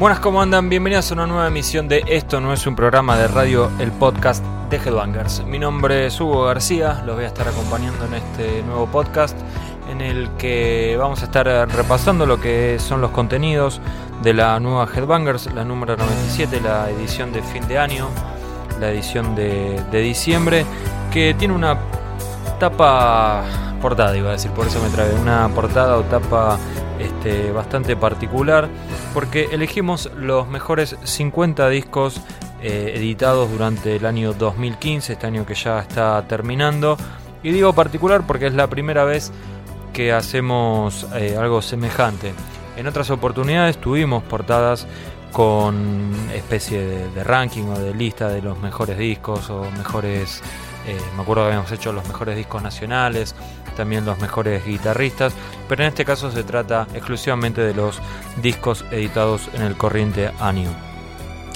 Buenas, ¿cómo andan? Bienvenidos a una nueva emisión de Esto no es un programa de radio, el podcast de Headbangers. Mi nombre es Hugo García, los voy a estar acompañando en este nuevo podcast en el que vamos a estar repasando lo que son los contenidos de la nueva Headbangers, la número 97, la edición de fin de año, la edición de, de diciembre, que tiene una tapa portada, iba a decir, por eso me trae una portada o tapa este, bastante particular, porque elegimos los mejores 50 discos eh, editados durante el año 2015, este año que ya está terminando. Y digo particular porque es la primera vez que hacemos eh, algo semejante. En otras oportunidades tuvimos portadas con especie de, ranking o de lista de los mejores discos o mejores, eh, me acuerdo que habíamos hecho los mejores discos nacionales también los mejores guitarristas, pero en este caso se trata exclusivamente de los discos editados en el corriente año.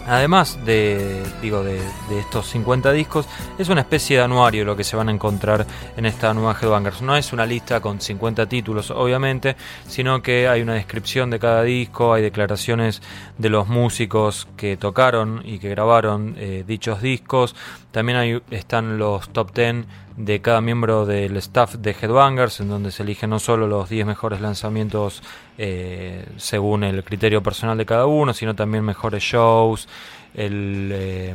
Además de, digo, de, estos 50 discos, es una especie de anuario lo que se van a encontrar en esta nueva Headbangers. No es una lista con 50 títulos, obviamente, sino que hay una descripción de cada disco, hay declaraciones de los músicos que tocaron y que grabaron eh, dichos discos. También hay, están los top 10 de cada miembro del staff de Headbangers, en donde se eligen no solo los 10 mejores lanzamientos eh, según el criterio personal de cada uno, sino también mejores shows, el, eh,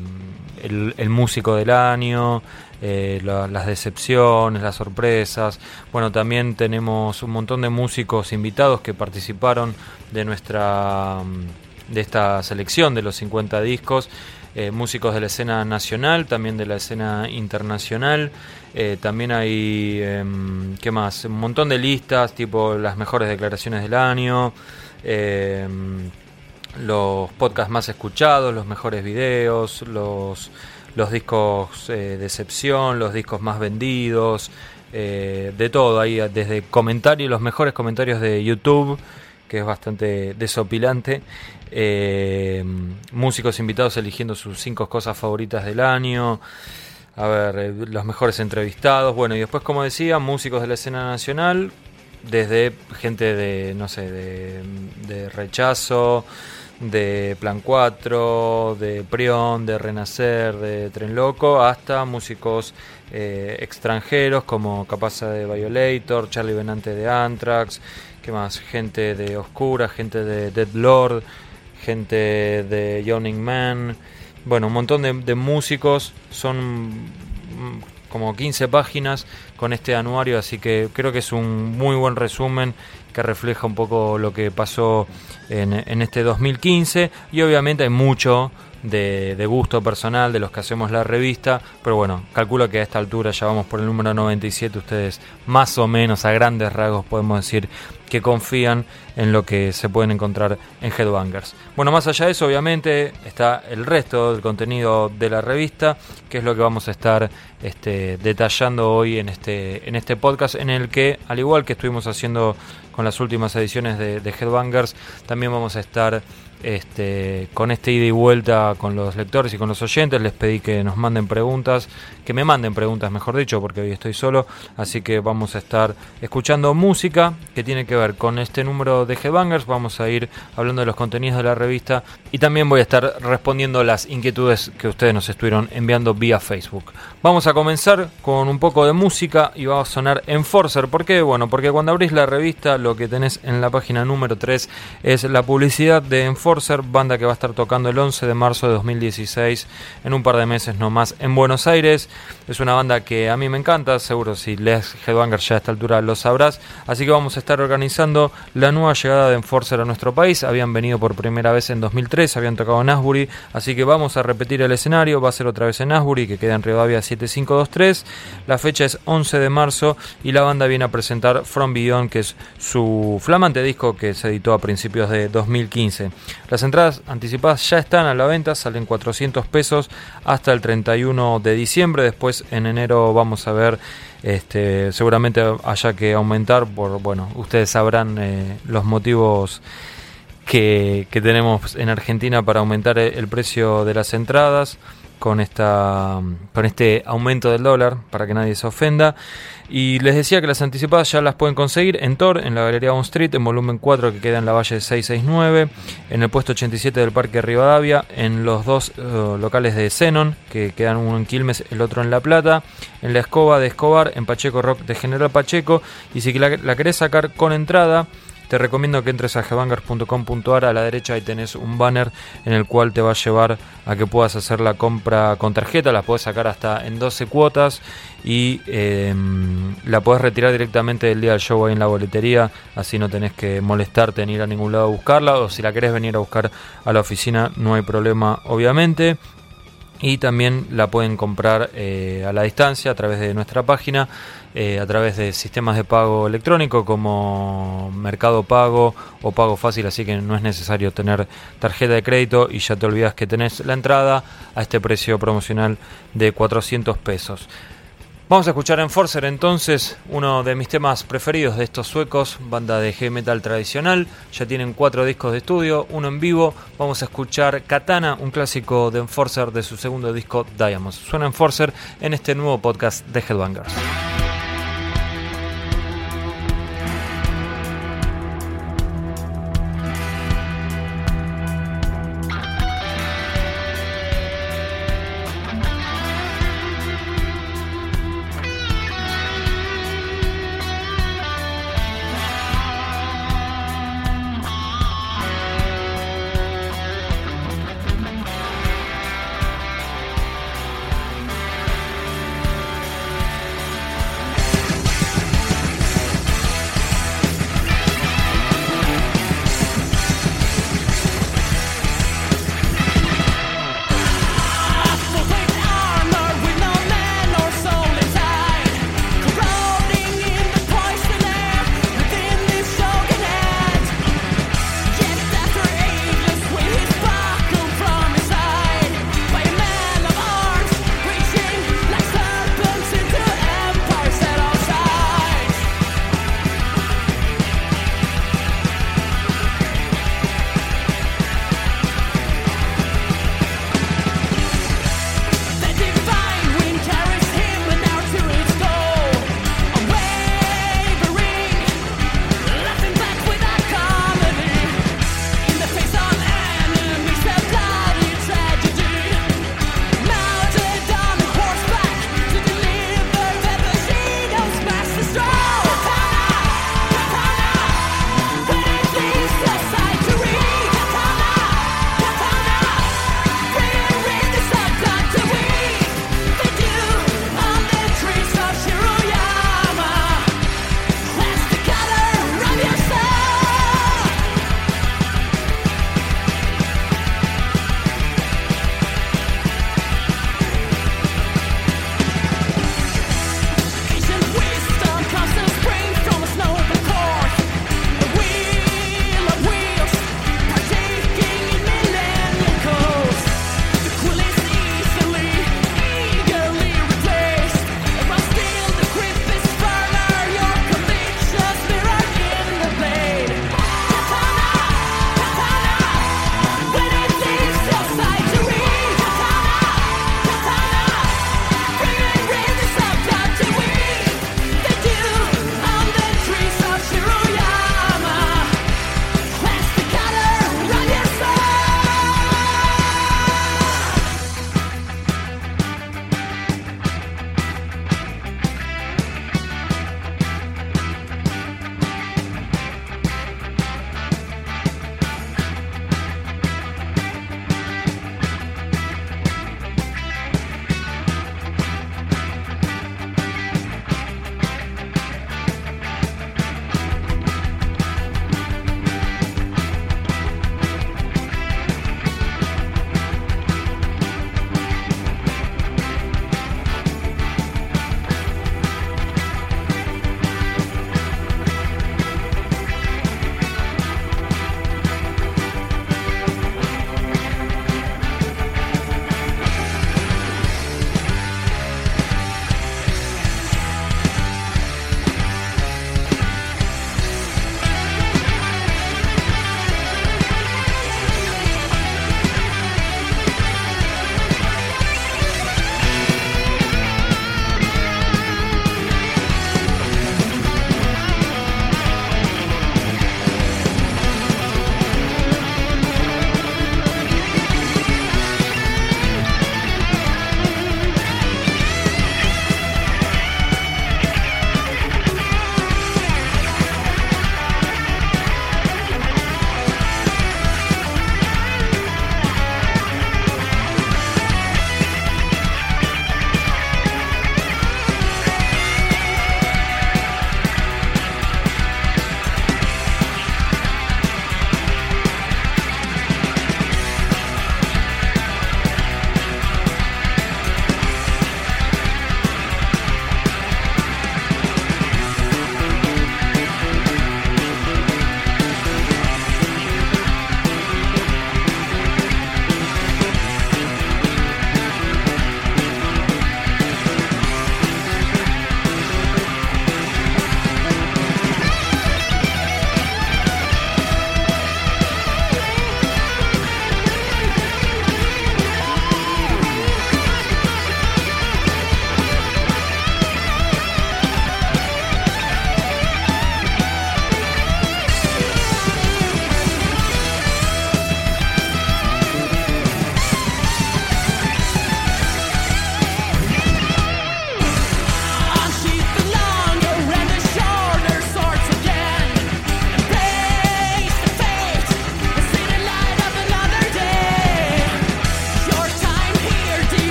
el, músico del año, eh, las decepciones, las sorpresas. Bueno, también tenemos un montón de músicos invitados que participaron de nuestra de esta selección de los 50 discos. Eh, músicos de la escena nacional, también de la escena internacional. Eh, también hay, em, ¿qué más? Un montón de listas, tipo las mejores declaraciones del año, em, los podcasts más escuchados, los mejores videos, los, los discos eh, de excepción, los discos más vendidos, de todo, ahí desde comentarios, los mejores comentarios de YouTube que es bastante desopilante. Eh, músicos invitados eligiendo sus cinco cosas favoritas del año. A ver, eh, los mejores entrevistados. Bueno, y después, como decía, músicos de la escena nacional. Desde gente de, no sé, de, rechazo, de Plan 4, de Prion, de Renacer, de Tren Loco, hasta músicos eh, extranjeros como Capaza de Violator, Charlie Benante de Anthrax, ¿qué más? Gente de Oscura, gente de Dead Lord, gente de Yawning Man, bueno, un montón de, músicos, son mm, como 15 páginas con este anuario, así que creo que es un muy buen resumen que refleja un poco lo que pasó en, en este 2015 y obviamente hay mucho de, de, gusto personal de los que hacemos la revista, pero bueno, calculo que a esta altura ya vamos por el número 97, ustedes más o menos a grandes rasgos podemos decir que confían en lo que se pueden encontrar en Headbangers. Bueno, más allá de eso, obviamente, está el resto del contenido de la revista, que es lo que vamos a estar este, detallando hoy en este, en este podcast, en el que, al igual que estuvimos haciendo con las últimas ediciones de, de Headbangers, también vamos a estar este, con este ida y vuelta con los lectores y con los oyentes. Les pedí que nos manden preguntas, que me manden preguntas, mejor dicho, porque hoy estoy solo. Así que vamos a estar escuchando música que tiene que ver con este número de Headbangers. Vamos a ir hablando de los contenidos de la revista y también voy a estar respondiendo las inquietudes que ustedes nos estuvieron enviando vía Facebook. Vamos a comenzar con un poco de música y va a sonar Enforcer. ¿Por qué? Bueno, porque cuando abrís la revista, lo que tenés en la página número 3 es la publicidad de Enforcer banda que va a estar tocando el 11 de marzo de 2016 en un par de meses nomás en Buenos Aires. Es una banda que a mí me encanta, seguro si lees Headbanger ya a esta altura lo sabrás. Así que vamos a estar organizando la nueva llegada de Enforcer a nuestro país. Habían venido por primera vez en 2003, habían tocado en Asbury, así que vamos a repetir el escenario. Va a ser otra vez en Asbury, que queda en Rivadavia 7523. La fecha es 11 de marzo y la banda viene a presentar From Beyond, que es su flamante disco que se editó a principios de 2015. Las entradas anticipadas ya están a la venta, salen 400 pesos hasta el 31 de diciembre. Después en enero vamos a ver, este, seguramente haya que aumentar por, bueno, ustedes sabrán eh, los motivos que, tenemos en Argentina para aumentar el precio de las entradas. Con, esta, con este aumento del dólar, para que nadie se ofenda. Y les decía que las anticipadas ya las pueden conseguir en Tor, en la Galería On Street, en volumen 4 que queda en la Valle 669, en el puesto 87 del Parque Rivadavia, en los dos eh, locales de Zenon, que quedan uno en Quilmes, el otro en La Plata, en la Escoba de Escobar, en Pacheco Rock de General Pacheco, y si la, la querés sacar con entrada, te recomiendo que entres a gebangers.com.ar a la derecha y tenés un banner en el cual te va a llevar a que puedas hacer la compra con tarjeta, la puedes sacar hasta en 12 cuotas y em, la puedes retirar directamente del día del show ahí en la boletería, así no tenés que molestarte en ir a ningún lado a buscarla o si la querés venir a buscar a la oficina no hay problema obviamente. Y también la pueden comprar eh, a la distancia a través de nuestra página, eh, a través de sistemas de pago electrónico como Mercado Pago o Pago Fácil, así que no es necesario tener tarjeta de crédito y ya te olvidas que tenés la entrada a este precio promocional de 400 pesos. Vamos a escuchar Enforcer entonces, uno de mis temas preferidos de estos suecos, banda de heavy metal tradicional. Ya tienen cuatro discos de estudio, uno en vivo. Vamos a escuchar Katana, un clásico de Enforcer de su segundo disco Diamonds. Suena Enforcer en este nuevo podcast de Headbangers.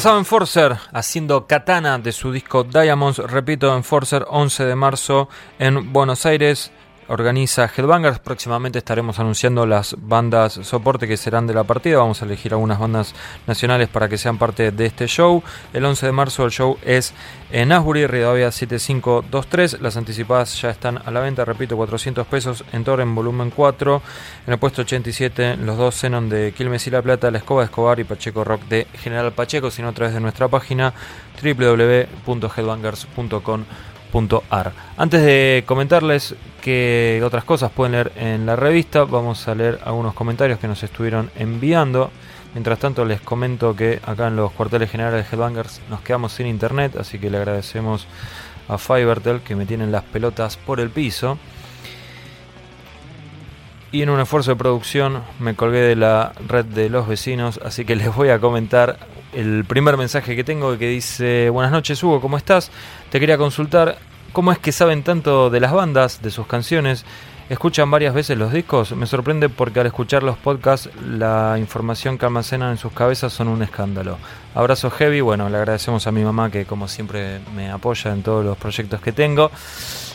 Pasaba Enforcer haciendo Katana de su disco Diamonds, repito, Enforcer 11 de marzo en Buenos Aires organiza Headbangers. Próximamente estaremos anunciando las bandas soporte que serán de la partida. Vamos a elegir algunas bandas nacionales para que sean parte de este show. El 11 de marzo el show es en Asbury, Rivadavia 7523. Las anticipadas ya están a la venta, repito, 400 pesos en Torre en volumen 4. En el puesto 87, los dos Xenon de Quilmes y La Plata, La Escoba de Escobar y Pacheco Rock de General Pacheco, sino a través de nuestra página www.headbangers.com antes de comentarles qué otras cosas pueden leer en la revista, vamos a leer algunos comentarios que nos estuvieron enviando. Mientras tanto les comento que acá en los cuarteles generales de Headbangers nos quedamos sin internet, así que le agradecemos a Fivertel que me tienen las pelotas por el piso. Y en un esfuerzo de producción me colgué de la red de los vecinos, así que les voy a comentar el primer mensaje que tengo que dice, buenas noches Hugo, ¿cómo estás? Te quería consultar cómo es que saben tanto de las bandas, de sus canciones, escuchan varias veces los discos. Me sorprende porque al escuchar los podcasts la información que almacenan en sus cabezas son un escándalo. Abrazo heavy, bueno, le agradecemos a mi mamá que como siempre me apoya en todos los proyectos que tengo.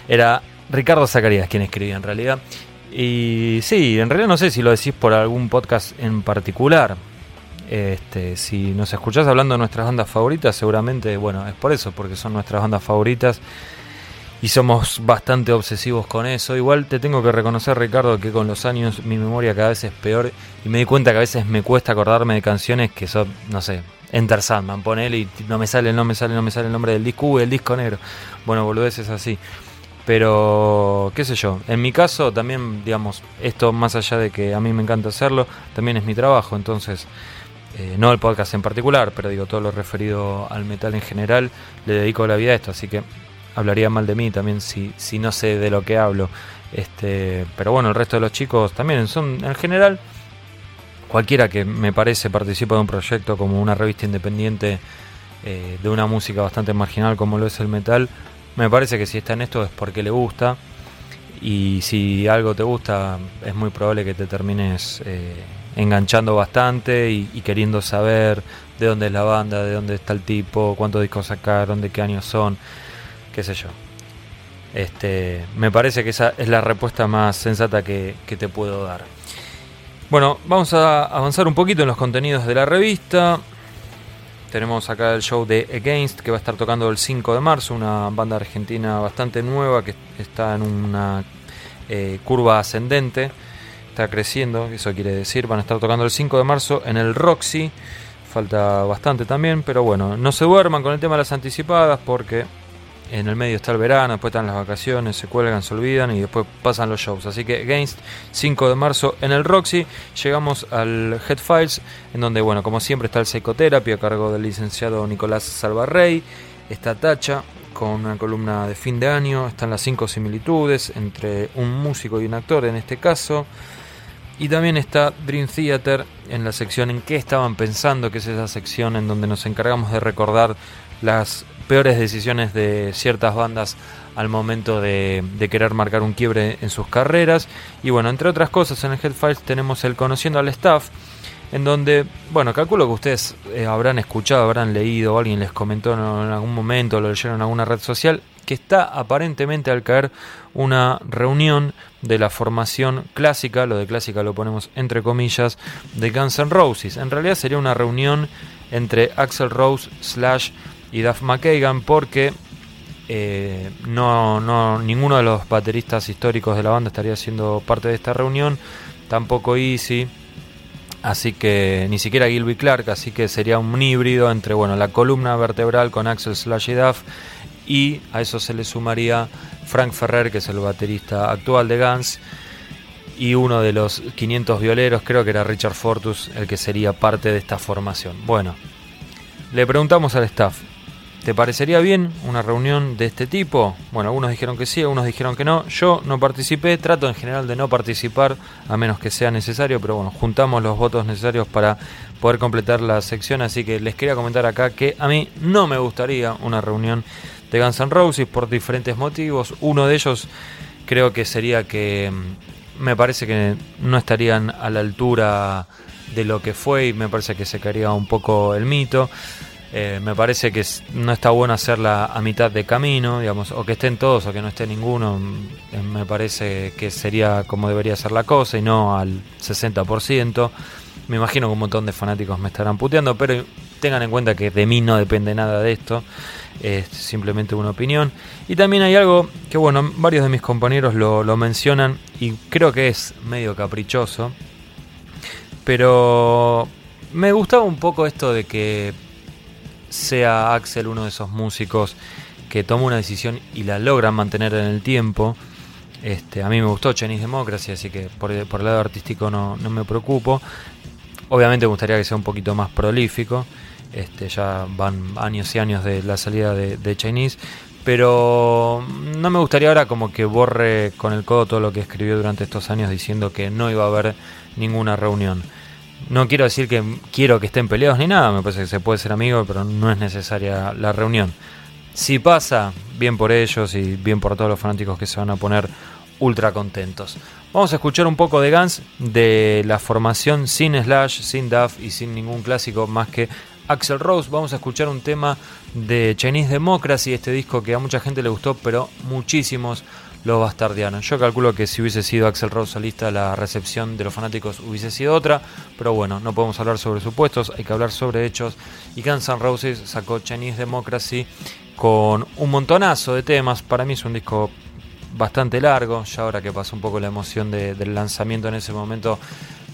Era Ricardo Zacarías quien escribía en realidad. Y sí, en realidad no sé si lo decís por algún podcast en particular. Este, si nos escuchás hablando de nuestras bandas favoritas, seguramente, bueno, es por eso, porque son nuestras bandas favoritas y somos bastante obsesivos con eso. Igual te tengo que reconocer, Ricardo, que con los años mi memoria cada vez es peor y me di cuenta que a veces me cuesta acordarme de canciones que son, no sé, Enter Sandman, ponele y no me sale, no me sale, no me sale el nombre del disco, uh, el disco negro. Bueno, boludeces así. Pero, qué sé yo, en mi caso también, digamos, esto más allá de que a mí me encanta hacerlo, también es mi trabajo, entonces eh, no el podcast en particular, pero digo todo lo referido al metal en general, le dedico la vida a esto, así que hablaría mal de mí también si, si no sé de lo que hablo. Este, pero bueno, el resto de los chicos también son en general cualquiera que me parece participa de un proyecto como una revista independiente eh, de una música bastante marginal como lo es el metal, me parece que si está en esto es porque le gusta y si algo te gusta es muy probable que te termines eh, enganchando bastante y, queriendo saber de dónde es la banda, de dónde está el tipo, cuántos discos sacaron, de qué años son, qué sé yo. Este, me parece que esa es la respuesta más sensata que, te puedo dar. Bueno, vamos a avanzar un poquito en los contenidos de la revista. Tenemos acá el show de Against que va a estar tocando el 5 de marzo, una banda argentina bastante nueva que está en una eh, curva ascendente está creciendo, eso quiere decir, van a estar tocando el 5 de marzo en el Roxy, falta bastante también, pero bueno, no se duerman con el tema de las anticipadas porque en el medio está el verano, después están las vacaciones, se cuelgan, se olvidan y después pasan los shows. Así que Against 5 de marzo en el Roxy, llegamos al Head Files, en donde, bueno, como siempre está el Psychotherapy a cargo del licenciado Nicolás Salvarrey, está Tacha con una columna de fin de año, están las cinco similitudes entre un músico y un actor en este caso. Y también está Dream Theater en la sección en qué estaban pensando, que es esa sección en donde nos encargamos de recordar las peores decisiones de ciertas bandas al momento de, querer marcar un quiebre en sus carreras. Y bueno, entre otras cosas, en el Headfiles tenemos el Conociendo al Staff, en donde, bueno, calculo que ustedes eh, habrán escuchado, habrán leído, alguien les comentó en algún momento, lo leyeron en alguna red social, que está aparentemente al caer una reunión de la formación clásica, lo de clásica lo ponemos entre comillas, de Guns N' Roses. En realidad sería una reunión entre Axel Rose Slash y Duff McKagan porque eh, no, no, ninguno de los bateristas históricos de la banda estaría siendo parte de esta reunión, tampoco Easy, así que ni siquiera Gilby Clark, así que sería un híbrido entre bueno, la columna vertebral con Axel Slash y Duff y a eso se le sumaría Frank Ferrer, que es el baterista actual de Guns, y uno de los 500 violeros, creo que era Richard Fortus, el que sería parte de esta formación. Bueno, le preguntamos al staff, ¿te parecería bien una reunión de este tipo? Bueno, algunos dijeron que sí, algunos dijeron que no. Yo no participé, trato en general de no participar, a menos que sea necesario, pero bueno, juntamos los votos necesarios para poder completar la sección, así que les quería comentar acá que a mí no me gustaría una reunión de Guns N' Roses por diferentes motivos. Uno de ellos creo que sería que mm, me parece que no estarían a la altura de lo que fue y me parece que se caería un poco el mito. Eh, me parece que no está bueno hacerla a mitad de camino, digamos, o que estén todos o que no esté ninguno. Eh, me parece que sería como debería ser la cosa y no al 60%. Me imagino que un montón de fanáticos me estarán puteando, pero tengan en cuenta que de mí no depende nada de esto. Es simplemente una opinión. Y también hay algo que, bueno, varios de mis compañeros lo, lo mencionan y creo que es medio caprichoso. Pero me gustaba un poco esto de que sea Axel uno de esos músicos que toma una decisión y la logra mantener en el tiempo. Este, a mí me gustó Chinese Democracy, así que por, el lado artístico no, me preocupo. Obviamente me gustaría que sea un poquito más prolífico. Este, ya van años y años de la salida de, Chinese. Pero no me gustaría ahora como que borre con el codo todo lo que escribió durante estos años diciendo que no iba a haber ninguna reunión. No quiero decir que quiero que estén peleados ni nada, me parece que se puede ser amigo, pero no es necesaria la reunión. Si pasa, bien por ellos y bien por todos los fanáticos que se van a poner ultra contentos. Vamos a escuchar un poco de Guns de la formación sin Slash, sin Duff y sin ningún clásico más que Axel Rose. Vamos a escuchar un tema de Chinese Democracy, este disco que a mucha gente le gustó, pero muchísimos los bastardianos. Yo calculo que si hubiese sido Axel Rose solista, la recepción de los fanáticos hubiese sido otra, pero bueno, no podemos hablar sobre supuestos, hay que hablar sobre hechos. Y Guns N' Roses sacó Chinese Democracy con un montonazo de temas. Para mí es un disco bastante largo, ya ahora que pasó un poco la emoción del lanzamiento en ese momento,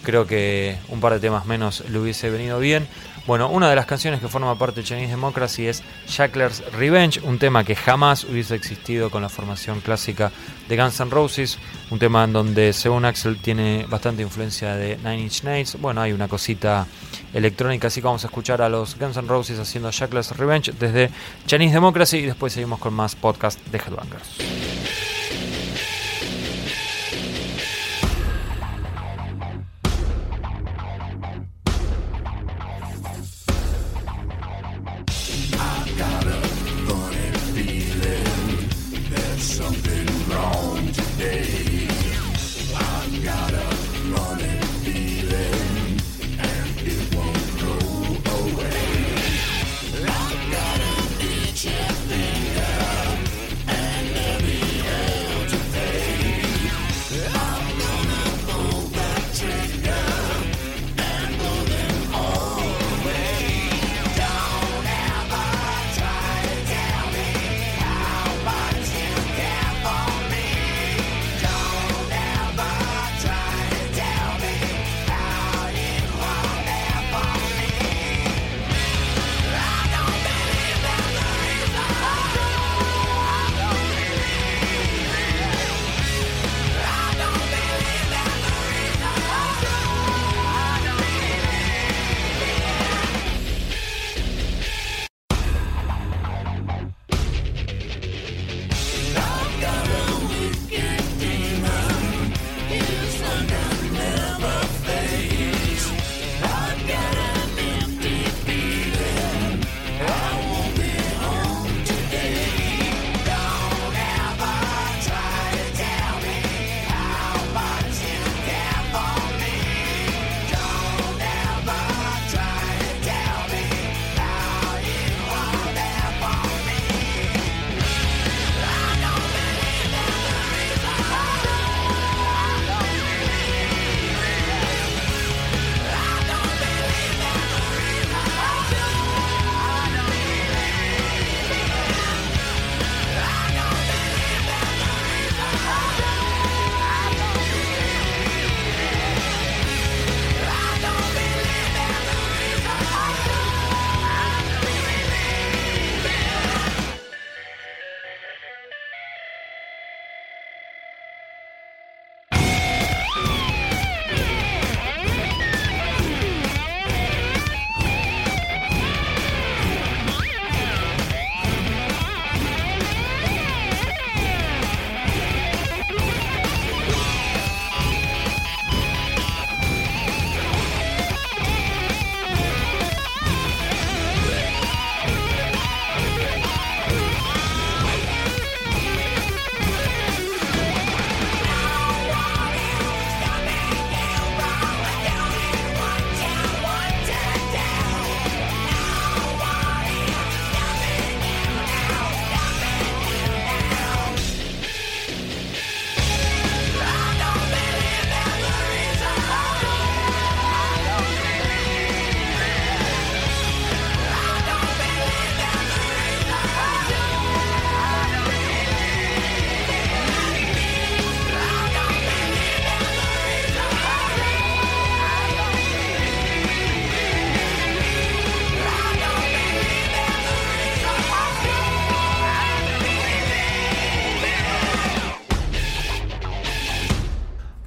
creo que un par de temas menos le hubiese venido bien. Bueno, una de las canciones que forma parte de Chinese Democracy es Shackler's Revenge, un tema que jamás hubiese existido con la formación clásica de Guns N' Roses, un tema en donde según Axel tiene bastante influencia de Nine Inch Nails. Bueno, hay una cosita electrónica, así que vamos a escuchar a los Guns N' Roses haciendo Shackler's Revenge desde Chinese Democracy y después seguimos con más podcast de Headbangers.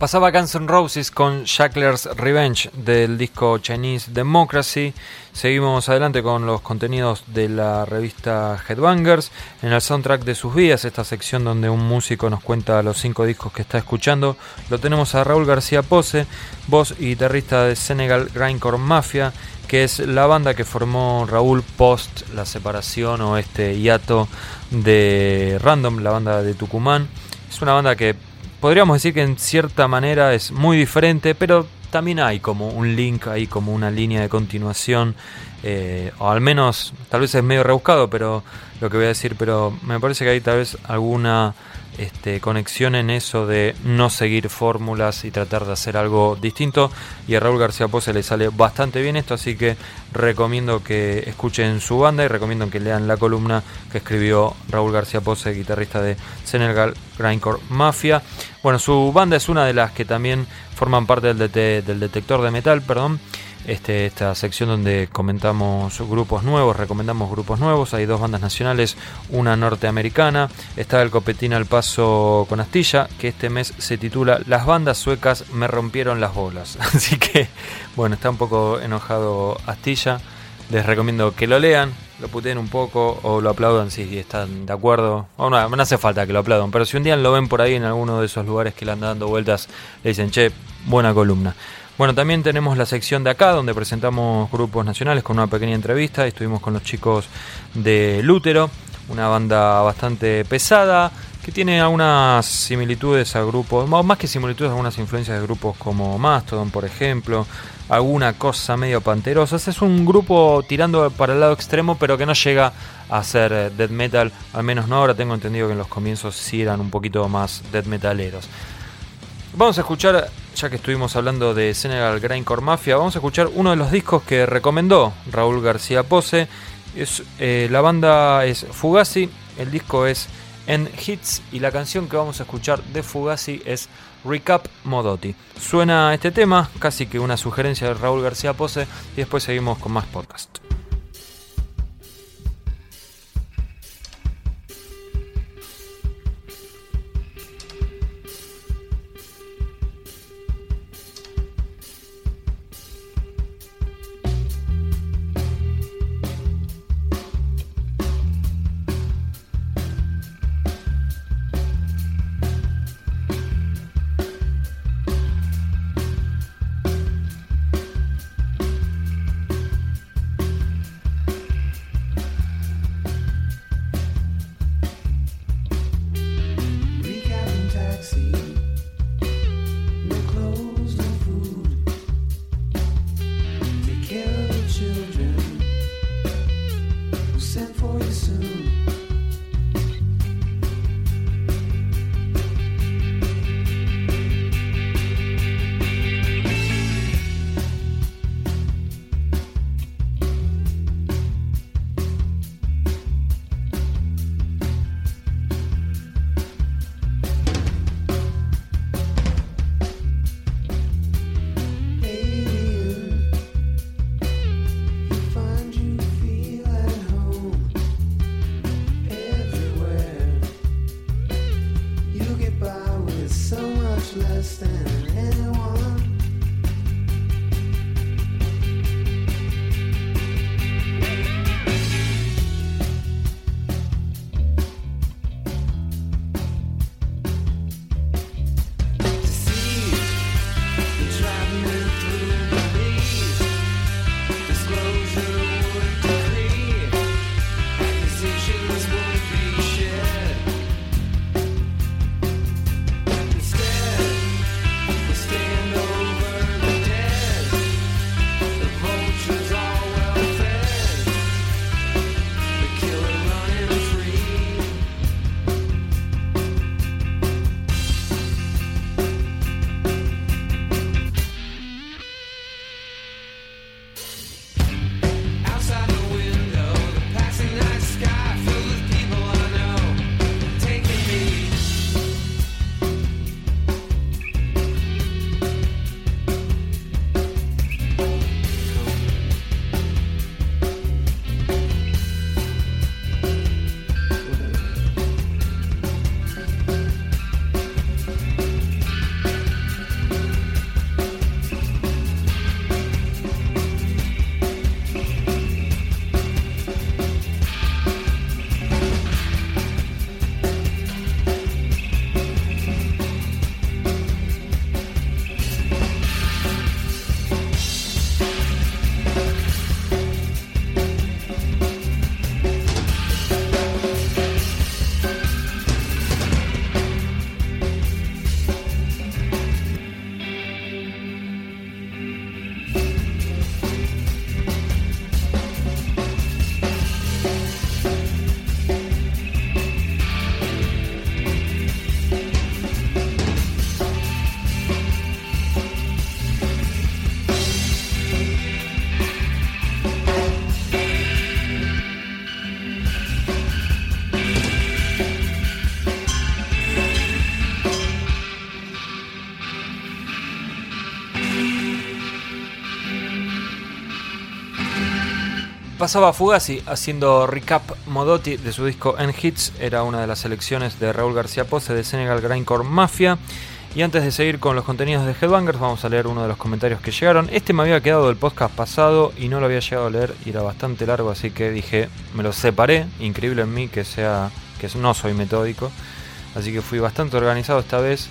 Pasaba Guns N' Roses con Shackler's Revenge del disco Chinese Democracy. Seguimos adelante con los contenidos de la revista Headbangers. En el soundtrack de sus vidas, esta sección donde un músico nos cuenta los cinco discos que está escuchando, lo tenemos a Raúl García Pose, voz y guitarrista de Senegal Grindcore Mafia, que es la banda que formó Raúl post la separación o este hiato de Random, la banda de Tucumán. Es una banda que podríamos decir que en cierta manera es muy diferente, pero también hay como un link, hay como una línea de continuación, eh, o al menos tal vez es medio rebuscado, pero lo que voy a decir, pero me parece que hay tal vez alguna este, conexión en eso de no seguir fórmulas y tratar de hacer algo distinto. Y a Raúl García Pose le sale bastante bien esto, así que recomiendo que escuchen su banda y recomiendo que lean la columna que escribió Raúl García Pose, guitarrista de Senegal Grindcore Mafia. Bueno, su banda es una de las que también forman parte del, del detector de metal, perdón este, esta sección donde comentamos grupos nuevos, recomendamos grupos nuevos. Hay dos bandas nacionales, una norteamericana. Está el Copetín al Paso con Astilla, que este mes se titula Las bandas suecas me rompieron las bolas. Así que, bueno, está un poco enojado Astilla. Les recomiendo que lo lean, lo puteen un poco o lo aplaudan si están de acuerdo. O no, no hace falta que lo aplaudan, pero si un día lo ven por ahí en alguno de esos lugares que le andan dando vueltas, le dicen, che, buena columna. Bueno, también tenemos la sección de acá donde presentamos grupos nacionales con una pequeña entrevista. Estuvimos con los chicos de Lútero, una banda bastante pesada que tiene algunas similitudes a grupos, más que similitudes, algunas influencias de grupos como Mastodon, por ejemplo, alguna cosa medio panterosa. Es un grupo tirando para el lado extremo, pero que no llega a ser eh, death metal, al menos no ahora. Tengo entendido que en los comienzos sí eran un poquito más death metaleros. Vamos a escuchar, ya que estuvimos hablando de Senegal Grindcore Mafia, vamos a escuchar uno de los discos que recomendó Raúl García Pose. Es, eh, la banda es Fugazi, el disco es En Hits y la canción que vamos a escuchar de Fugazi es Recap Modotti. Suena este tema, casi que una sugerencia de Raúl García Pose, y después seguimos con más podcast. Pasaba Fugazi haciendo recap Modotti de su disco En Hits, era una de las selecciones de Raúl García Pose de Senegal Grindcore Mafia. Y antes de seguir con los contenidos de Headbangers, vamos a leer uno de los comentarios que llegaron. Este me había quedado del podcast pasado y no lo había llegado a leer y era bastante largo, así que dije, me lo separé. Increíble en mí que sea que no soy metódico, así que fui bastante organizado esta vez.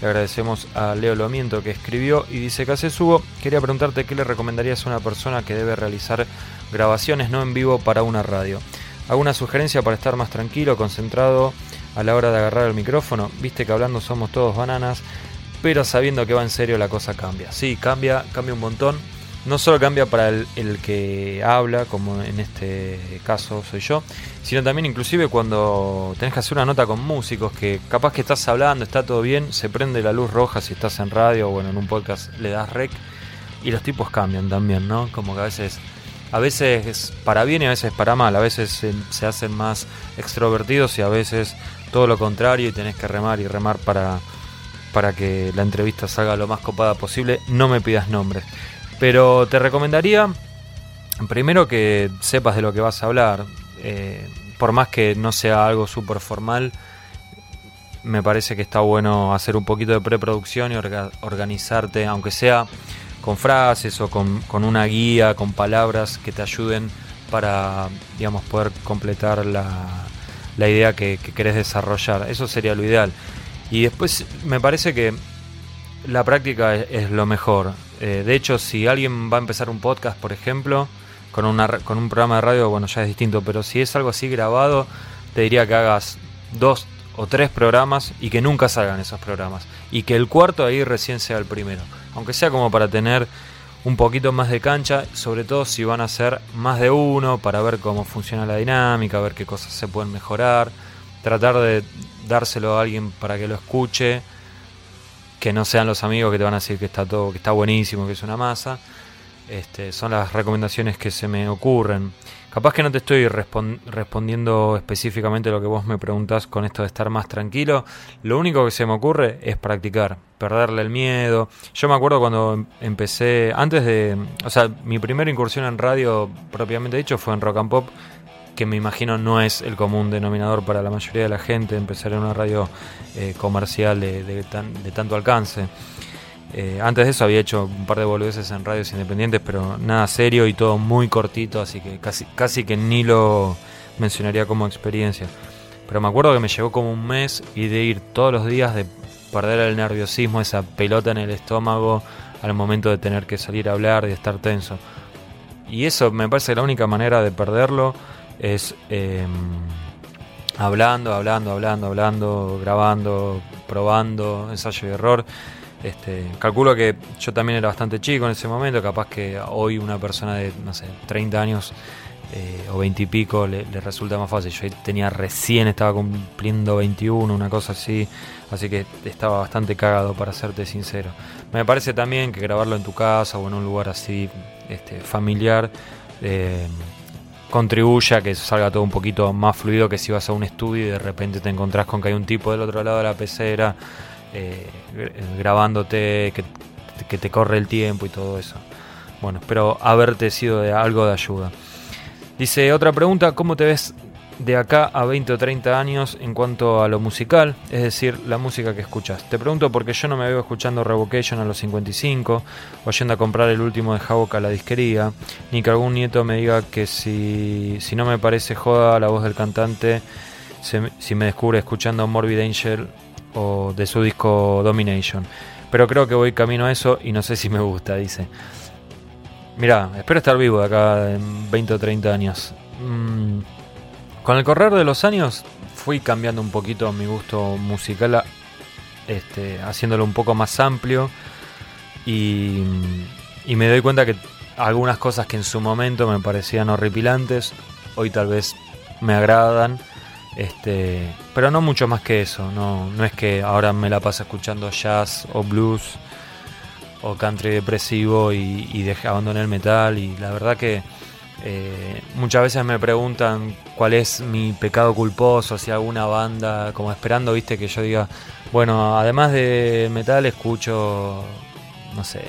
Le agradecemos a Leo Lomiento que escribió y dice que hace subo. Quería preguntarte qué le recomendarías a una persona que debe realizar grabaciones no en vivo para una radio. ¿Alguna sugerencia para estar más tranquilo, concentrado a la hora de agarrar el micrófono? Viste que hablando somos todos bananas, pero sabiendo que va en serio la cosa cambia. Sí, cambia, cambia un montón. No solo cambia para el, que habla, como en este caso soy yo, sino también inclusive cuando tenés que hacer una nota con músicos, que capaz que estás hablando, está todo bien, se prende la luz roja si estás en radio o bueno, en un podcast le das rec y los tipos cambian también, ¿no? Como que a veces a veces para bien y a veces para mal, a veces se, hacen más extrovertidos y a veces todo lo contrario y tenés que remar y remar para, para que la entrevista salga lo más copada posible. No me pidas nombres. Pero te recomendaría, primero que sepas de lo que vas a hablar, eh, por más que no sea algo súper formal, me parece que está bueno hacer un poquito de preproducción y organizarte, aunque sea con frases o con, una guía, con palabras que te ayuden para, digamos, poder completar la, la idea que, querés desarrollar. Eso sería lo ideal. Y después me parece que la práctica es, lo mejor. Eh, de hecho, si alguien va a empezar un podcast, por ejemplo, con, una, con un programa de radio, bueno, ya es distinto, pero si es algo así grabado, te diría que hagas dos o tres programas y que nunca salgan esos programas. Y que el cuarto ahí recién sea el primero aunque sea como para tener un poquito más de cancha, sobre todo si van a ser más de uno, para ver cómo funciona la dinámica, ver qué cosas se pueden mejorar, tratar de dárselo a alguien para que lo escuche, que no sean los amigos que te van a decir que está todo, que está buenísimo, que es una masa. Este, son las recomendaciones que se me ocurren. Capaz que no te estoy respondiendo específicamente lo que vos me preguntás con esto de estar más tranquilo. Lo único que se me ocurre es practicar, perderle el miedo. Yo me acuerdo cuando em-, empecé, antes de, o sea, mi primera incursión en radio propiamente dicho fue en rock and pop, que me imagino no es el común denominador para la mayoría de la gente, empezar en una radio eh, comercial de tanto alcance. Eh, antes de eso había hecho un par de boludeces en radios independientes, pero nada serio y todo muy cortito, así que casi, casi que ni lo mencionaría como experiencia. Pero me acuerdo que me llegó como un mes y de ir todos los días de perder el nerviosismo, esa pelota en el estómago al momento de tener que salir a hablar, de estar tenso. Y eso me parece que la única manera de perderlo es em, hablando, hablando, hablando, hablando, grabando, probando, ensayo y error. Este, calculo que yo también era bastante chico en ese momento, capaz que hoy una persona de, no sé, 30 años eh, o 20 y pico le, resulta más fácil. Yo tenía recién, estaba cumpliendo 21, una cosa así, así que estaba bastante cagado, para serte sincero. Me parece también que grabarlo en tu casa o en un lugar así este, familiar eh, contribuye a que salga todo un poquito más fluido que si vas a un estudio y de repente te encontrás con que hay un tipo del otro lado de la pecera eh, grabándote, que, te corre el tiempo y todo eso. Bueno, espero haberte sido de algo de ayuda. Dice otra pregunta, ¿cómo te ves de acá a 20 o 30 años en cuanto a lo musical? Es decir, la música que escuchas. Te pregunto porque yo no me veo escuchando Revocation a los 55, o yendo a comprar el último de Havoc a la disquería, ni que algún nieto me diga que si, si no me parece joda la voz del cantante, si me descubre escuchando Morbid Angel o de su disco Domination. Pero creo que voy camino a eso y no sé si me gusta, dice. Mira, espero estar vivo de acá en 20 o 30 años. Mm, con el correr de los años fui cambiando un poquito mi gusto musical, este, haciéndolo un poco más amplio y, y me doy cuenta que algunas cosas que en su momento me parecían horripilantes, hoy tal vez me agradan este, pero no mucho más que eso, no, no es que ahora me la paso escuchando jazz o blues o country depresivo y, y abandoné el metal y la verdad que eh, muchas veces me preguntan cuál es mi pecado culposo, si alguna banda, como esperando, viste, que yo diga, bueno, además de metal escucho, no sé,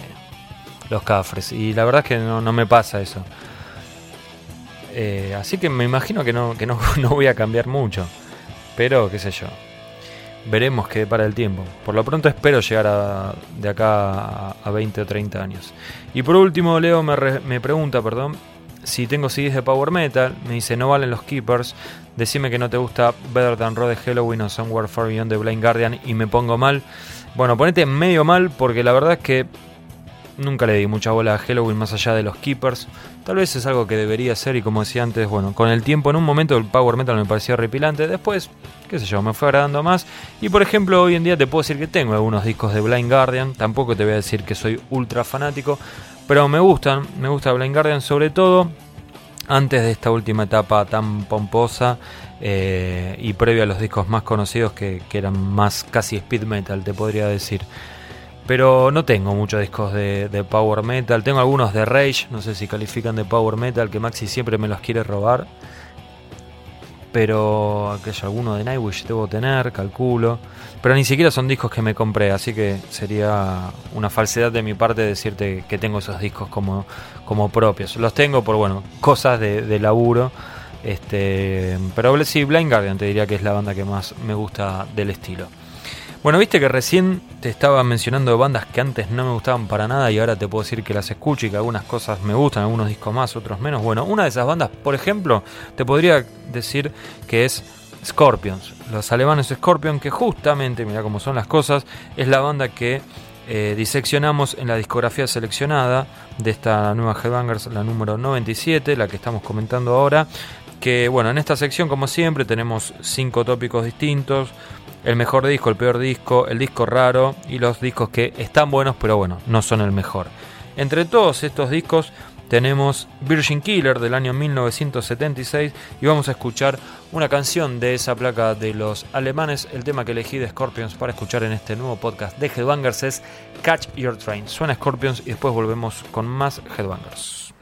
los cafres. Y la verdad es que no, no me pasa eso. Eh, así que me imagino que, no, que no, no voy a cambiar mucho. Pero, qué sé yo. Veremos qué para el tiempo. Por lo pronto espero llegar a, de acá a, 20 o 30 años. Y por último, Leo me, me pregunta, perdón, si tengo CDs de Power Metal. Me dice, no valen los Keepers. Decime que no te gusta Better Than Road de Halloween o Somewhere Far Beyond the Blind Guardian y me pongo mal. Bueno, ponete medio mal porque la verdad es que nunca le di mucha bola a Halloween más allá de los Keepers. Tal vez es algo que debería ser y como decía antes, bueno, con el tiempo en un momento el Power Metal me parecía repilante, después, qué sé yo, me fue agradando más. Y por ejemplo, hoy en día te puedo decir que tengo algunos discos de Blind Guardian, tampoco te voy a decir que soy ultra fanático, pero me gustan, me gusta Blind Guardian sobre todo antes de esta última etapa tan pomposa eh, y previo a los discos más conocidos que, que eran más casi speed metal, te podría decir. Pero no tengo muchos discos de, Power Metal. Tengo algunos de Rage, no sé si califican de Power Metal, que Maxi siempre me los quiere robar. Pero aquello, alguno de Nightwish debo tener, calculo. Pero ni siquiera son discos que me compré, así que sería una falsedad de mi parte decirte que tengo esos discos como, como propios. Los tengo por, bueno, cosas de, de laburo. Este, pero sí, Blind Guardian te diría que es la banda que más me gusta del estilo. Bueno, viste que recién te estaba mencionando bandas que antes no me gustaban para nada y ahora te puedo decir que las escucho y que algunas cosas me gustan, algunos discos más, otros menos. Bueno, una de esas bandas, por ejemplo, te podría decir que es Scorpions. Los alemanes Scorpion, que justamente, mira cómo son las cosas, es la banda que eh, diseccionamos en la discografía seleccionada de esta nueva Headbangers, la número 97, la que estamos comentando ahora. Que bueno, en esta sección, como siempre, tenemos cinco tópicos distintos el mejor disco, el peor disco, el disco raro y los discos que están buenos pero bueno, no son el mejor. Entre todos estos discos tenemos Virgin Killer del año 1976 y vamos a escuchar una canción de esa placa de los alemanes. El tema que elegí de Scorpions para escuchar en este nuevo podcast de Headbangers es Catch Your Train. Suena Scorpions y después volvemos con más Headbangers.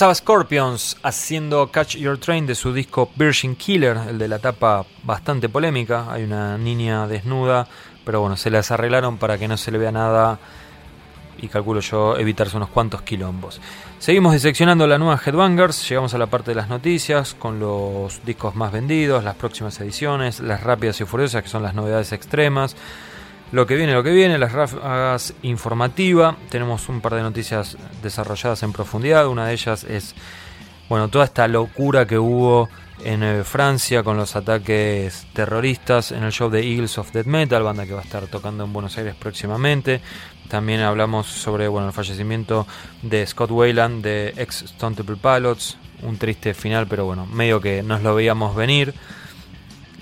Pasaba Scorpions haciendo Catch Your Train de su disco Virgin Killer, el de la tapa bastante polémica. Hay una niña desnuda, pero bueno, se las arreglaron para que no se le vea nada y calculo yo evitarse unos cuantos quilombos. Seguimos diseccionando la nueva Headbangers, llegamos a la parte de las noticias con los discos más vendidos, las próximas ediciones, las rápidas y furiosas que son las novedades extremas. Lo que viene, lo que viene, las ráfagas informativa. Tenemos un par de noticias desarrolladas en profundidad. Una de ellas es, bueno, toda esta locura que hubo en eh, Francia con los ataques terroristas en el show de Eagles of Death Metal, banda que va a estar tocando en Buenos Aires próximamente. También hablamos sobre bueno, el fallecimiento de Scott Wayland de ex Stone Temple Pilots. Un triste final, pero bueno, medio que nos lo veíamos venir.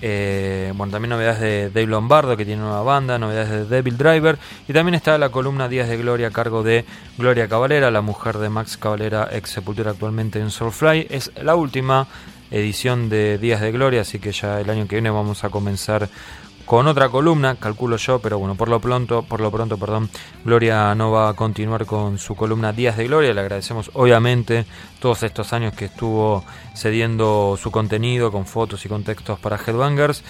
Eh, bueno, también novedades de Dave Lombardo, que tiene nueva banda, novedades de Devil Driver. Y también está la columna Días de Gloria a cargo de Gloria Cavalera, la mujer de Max Cavalera, ex Sepultura actualmente en Soulfly. Es la última edición de Días de Gloria, así que ya el año que viene vamos a comenzar con otra columna, calculo yo, pero bueno, por lo pronto, por lo pronto, perdón, Gloria no va a continuar con su columna Días de Gloria. Le agradecemos obviamente todos estos años que estuvo cediendo su contenido con fotos y con textos para Headbangers.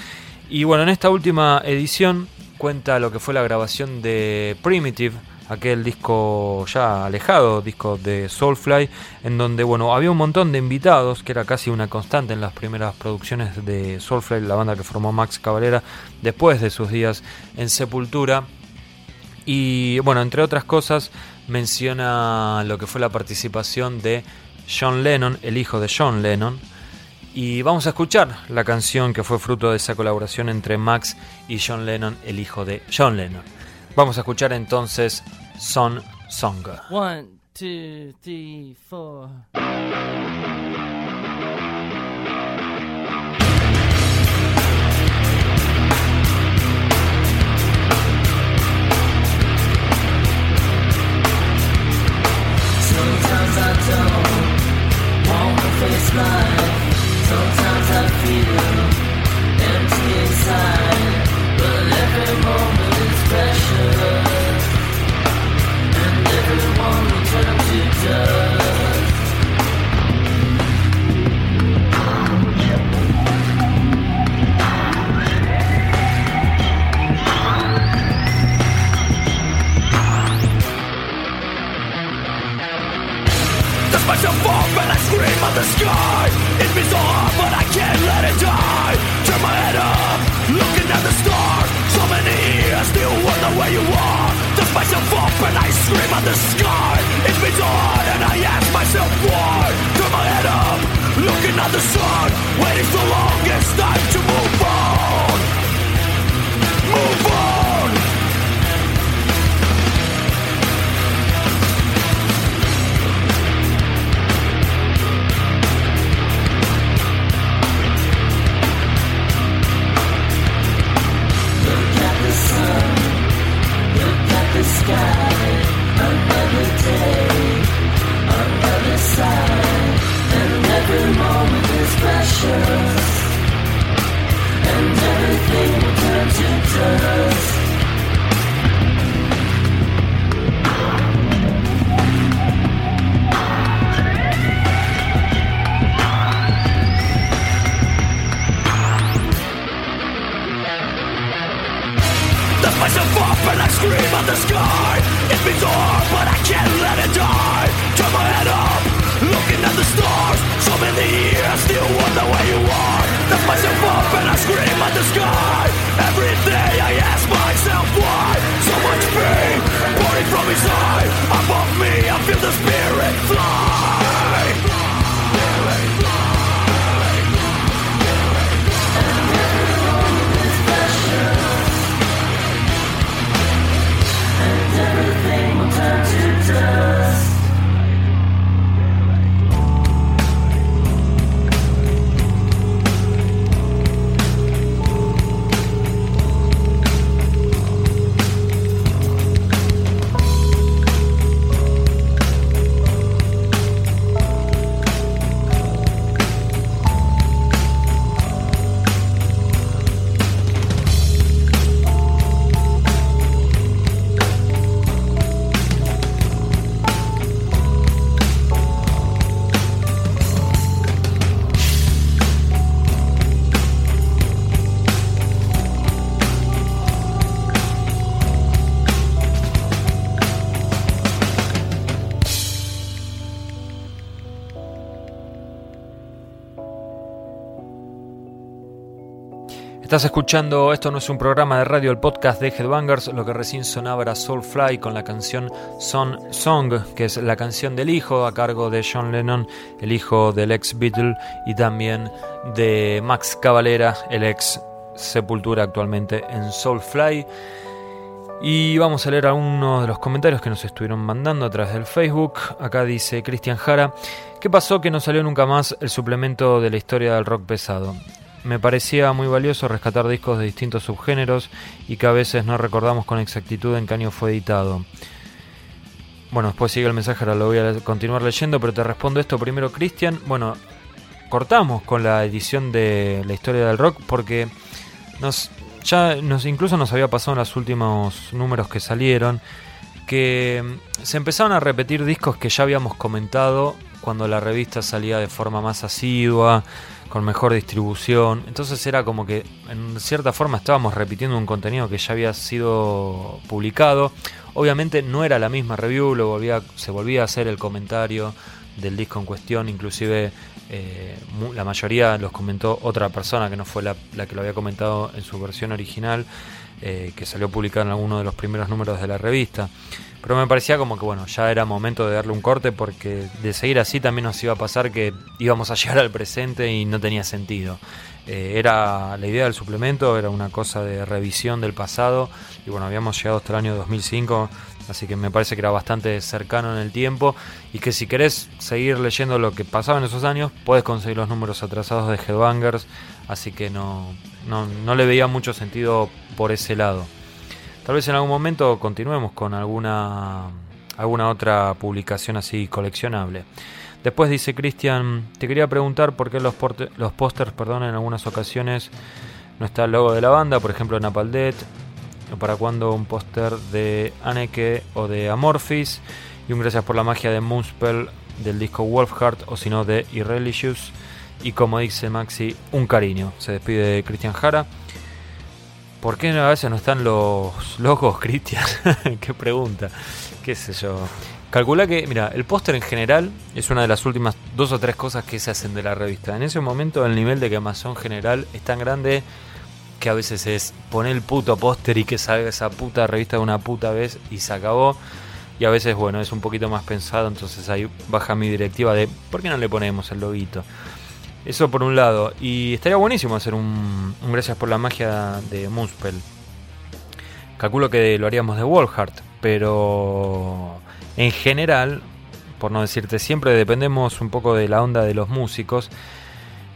Y bueno, en esta última edición cuenta lo que fue la grabación de Primitive, aquel disco ya alejado, disco de Soulfly, en donde bueno, había un montón de invitados, que era casi una constante en las primeras producciones de Soulfly, la banda que formó Max Cavalera después de sus días en Sepultura. Y bueno, entre otras cosas, menciona lo que fue la participación de John Lennon, el hijo de John Lennon. Y vamos a escuchar la canción que fue fruto de esa colaboración entre Max y John Lennon, el hijo de John Lennon. Vamos a escuchar entonces Son Song. One, two, three, four. Sometimes I don't want to face life. Sometimes I feel empty inside. But every moment precious. And everyone will turn to dust. Scream at the sky. It means so hard and I ask myself why. Turn my head up, looking at the sun. Waiting so long, it's time to move on. Move on the sky. It means hard but I can't let it die. Turn my head up, looking at the stars. So many years, still wonder where you are. The special up and I scream at the sky. Every day I ask myself why. So much pain pouring from inside. Above me I feel the spirit fly Estás escuchando, esto no es un programa de radio, el podcast de Headbangers. Lo que recién sonaba era Soulfly con la canción Son Song, que es la canción del hijo a cargo de John Lennon, el hijo del ex Beatle, y también de Max Cavalera, el ex Sepultura actualmente en Soulfly. Y vamos a leer algunos de los comentarios que nos estuvieron mandando a través del Facebook. Acá dice Cristian Jara, ¿qué pasó que no salió nunca más el suplemento de la historia del rock pesado? Me parecía muy valioso rescatar discos de distintos subgéneros y que a veces no recordamos con exactitud en qué año fue editado. Bueno, después sigue el mensaje, ahora lo voy a continuar leyendo, pero te respondo esto primero, Cristian. Bueno, cortamos con la edición de la historia del rock porque nos ya nos incluso nos había pasado en los últimos números que salieron que mm, se empezaron a repetir discos que ya habíamos comentado cuando la revista salía de forma más asidua, con mejor distribución. Entonces era como que en cierta forma estábamos repitiendo un contenido que ya había sido publicado. Obviamente no era la misma review, lo volvía, se volvía a hacer el comentario del disco en cuestión, inclusive eh, la mayoría los comentó otra persona que no fue la, que lo había comentado en su versión original, eh, que salió publicado en alguno de los primeros números de la revista. Pero me parecía como que bueno, ya era momento de darle un corte porque de seguir así también nos iba a pasar que íbamos a llegar al presente y no tenía sentido. Eh, era la idea del suplemento, era una cosa de revisión del pasado y bueno, habíamos llegado hasta el año 2005, así que me parece que era bastante cercano en el tiempo y que si querés seguir leyendo lo que pasaba en esos años, puedes conseguir los números atrasados de Headbangers, así que no, no, no le veía mucho sentido por ese lado. Tal vez en algún momento continuemos con alguna, alguna otra publicación así coleccionable. Después dice Cristian, te quería preguntar por qué los, pósters perdón, en algunas ocasiones no está el logo de la banda, por ejemplo en Napalm Death, o para cuando un póster de Anneke o de Amorphis, y un gracias por la magia de Moonspell del disco Wolfheart, o si no de Irreligious, y como dice Maxi, un cariño. Se despide Cristian Jara. ¿Por qué a veces no están los logos, Cristian? Qué pregunta. ¿Qué sé yo? Calcula que, mira, el póster en general es una de las últimas dos o tres cosas que se hacen de la revista. En ese momento el nivel de quemazón general es tan grande que a veces es poner el puto póster y que salga esa puta revista de una puta vez y se acabó. Y a veces, bueno, es un poquito más pensado, entonces ahí baja mi directiva de ¿por qué no le ponemos el loguito? Eso por un lado. Y estaría buenísimo hacer un, gracias por la magia de Moonspell. Calculo que lo haríamos de Wolfheart, pero en general, por no decirte siempre, dependemos un poco de la onda de los músicos.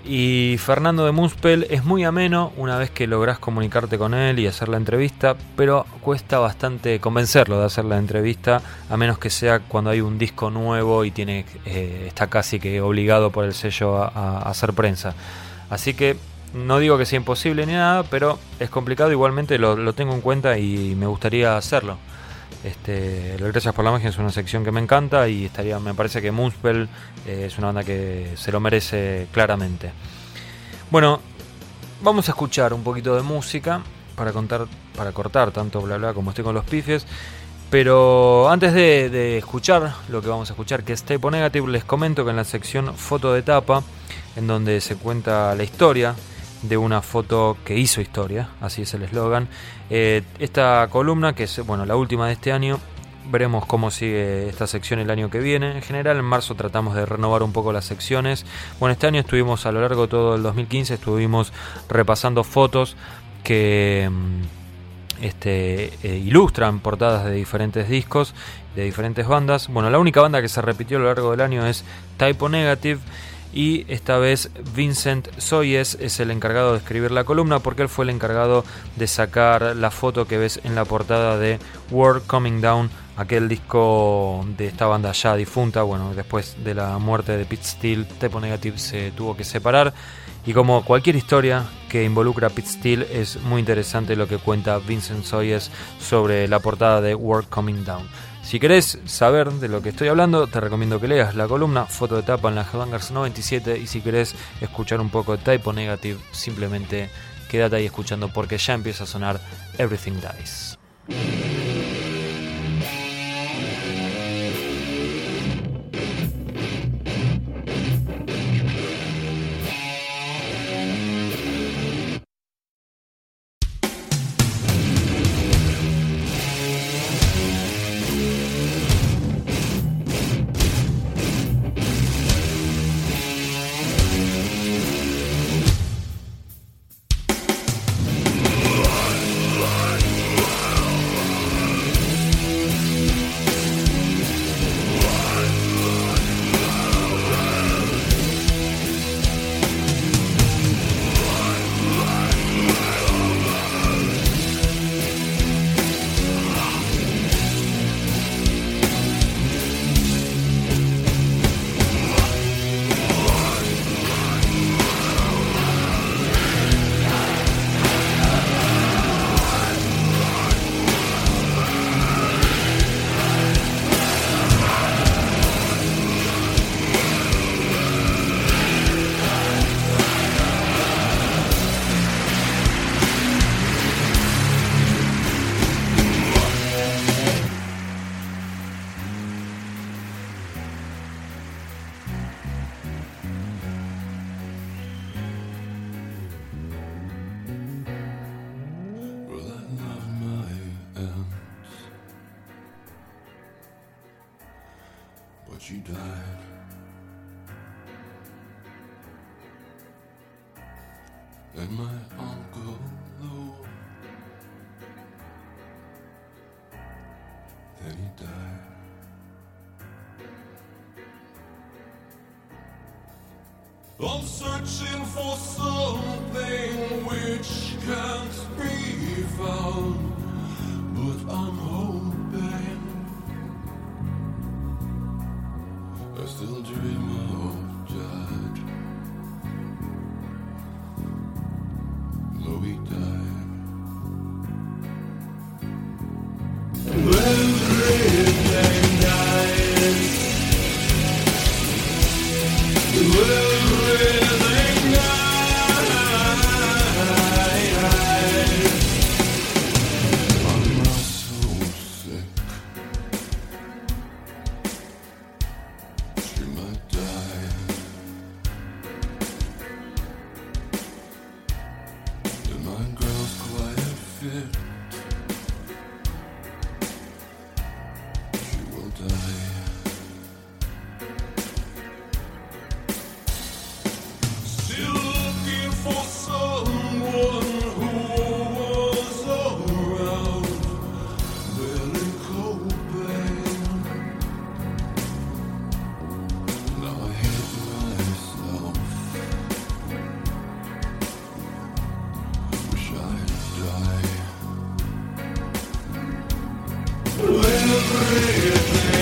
Y Fernando de Moonspell es muy ameno una vez que lográs comunicarte con él y hacer la entrevista, pero cuesta bastante convencerlo de hacer la entrevista, a menos que sea cuando hay un disco nuevo y tiene eh, está casi que obligado por el sello a, hacer prensa. Así que no digo que sea imposible ni nada, pero es complicado, igualmente lo tengo en cuenta y me gustaría hacerlo. Este, Gracias por la Magia es una sección que me encanta y estaría, me parece que Moonspell eh, es una banda que se lo merece claramente. Bueno, vamos a escuchar un poquito de música para contar, para cortar tanto bla bla como estoy con los pifies. Pero antes de, de escuchar lo que vamos a escuchar, que es Typo Negative, les comento que en la sección foto de tapa, en donde se cuenta la historia de una foto que hizo historia, así es el eslogan. Eh, esta columna, que es bueno la última de este año, veremos cómo sigue esta sección el año que viene. En general, en marzo tratamos de renovar un poco las secciones. Bueno, este año estuvimos a lo largo de todo el 2015, estuvimos repasando fotos que mm, este, eh, ilustran portadas de diferentes discos, de diferentes bandas. Bueno, la única banda que se repitió a lo largo del año es Typo Negative. Y esta vez Vincent Soyes es el encargado de escribir la columna porque él fue el encargado de sacar la foto que ves en la portada de World Coming Down, aquel disco de esta banda ya difunta. Bueno, después de la muerte de Pete Steele, Typo Negative se tuvo que separar. Y como cualquier historia que involucra a Pete Steele, es muy interesante lo que cuenta Vincent Soyes sobre la portada de World Coming Down. Si querés saber de lo que estoy hablando, te recomiendo que leas la columna Foto de tapa en la Headbangers 97 y si querés escuchar un poco de Typo Negative, simplemente quédate ahí escuchando porque ya empieza a sonar Everything Dies. Everything died.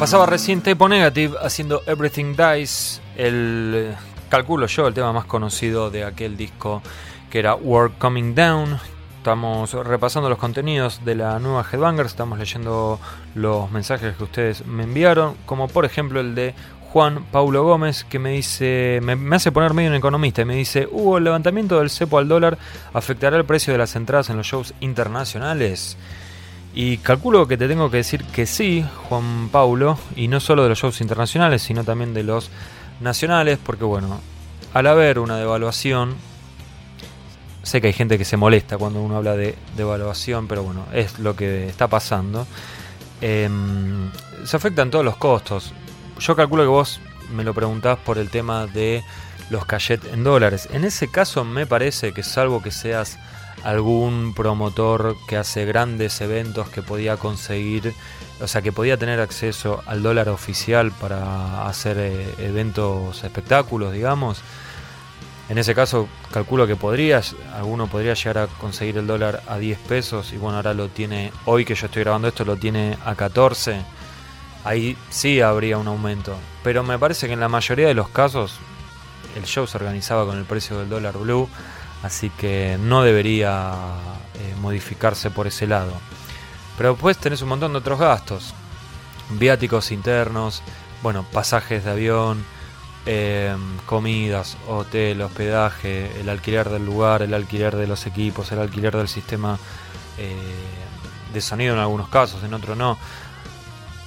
Pasaba recién Typo Negative haciendo Everything Dies, el calculo yo el tema más conocido de aquel disco que era Work Coming Down. Estamos repasando los contenidos de la nueva Headbangers, estamos leyendo los mensajes que ustedes me enviaron, como por ejemplo el de Juan Paulo Gómez, que me dice, me, me hace poner medio un economista, y me dice, ¿hubo el levantamiento del cepo al dólar afectará el precio de las entradas en los shows internacionales? Y calculo que te tengo que decir que sí, Juan Paulo, y no solo de los shows internacionales, sino también de los nacionales, porque bueno, al haber una devaluación, sé que hay gente que se molesta cuando uno habla de devaluación, pero bueno, es lo que está pasando. Em, se afectan todos los costos. Yo calculo que vos me lo preguntás por el tema de los cachet en dólares. En ese caso me parece que salvo que seas algún promotor que hace grandes eventos que podía conseguir, o sea, que podía tener acceso al dólar oficial para hacer eh, eventos, espectáculos, digamos. En ese caso, calculo que podrías, alguno podría llegar a conseguir el dólar a 10 pesos y bueno, ahora lo tiene, hoy que yo estoy grabando esto, lo tiene a 14. Ahí sí habría un aumento. Pero me parece que en la mayoría de los casos el show se organizaba con el precio del dólar blue así que no debería eh, modificarse por ese lado. Pero después tenés un montón de otros gastos, viáticos internos, bueno, pasajes de avión, eh, comidas, hotel, hospedaje, el alquiler del lugar, el alquiler de los equipos, el alquiler del sistema eh, de sonido en algunos casos, en otros no.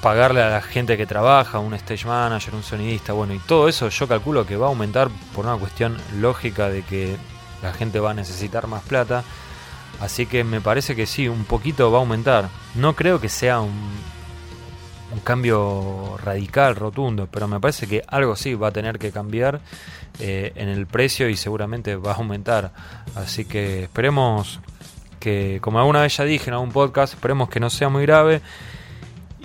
Pagarle a la gente que trabaja, un stage manager, un sonidista, bueno, y todo eso yo calculo que va a aumentar por una cuestión lógica de que la gente va a necesitar más plata. Así que me parece que sí, un poquito va a aumentar. No creo que sea un, cambio radical, rotundo, pero me parece que algo sí va a tener que cambiar eh, en el precio y seguramente va a aumentar. Así que esperemos que, como alguna vez ya dije en algún podcast, esperemos que no sea muy grave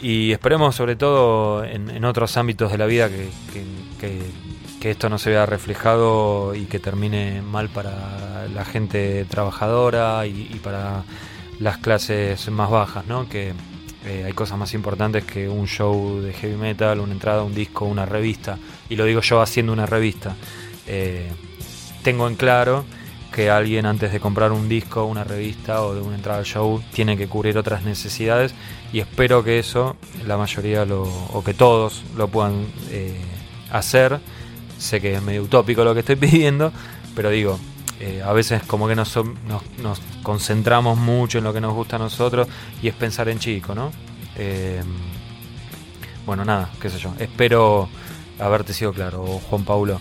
y esperemos sobre todo en, otros ámbitos de la vida que- que esto no se vea reflejado y que termine mal para la gente trabajadora y, para las clases más bajas, ¿no? Que eh, hay cosas más importantes que un show de heavy metal, una entrada, un disco, una revista. Y lo digo yo haciendo una revista. Eh, tengo en claro que alguien antes de comprar un disco, una revista o de una entrada al show tiene que cubrir otras necesidades y espero que eso la mayoría lo, o que todos lo puedan eh, hacer. Sé que es medio utópico lo que estoy pidiendo, pero digo, eh, a veces como que nos, concentramos mucho en lo que nos gusta a nosotros y es pensar en chico, ¿no? Eh, bueno, nada, qué sé yo. Espero haberte sido claro, Juan Paulo.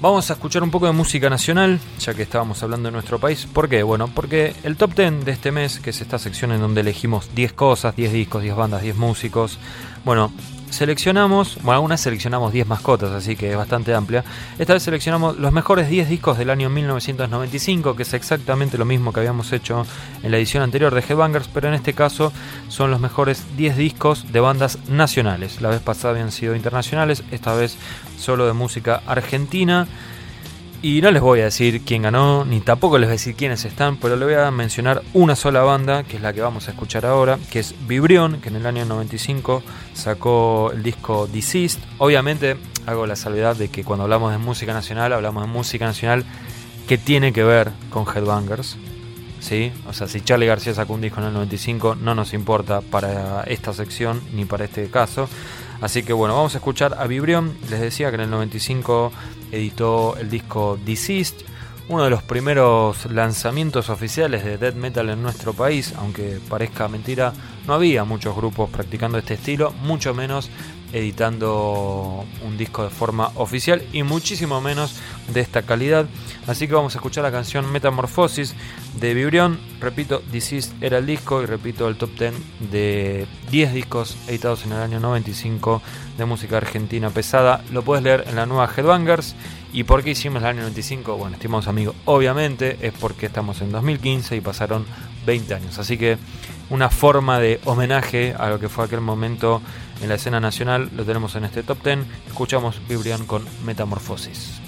Vamos a escuchar un poco de música nacional, ya que estábamos hablando de nuestro país. ¿Por qué? Bueno, porque el top 10 de este mes, que es esta sección en donde elegimos 10 cosas, 10 discos, 10 bandas, 10 músicos, bueno, seleccionamos, bueno, algunas seleccionamos 10 mascotas, así que es bastante amplia. Esta vez seleccionamos los mejores 10 discos del año 1995, que es exactamente lo mismo que habíamos hecho en la edición anterior de Headbangers, pero en este caso son los mejores 10 discos de bandas nacionales. La vez pasada habían sido internacionales, esta vez solo de música argentina. Y no les voy a decir quién ganó, ni tampoco les voy a decir quiénes están, pero les voy a mencionar una sola banda, que es la que vamos a escuchar ahora, que es Vibrión, que en el año 95 sacó el disco Deceased. Obviamente hago la salvedad de que cuando hablamos de música nacional, hablamos de música nacional que tiene que ver con Headbangers. ¿sí? O sea, si Charlie García sacó un disco en el 95, no nos importa para esta sección ni para este caso. Así que bueno, vamos a escuchar a Vibrión. Les decía que en el 95 editó el disco Deceased, uno de los primeros lanzamientos oficiales de death metal en nuestro país, aunque parezca mentira, no había muchos grupos practicando este estilo, mucho menos editando un disco de forma oficial y muchísimo menos de esta calidad. Así que vamos a escuchar la canción Metamorfosis de Vibrión. Repito, Deceased era el disco y repito el top 10 de 10 discos editados en el año 95 de música argentina pesada. Lo puedes leer en la nueva Headbangers. ¿Y por qué hicimos el año 95? Bueno, estimados amigos, obviamente es porque estamos en 2015 y pasaron 20 años. Así que una forma de homenaje a lo que fue aquel momento en la escena nacional lo tenemos en este top 10. Escuchamos Vibrión con Metamorfosis.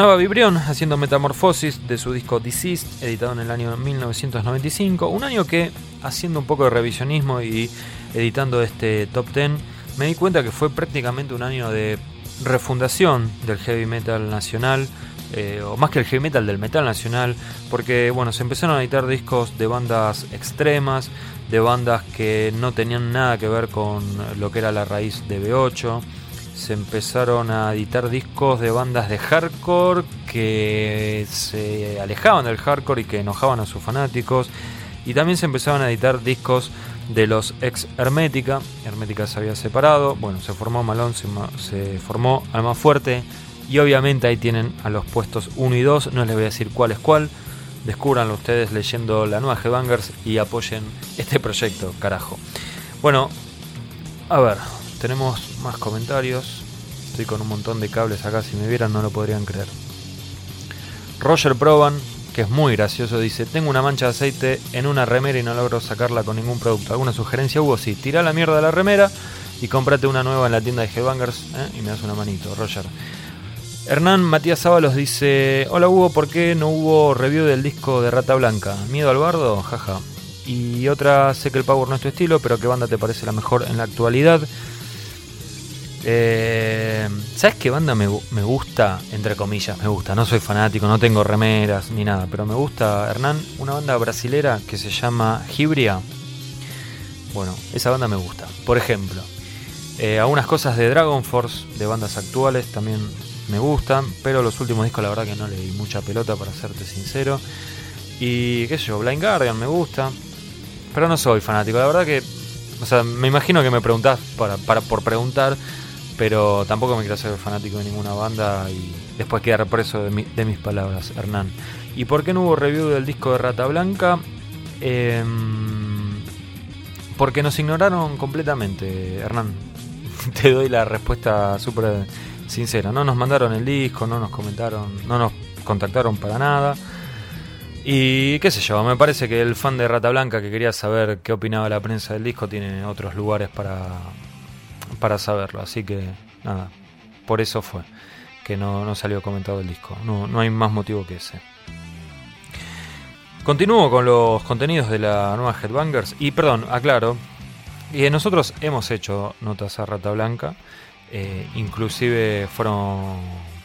Sonaba Vibrión haciendo Metamorfosis de su disco Deceased, editado en el año 1995. Un año que, haciendo un poco de revisionismo y editando este top 10, me di cuenta que fue prácticamente un año de refundación del heavy metal nacional. eh, o más que el heavy metal del metal nacional, porque bueno, se empezaron a editar discos de bandas extremas, de bandas que no tenían nada que ver con lo que era la raíz de B8. Se empezaron a editar discos de bandas de hardcore que se alejaban del hardcore y que enojaban a sus fanáticos. Y también se empezaron a editar discos de los ex Hermética. Hermética se había separado. Bueno, se formó Malón, se, se formó Alma Fuerte. Y obviamente ahí tienen a los puestos 1 y 2. No les voy a decir cuál es cuál. Descúbranlo ustedes leyendo la nueva Headbangers y apoyen este proyecto, carajo. Bueno, a ver, tenemos más comentarios. Estoy con un montón de cables acá, si me vieran no lo podrían creer. Roger Proban, que es muy gracioso, dice, tengo una mancha de aceite en una remera y no logro sacarla con ningún producto. ¿Alguna sugerencia, Hugo? Sí, tira la mierda de la remera y cómprate una nueva en la tienda de Headbangers ¿eh? y me das una manito, Roger. Hernán Matías Ábalos dice, hola Hugo, ¿por qué no hubo review del disco de Rata Blanca? ¿Miedo al bardo? Jaja. Y otra, sé que el Power no es tu estilo, pero ¿qué banda te parece la mejor en la actualidad? Eh, ¿Sabes qué banda me, me gusta? Entre comillas, me gusta. No soy fanático, no tengo remeras ni nada, pero me gusta, Hernán, una banda brasilera que se llama Hibria. Bueno, esa banda me gusta. Por ejemplo, eh, algunas cosas de Dragon Force, de bandas actuales, también me gustan, pero los últimos discos la verdad que no le di mucha pelota, para serte sincero. Y qué sé yo, Blind Guardian me gusta, pero no soy fanático. La verdad que, o sea, me imagino que me preguntás para, para, por preguntar, pero tampoco me quiero ser fanático de ninguna banda y después quedar preso de mis palabras, Hernán. ¿Y por qué no hubo review del disco de Rata Blanca? Em, porque nos ignoraron completamente, Hernán. Te doy la respuesta súper sincera. No nos mandaron el disco, no nos comentaron, no nos contactaron para nada. Y qué sé yo, me parece que el fan de Rata Blanca que quería saber qué opinaba la prensa del disco tiene otros lugares para, para saberlo. Así que nada, por eso fue que no, no salió comentado el disco. No, no hay más motivo que ese. Continúo con los contenidos de la nueva Headbangers. Y perdón, aclaro. Y nosotros hemos hecho notas a Rata Blanca. eh, inclusive fueron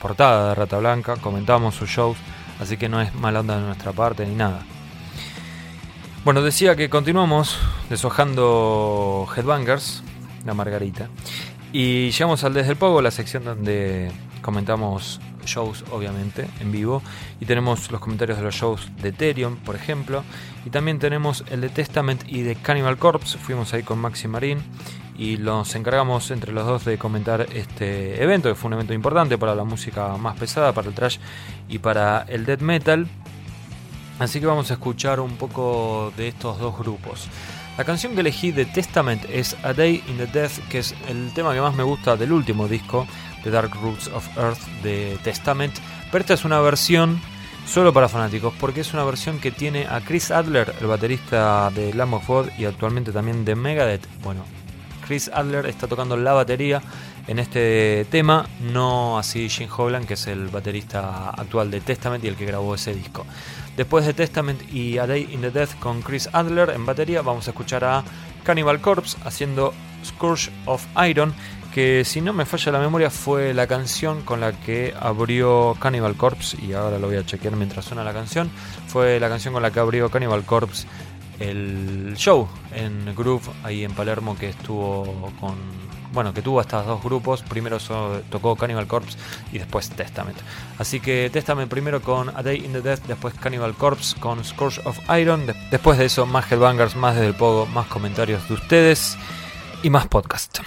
portada de Rata Blanca. Comentamos sus shows. Así que no es mala onda de nuestra parte ni nada. Bueno, decía que continuamos deshojando Headbangers, la Margarita. Y llegamos al Desde el Pogo, la sección donde comentamos shows, obviamente, en vivo. Y tenemos los comentarios de los shows de Ethereum, por ejemplo. Y también tenemos el de Testament y de Cannibal Corpse. Fuimos ahí con Maxi Marín y nos encargamos entre los dos de comentar este evento, que fue un evento importante para la música más pesada, para el trash y para el death metal. Así que vamos a escuchar un poco de estos dos grupos. La canción que elegí de Testament es A Day in the Death, que es el tema que más me gusta del último disco, The Dark Roots of Earth de Testament. Pero esta es una versión solo para fanáticos, porque es una versión que tiene a Chris Adler, el baterista de Lamb of God y actualmente también de Megadeth. Bueno, Chris Adler está tocando la batería en este tema, no así Jim Hoglan, que es el baterista actual de Testament y el que grabó ese disco. Después de Testament y A Day in the Death con Chris Adler en batería, vamos a escuchar a Cannibal Corpse haciendo Scourge of Iron, que si no me falla la memoria fue la canción con la que abrió Cannibal Corpse, y ahora lo voy a chequear mientras suena la canción, fue la canción con la que abrió Cannibal Corpse el show en Groove ahí en Palermo que estuvo con bueno que tuvo estos dos grupos. Primero tocó Cannibal Corpse y después Testament. Así que Testament primero con A Day in the Death después Cannibal Corpse con Scourge of Iron De- después de eso más Headbangers más desde el pogo más comentarios de ustedes y más podcast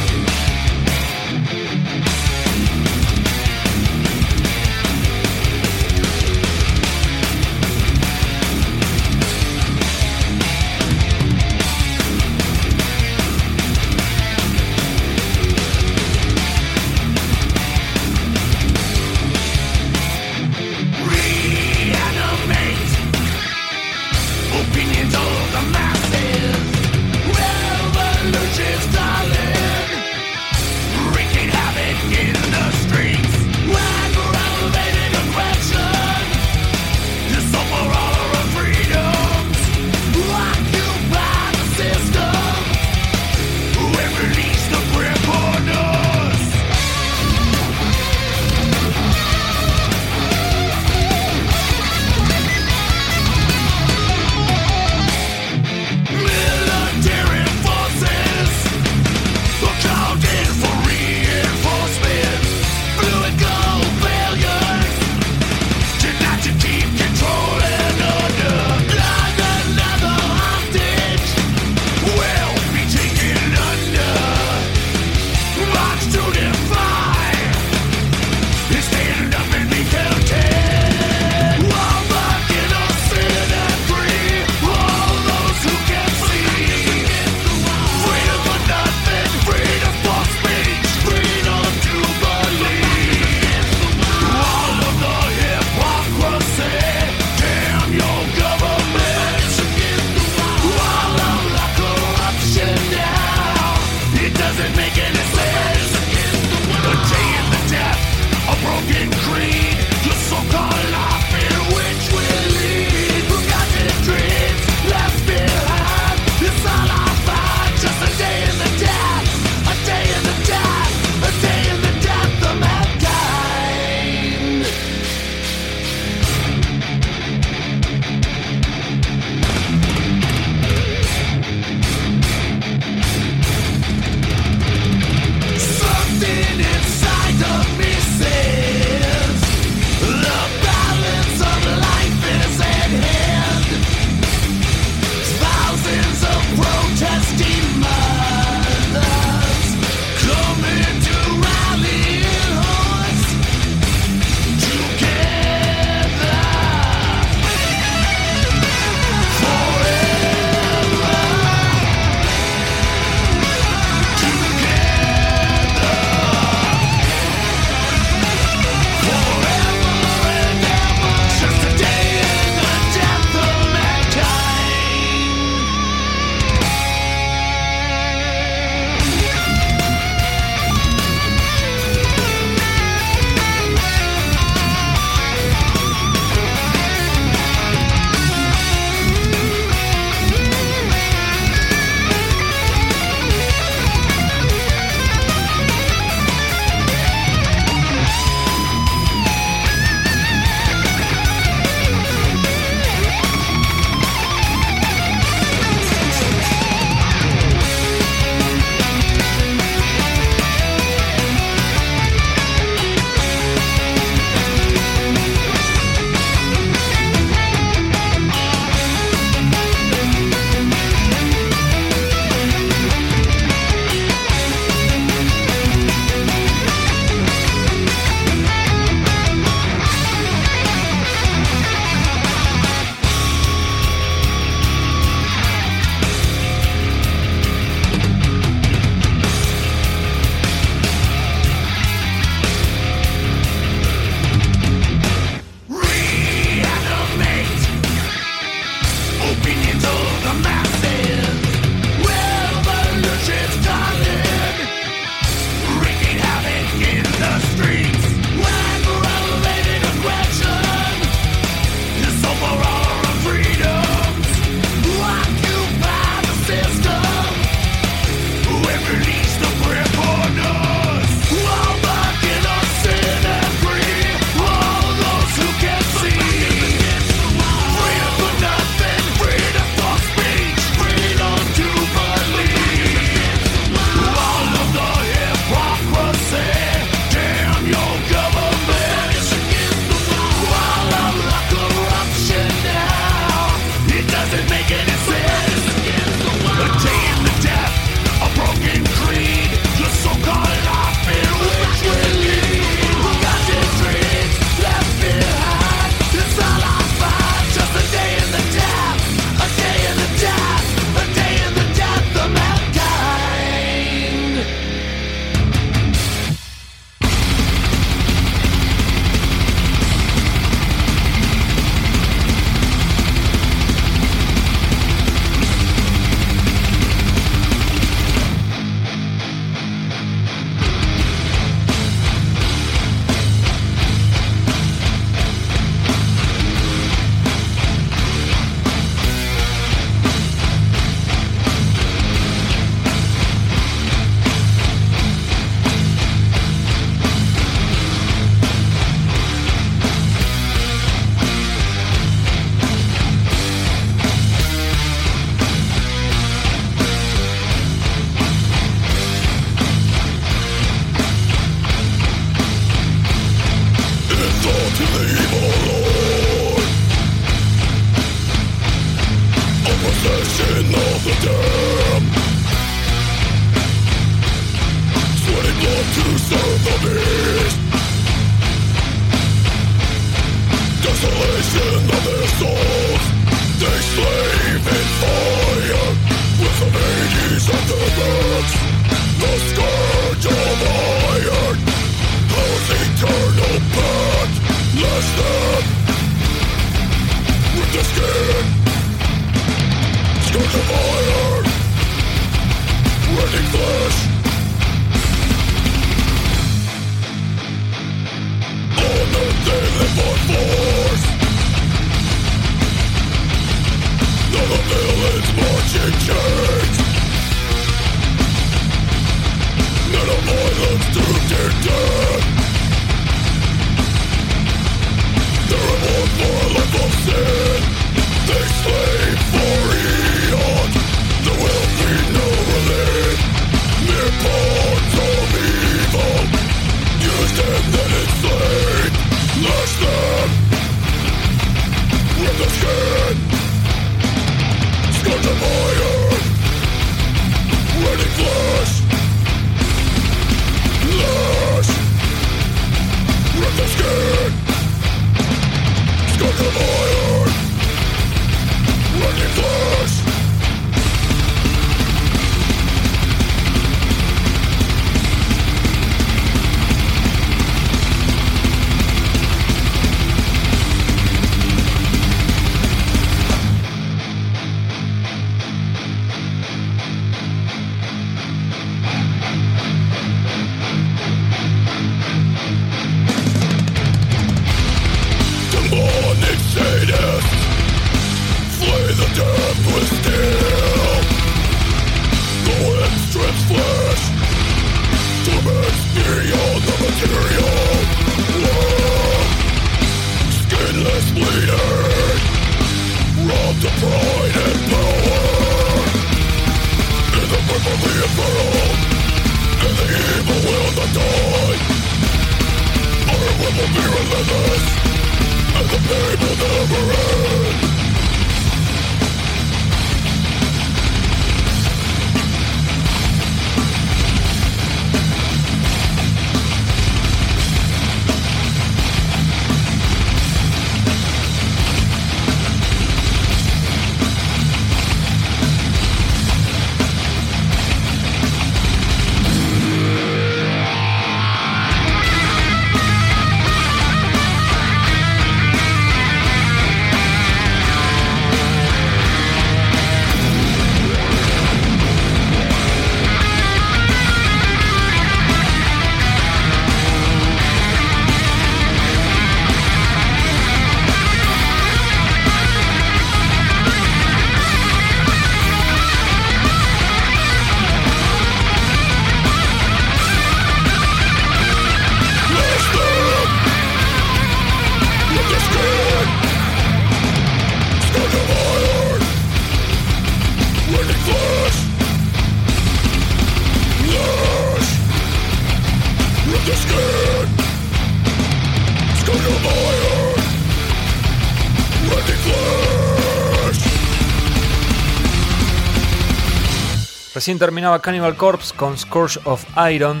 Recién terminaba Cannibal Corpse con Scourge of Iron.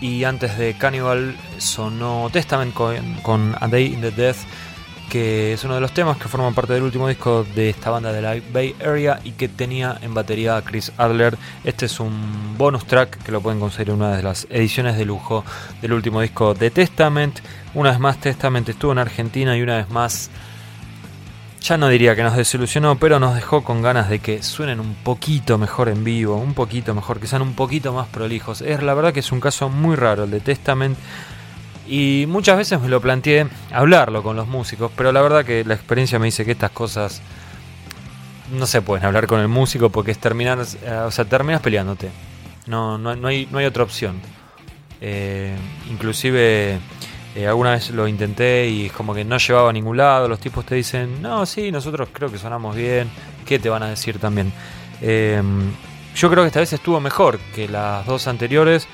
Y antes de Cannibal sonó Testament con, con A Day in the Death, que es uno de los temas que forman parte del último disco de esta banda de la Bay Area y que tenía en batería a Chris Adler. Este es un bonus track que lo pueden conseguir en una de las ediciones de lujo del último disco de Testament. Una vez más, Testament estuvo en Argentina y una vez más ya no diría que nos desilusionó, pero nos dejó con ganas de que suenen un poquito mejor en vivo, un poquito mejor, que sean un poquito más prolijos. Es la verdad que es un caso muy raro el de Testament. Y muchas veces me lo planteé hablarlo con los músicos, pero la verdad que la experiencia me dice que estas cosas no se pueden hablar con el músico porque es terminar, eh, o sea, terminas peleándote. No, no, hay, no hay otra opción. Eh, inclusive eh, alguna vez lo intenté y es como que no llevaba a ningún lado. Los tipos te dicen, no, sí, nosotros creo que sonamos bien. ¿Qué te van a decir también? Eh, yo creo que esta vez estuvo mejor que las dos anteriores.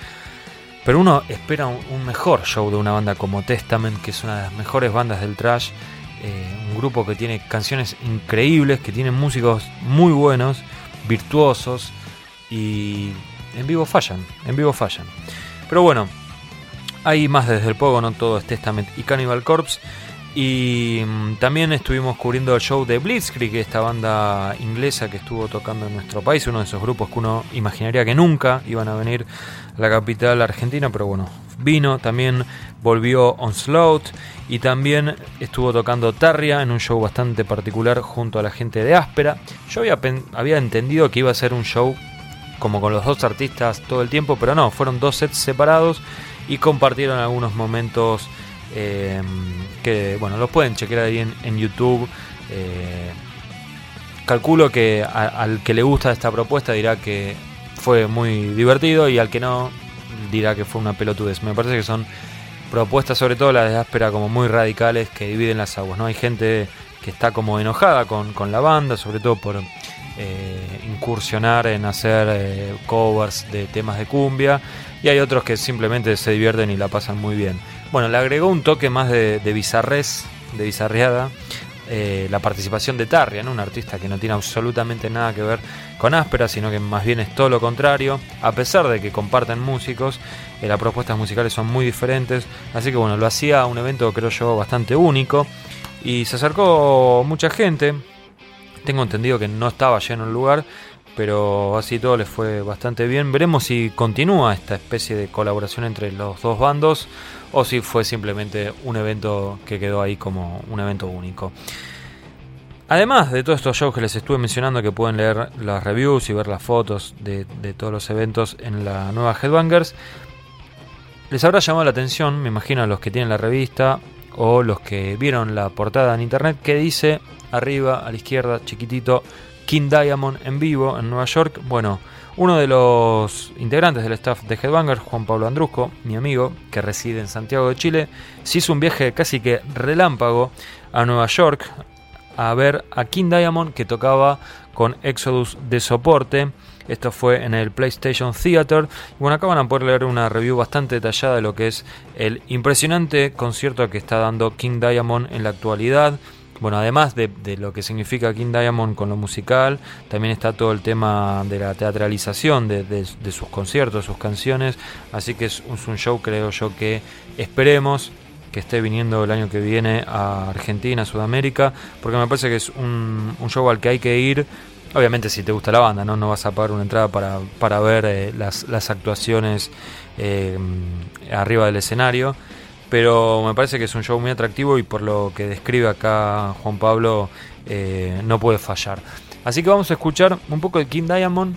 Pero uno espera un, un mejor show de una banda como Testament, que es una de las mejores bandas del trash. Eh, un grupo que tiene canciones increíbles, que tiene músicos muy buenos, virtuosos. Y en vivo fallan, en vivo fallan. Pero bueno, hay más desde el pogo, no todo es Testament y Cannibal Corpse. Y mm, también estuvimos cubriendo el show de Blitzkrieg, esta banda inglesa que estuvo tocando en nuestro país, uno de esos grupos que uno imaginaría que nunca iban a venir a la capital argentina, pero bueno, vino, también volvió Onslaught y también estuvo tocando Tarria en un show bastante particular junto a la gente de Áspera. Yo había, había entendido que iba a ser un show como con los dos artistas todo el tiempo, pero no, fueron dos sets separados y compartieron algunos momentos eh, que, bueno, los pueden chequear ahí en, YouTube. eh, calculo que al que le gusta esta propuesta dirá que fue muy divertido y al que no dirá que fue una pelotudez. Me parece que son propuestas, sobre todo las de áspera, como muy radicales que dividen las aguas. ¿no? Hay gente que está como enojada con, con la banda, sobre todo por eh, incursionar en hacer covers de temas de cumbia, y hay otros que simplemente se divierten y la pasan muy bien. Bueno, le agregó un toque más de, de de bizarreada, eh, la participación de Tarria, un artista que no tiene absolutamente nada que ver con Áspera, sino que más bien es todo lo contrario. A pesar de que comparten músicos, eh, las propuestas musicales son muy diferentes. Así que bueno, lo hacía un evento creo yo bastante único. Y se acercó mucha gente. Tengo entendido que no estaba lleno el lugar, pero así todo les fue bastante bien. Veremos si continúa esta especie de colaboración entre los dos bandos o si fue simplemente un evento que quedó ahí como un evento único. Además de todos estos shows que les estuve mencionando, que pueden leer las reviews y ver las fotos de, todos los eventos en la nueva Headbangers, les habrá llamado la atención, me imagino a los que tienen la revista o los que vieron la portada en internet, que dice arriba a la izquierda, chiquitito, King Diamond en vivo en Nueva York. Bueno, uno de los integrantes del staff de Headbangers, Juan Pablo Andrusco, mi amigo, que reside en Santiago de Chile, se hizo un viaje casi que relámpago a Nueva York a ver a King Diamond que tocaba con Exodus de soporte. Esto fue en el PlayStation Theater. Bueno, acá van a poder leer una review bastante detallada de lo que es el impresionante concierto que está dando King Diamond en la actualidad. Bueno, además de, de lo que significa King Diamond con lo musical, también está todo el tema de la teatralización de, de- sus conciertos, sus canciones. Así que es, es un show, creo yo, que esperemos que esté viniendo el año que viene a Argentina, Sudamérica, porque me parece que es un, un show al que hay que ir. Obviamente si te gusta la banda, no, no vas a pagar una entrada para, para ver eh, las, las actuaciones eh, arriba del escenario, pero me parece que es un show muy atractivo y por lo que describe acá Juan Pablo eh, no puede fallar. Así que vamos a escuchar un poco de King Diamond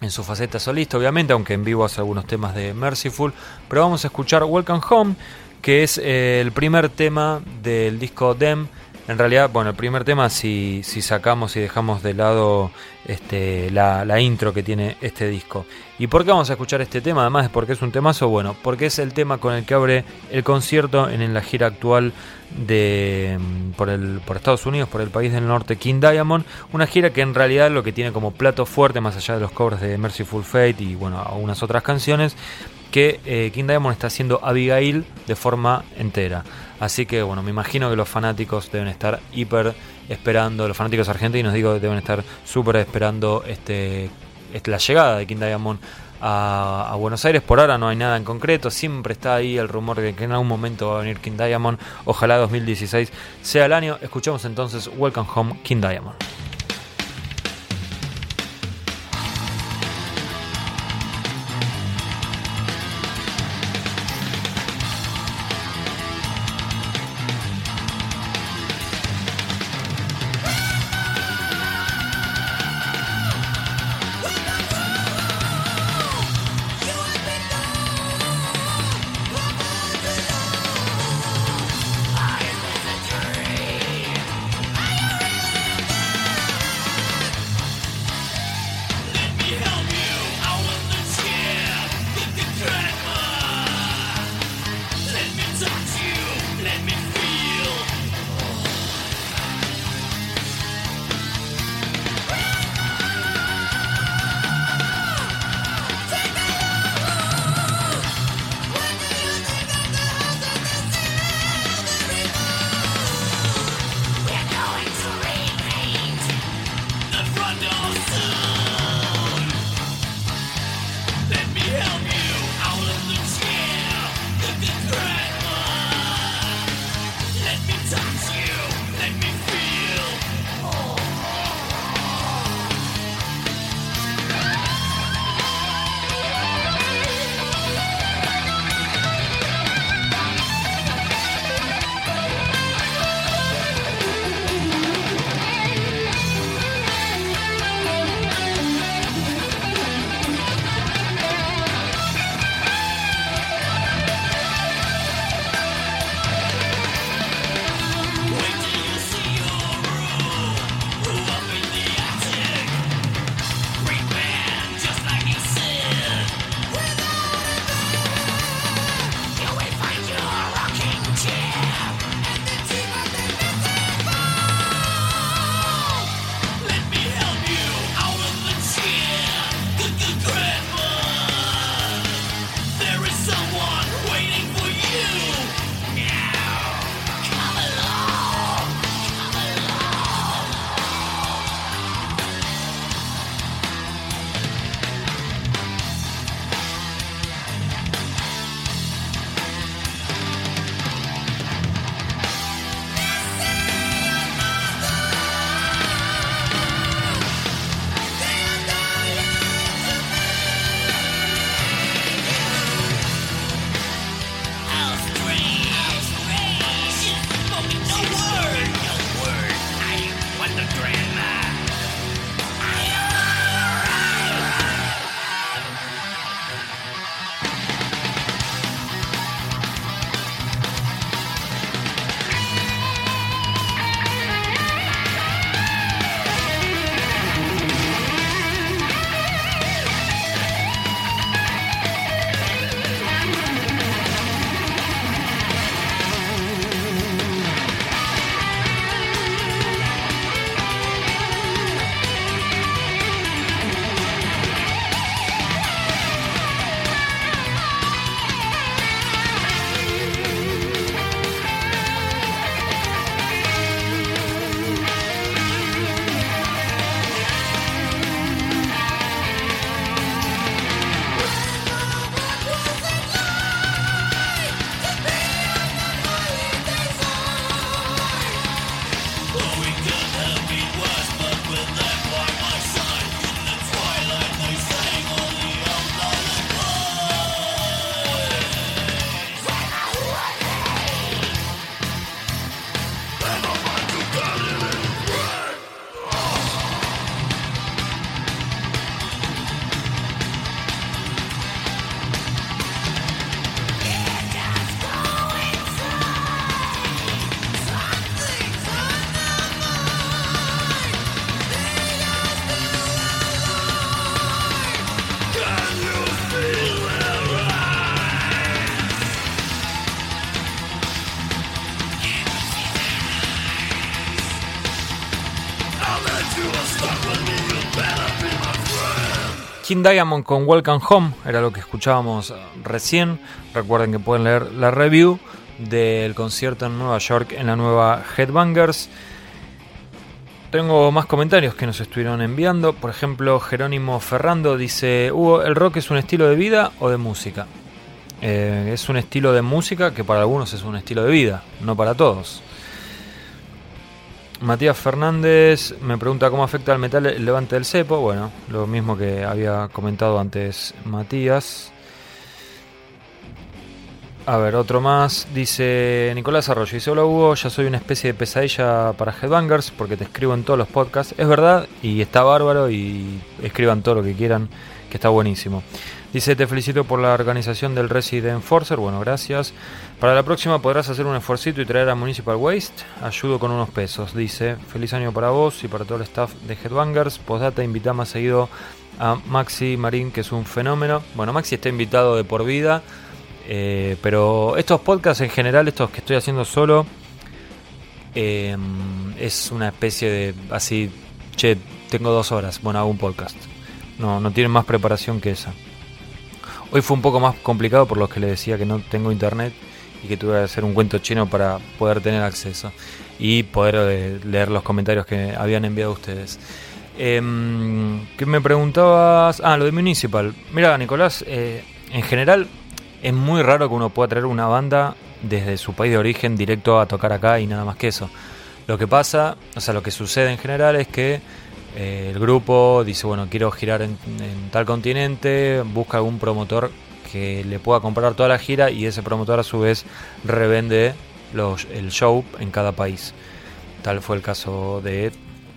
en su faceta solista, obviamente, aunque en vivo hace algunos temas de Merciful, pero vamos a escuchar Welcome Home, que es eh, el primer tema del disco Dem. En realidad, bueno, el primer tema si, sacamos y dejamos de lado este, la, intro que tiene este disco. ¿Y por qué vamos a escuchar este tema? Además de porque es un temazo, bueno, porque es el tema con el que abre el concierto en la gira actual de mm, por, el, por Estados Unidos, por el país del norte, King Diamond. Una gira que en realidad lo que tiene como plato fuerte, más allá de los covers de Merciful Fate y bueno, algunas otras canciones, que eh, King Diamond está haciendo Abigail de forma entera. Así que bueno, me imagino que los fanáticos deben estar hiper esperando, los fanáticos argentinos digo, deben estar súper esperando este, este- la llegada de King Diamond a, a Buenos Aires. Por ahora no hay nada en concreto, siempre está ahí el rumor de que en algún momento va a venir King Diamond. Ojalá 2016 sea el año. Escuchamos entonces Welcome Home King Diamond. King Diamond con Welcome Home era lo que escuchábamos eh, recién. Recuerden que pueden leer la review del concierto en Nueva York en la nueva Headbangers. Tengo más comentarios que nos estuvieron enviando. Por ejemplo, Jerónimo Ferrando dice: Hugo, ¿el rock es un estilo de vida o de música? Eh, es un estilo de música que para algunos es un estilo de vida, no para todos. Matías Fernández me pregunta cómo afecta al metal el levante del cepo. Bueno, lo mismo que había comentado antes Matías. A ver, otro más. Dice Nicolás Arroyo. Dice, hola Hugo, ya soy una especie de pesadilla para Headbangers porque te escribo en todos los podcasts. Es verdad y está bárbaro y escriban todo lo que quieran, que está buenísimo. Dice, te felicito por la organización del Resident Forcer. Bueno, gracias. Para la próxima podrás hacer un esfuercito y traer a Municipal Waste. Ayudo con unos pesos. Dice, feliz año para vos y para todo el staff de Headbangers. Postdata, invita más seguido a Maxi Marín, que es un fenómeno. Bueno, Maxi está invitado de por vida. eh, pero estos podcasts en general, estos que estoy haciendo solo, eh, es una especie de así, che, tengo dos horas, bueno, hago un podcast. No, no tiene más preparación que esa. Hoy fue un poco más complicado por lo que le decía que no tengo internet y que tuve que hacer un cuento chino para poder tener acceso y poder eh, leer los comentarios que habían enviado ustedes. Em, ¿Qué me preguntabas? Ah, lo de Municipal. Mira, Nicolás, eh, en general es muy raro que uno pueda traer una banda desde su país de origen directo a tocar acá y nada más que eso. Lo que pasa, o sea, lo que sucede en general es que eh, el grupo dice, bueno, quiero girar en tal continente, busca algún promotor que le pueda comprar toda la gira y ese promotor a su vez revende los, el show en cada país. Tal fue el caso de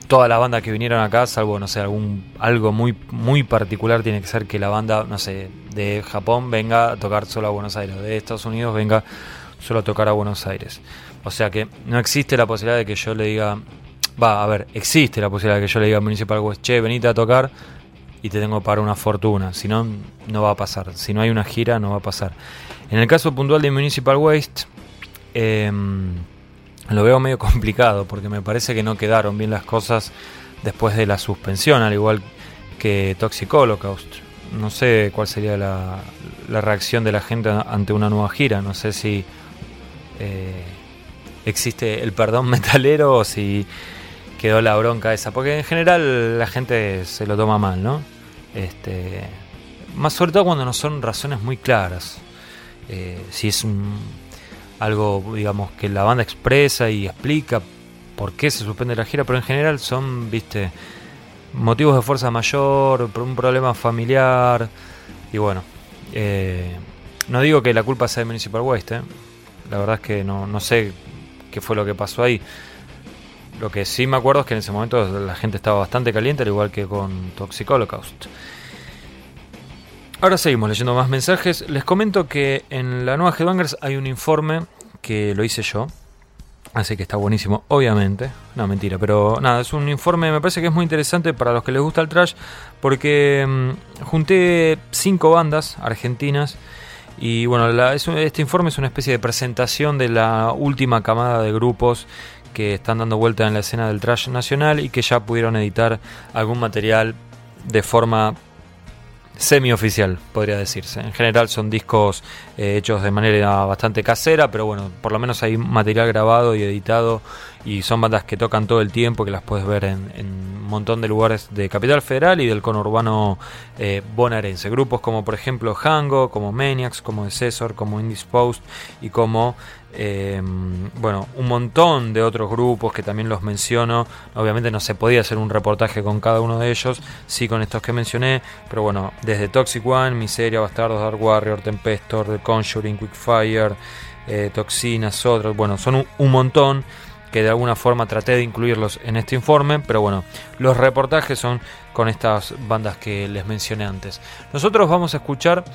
todas las bandas que vinieron acá, salvo, no sé, algún, algo muy, muy particular tiene que ser que la banda, no sé, de Japón venga a tocar solo a Buenos Aires, de Estados Unidos venga solo a tocar a Buenos Aires. O sea que no existe la posibilidad de que yo le diga, va, a ver, existe la posibilidad de que yo le diga a Municipal West, che, venite a tocar y te tengo para una fortuna. Si no, no va a pasar. Si no hay una gira, no va a pasar. En el caso puntual de Municipal Waste, eh, lo veo medio complicado porque me parece que no quedaron bien las cosas después de la suspensión, al igual que Toxic Holocaust. No sé cuál sería la, la reacción de la gente ante una nueva gira. No sé si eh, existe el perdón metalero o si quedó la bronca esa. Porque en general la gente se lo toma mal, ¿no? Este, más sobre todo cuando no son razones muy claras. Eh, si es un, algo, digamos, que la banda expresa y explica por qué se suspende la gira, pero en general son, viste, motivos de fuerza mayor, un problema familiar. Y bueno, eh, no digo que la culpa sea de Municipal Waste, ¿eh? la verdad es que no, no sé qué fue lo que pasó ahí. Lo que sí me acuerdo es que en ese momento la gente estaba bastante caliente, al igual que con Toxic Holocaust. Ahora seguimos leyendo más mensajes. Les comento que en la nueva Headbangers hay un informe que lo hice yo. Así que está buenísimo, obviamente. No, mentira, pero nada, es un informe, me parece que es muy interesante para los que les gusta el trash, porque mm, junté cinco bandas argentinas y bueno, este informe es una especie de presentación de la última camada de grupos que están dando vuelta en la escena del trash nacional y que ya pudieron editar algún material de forma semi-oficial, podría decirse. En general son discos eh, hechos de manera bastante casera, pero bueno, por lo menos hay material grabado y editado y son bandas que tocan todo el tiempo, que las puedes ver en, en montón de lugares de Capital Federal y del conurbano eh, bonaerense. Grupos como por ejemplo Hango, como Maniacs, como Decessor, como Indisposed y como eh, bueno, un montón de otros grupos que también los menciono. Obviamente no se podía hacer un reportaje con cada uno de ellos, sí con estos que mencioné, pero bueno, desde Toxic One, Miseria, Bastardos, Dark Warrior, Tempestor, The Conjuring, Quickfire, eh, Toxinas, otros, bueno, son un montón que de alguna forma traté de incluirlos en este informe, pero bueno, los reportajes son con estas bandas que les mencioné antes. Nosotros vamos a escuchar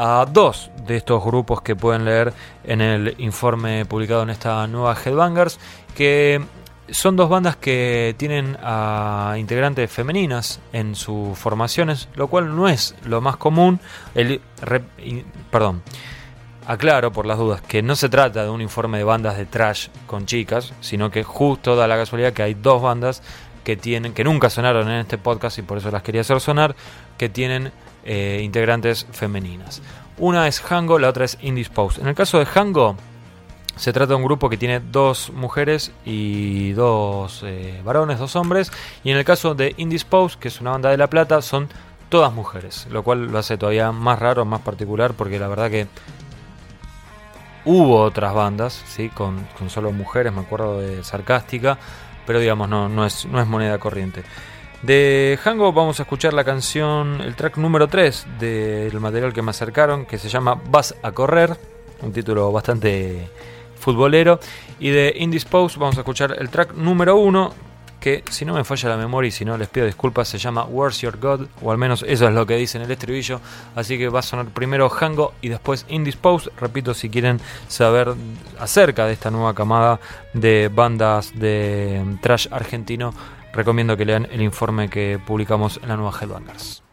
a dos de estos grupos que pueden leer en el informe publicado en esta nueva Headbangers, que son dos bandas que tienen a integrantes femeninas en sus formaciones, lo cual no es lo más común. El, re- perdón, aclaro por las dudas que no se trata de un informe de bandas de trash con chicas, sino que justo da la casualidad que hay dos bandas que tienen, que nunca sonaron en este podcast y por eso las quería hacer sonar, que tienen eh, integrantes femeninas. Una es Hango, la otra es Indisposed. En el caso de Hango, se trata de un grupo que tiene dos mujeres y dos eh, varones, dos hombres. Y en el caso de Indisposed, que es una banda de La Plata, son todas mujeres. Lo cual lo hace todavía más raro, más particular, porque la verdad que hubo otras bandas, ¿sí? Con, con solo mujeres, me acuerdo de Sarcástica, pero digamos, no, no, es, no es moneda corriente. De Hango vamos a escuchar la canción, el track número 3 del material que me acercaron, que se llama Vas a correr, un título bastante futbolero. Y de Indisposed vamos a escuchar el track número 1, que si no me falla la memoria y si no les pido disculpas, se llama Where's Your God, o al menos eso es lo que dice en el estribillo. Así que va a sonar primero Hango y después Indisposed. Repito, si quieren saber acerca de esta nueva camada de bandas de trash argentino, recomiendo que lean el informe que publicamos en la nueva Headbangers.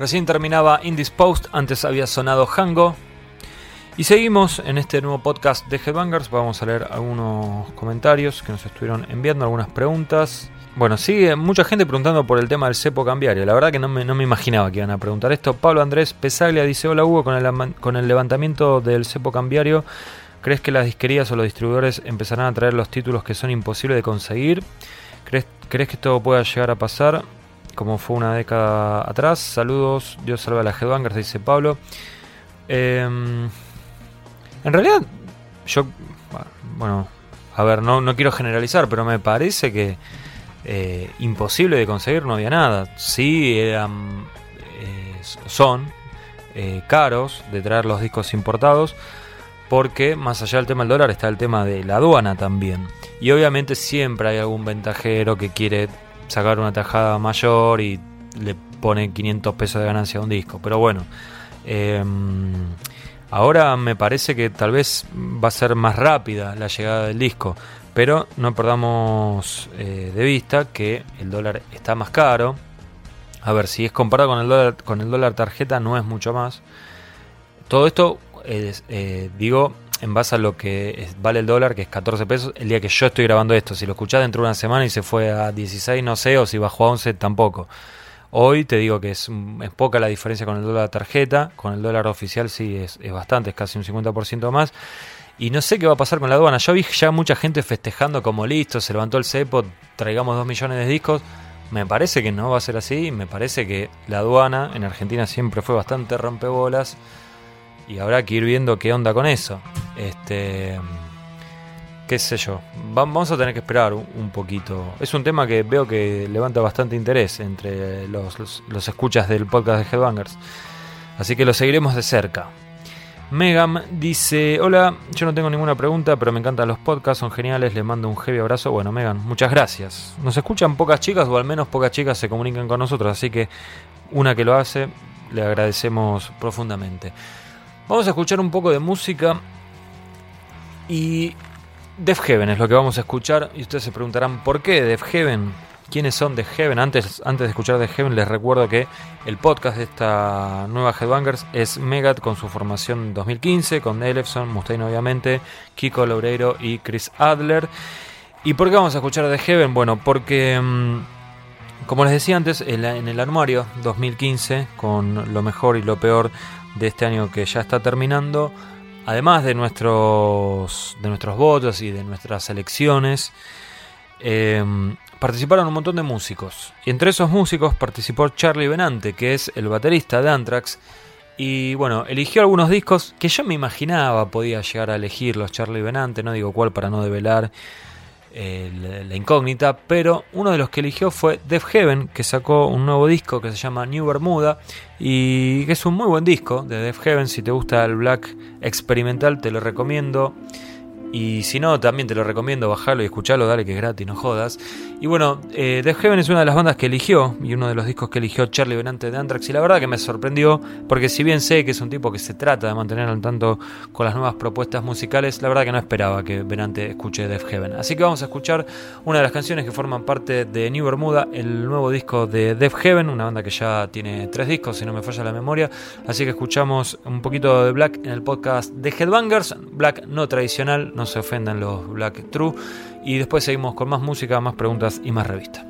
Recién terminaba Indisposed, antes había sonado Hango. Y seguimos en este nuevo podcast de Headbangers. Vamos a leer algunos comentarios que nos estuvieron enviando, algunas preguntas. Bueno, sigue mucha gente preguntando por el tema del cepo cambiario. La verdad que no me, no me imaginaba que iban a preguntar esto. Pablo Andrés Pesaglia dice: Hola Hugo, con el, con el levantamiento del cepo cambiario, ¿crees que las disquerías o los distribuidores empezarán a traer los títulos que son imposibles de conseguir? ¿Crees, ¿Crees que esto pueda llegar a pasar? Como fue una década atrás. Saludos, Dios salve a la Headbangers, dice Pablo. Em, en realidad, yo, bueno, a ver, no, no quiero generalizar, pero me parece que eh, imposible de conseguir no había nada. Sí, eran, eh, son eh, caros de traer los discos importados, porque más allá del tema del dólar está el tema de la aduana también. Y obviamente siempre hay algún ventajero que quiere sacar una tajada mayor y le pone 500 pesos de ganancia a un disco. Pero bueno, em, ahora me parece que tal vez va a ser más rápida la llegada del disco. Pero no perdamos eh, de vista que el dólar está más caro. A ver, si es comparado con el dólar, con el dólar tarjeta, no es mucho más. Todo esto, es, eh, digo, en base a lo que vale el dólar, que es 14 pesos, el día que yo estoy grabando esto. Si lo escuchás dentro de una semana y se fue a 16, no sé, o si bajó a 11, tampoco. Hoy te digo que es, poca la diferencia con el dólar tarjeta, con el dólar oficial sí es, es bastante, es casi un 50% más. Y no sé qué va a pasar con la aduana. Yo vi ya mucha gente festejando como listo, se levantó el cepo, traigamos 2 millones de discos. Me parece que no va a ser así. Me parece que la aduana en Argentina siempre fue bastante rompebolas. Y habrá que ir viendo qué onda con eso. Este. Qué sé yo. Va- Vamos a tener que esperar un, poquito. Es un tema que veo que levanta bastante interés entre los, los- escuchas del podcast de Headbangers. Así que lo seguiremos de cerca. Megam dice, hola, yo no tengo ninguna pregunta, pero me encantan los podcasts, son geniales, les mando un heavy abrazo. Bueno, Megan, muchas gracias. Nos escuchan pocas chicas, o al menos pocas chicas se comunican con nosotros, así que una que lo hace, le agradecemos profundamente. Vamos a escuchar un poco de música y Def Heaven es lo que vamos a escuchar y ustedes se preguntarán, ¿por qué Def Heaven? quiénes son The Heaven. Antes, antes de escuchar The Heaven, les recuerdo que el podcast de esta nueva Headbangers es Megat con su formación 2015, con Elefson, Mustaine obviamente, Kiko Loureiro y Chris Adler. ¿Y por qué vamos a escuchar The Heaven? Bueno, porque... mm, como les decía antes, en, el armario 2015, con lo mejor y lo peor de este año que ya está terminando, además de nuestros, de nuestros votos y de nuestras elecciones, eh, participaron un montón de músicos. Y entre esos músicos participó Charlie Benante, que es el baterista de Anthrax. Y bueno, eligió algunos discos que yo me imaginaba podía llegar a elegirlos Charlie Benante, no digo cuál para no develar la, la incógnita, pero uno de los que eligió fue Def Heaven, que sacó un nuevo disco que se llama New Bermuda y que es un muy buen disco de Def Heaven. Si te gusta el black experimental, te lo recomiendo. Y si no, también te lo recomiendo bajarlo y escucharlo, dale que es gratis, no jodas. Y bueno, eh, Heaven es una de las bandas que eligió y uno de los discos que eligió Charlie Benante de Anthrax. Y la verdad que me sorprendió, porque si bien sé que es un tipo que se trata de mantener al tanto con las nuevas propuestas musicales, la verdad que no esperaba que Benante escuche Def Heaven. Así que vamos a escuchar una de las canciones que forman parte de New Bermuda, el nuevo disco de Def Heaven, una banda que ya tiene tres discos, si no me falla la memoria. Así que escuchamos un poquito de Black en el podcast de Headbangers, Black no tradicional, no se ofendan los Black True. Y después seguimos con más música, más preguntas y más revista.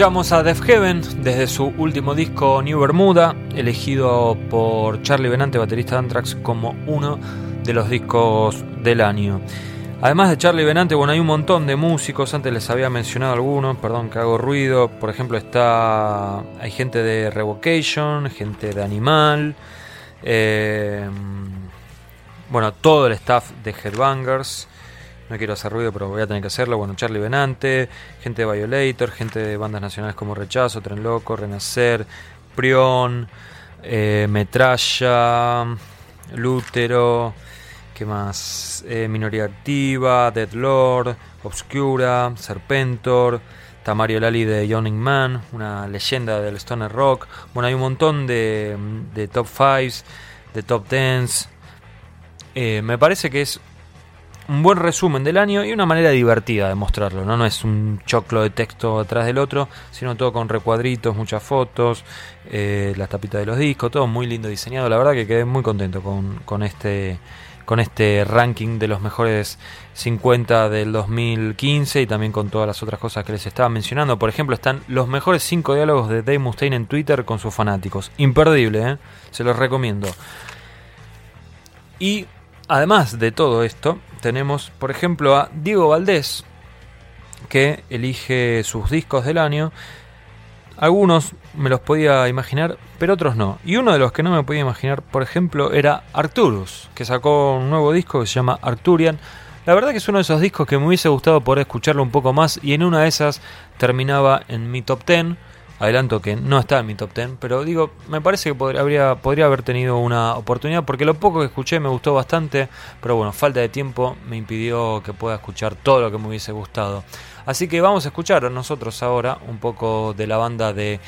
Escuchamos a Def Heaven desde su último disco New Bermuda, elegido por Charlie Benante, baterista de Anthrax, como uno de los discos del año. Además de Charlie Benante, bueno, hay un montón de músicos, antes les había mencionado algunos, perdón que hago ruido, por ejemplo está, hay gente de Revocation, gente de Animal, eh, bueno, todo el staff de Headbangers, no quiero hacer ruido, pero voy a tener que hacerlo. Bueno, Charlie Benante, gente de Violator, gente de bandas nacionales como Rechazo, Tren Loco, Renacer, Prion, eh, Metralla, Lútero, ¿qué más? Eh, Minoría Activa, Dead Lord, Obscura, Serpentor, Tamario Lali de Yawning Man, una leyenda del Stoner Rock. Bueno, hay un montón de, de top 5s, de top 10s. Eh, me parece que es un buen resumen del año y una manera divertida de mostrarlo, ¿no? No es un choclo de texto atrás del otro, sino todo con recuadritos, muchas fotos, eh, las tapitas de los discos, todo muy lindo diseñado. La verdad que quedé muy contento con, con este con este ranking de los mejores 50 del 2015 y también con todas las otras cosas que les estaba mencionando. Por ejemplo, están los mejores 5 diálogos de Dave Mustaine en Twitter con sus fanáticos. Imperdible, ¿eh? se los recomiendo. Y además de todo esto, tenemos, por ejemplo, a Diego Valdés, que elige sus discos del año. Algunos me los podía imaginar, pero otros no. Y uno de los que no me podía imaginar, por ejemplo, era Arcturus, que sacó un nuevo disco que se llama Arcturian. La verdad que es uno de esos discos que me hubiese gustado poder escucharlo un poco más y en una de esas terminaba en mi top 10. Adelanto que no está en mi top 10, pero digo, me parece que podría, habría, podría haber tenido una oportunidad porque lo poco que escuché me gustó bastante, pero bueno, falta de tiempo me impidió que pueda escuchar todo lo que me hubiese gustado. Así que vamos a escuchar nosotros ahora un poco de la banda de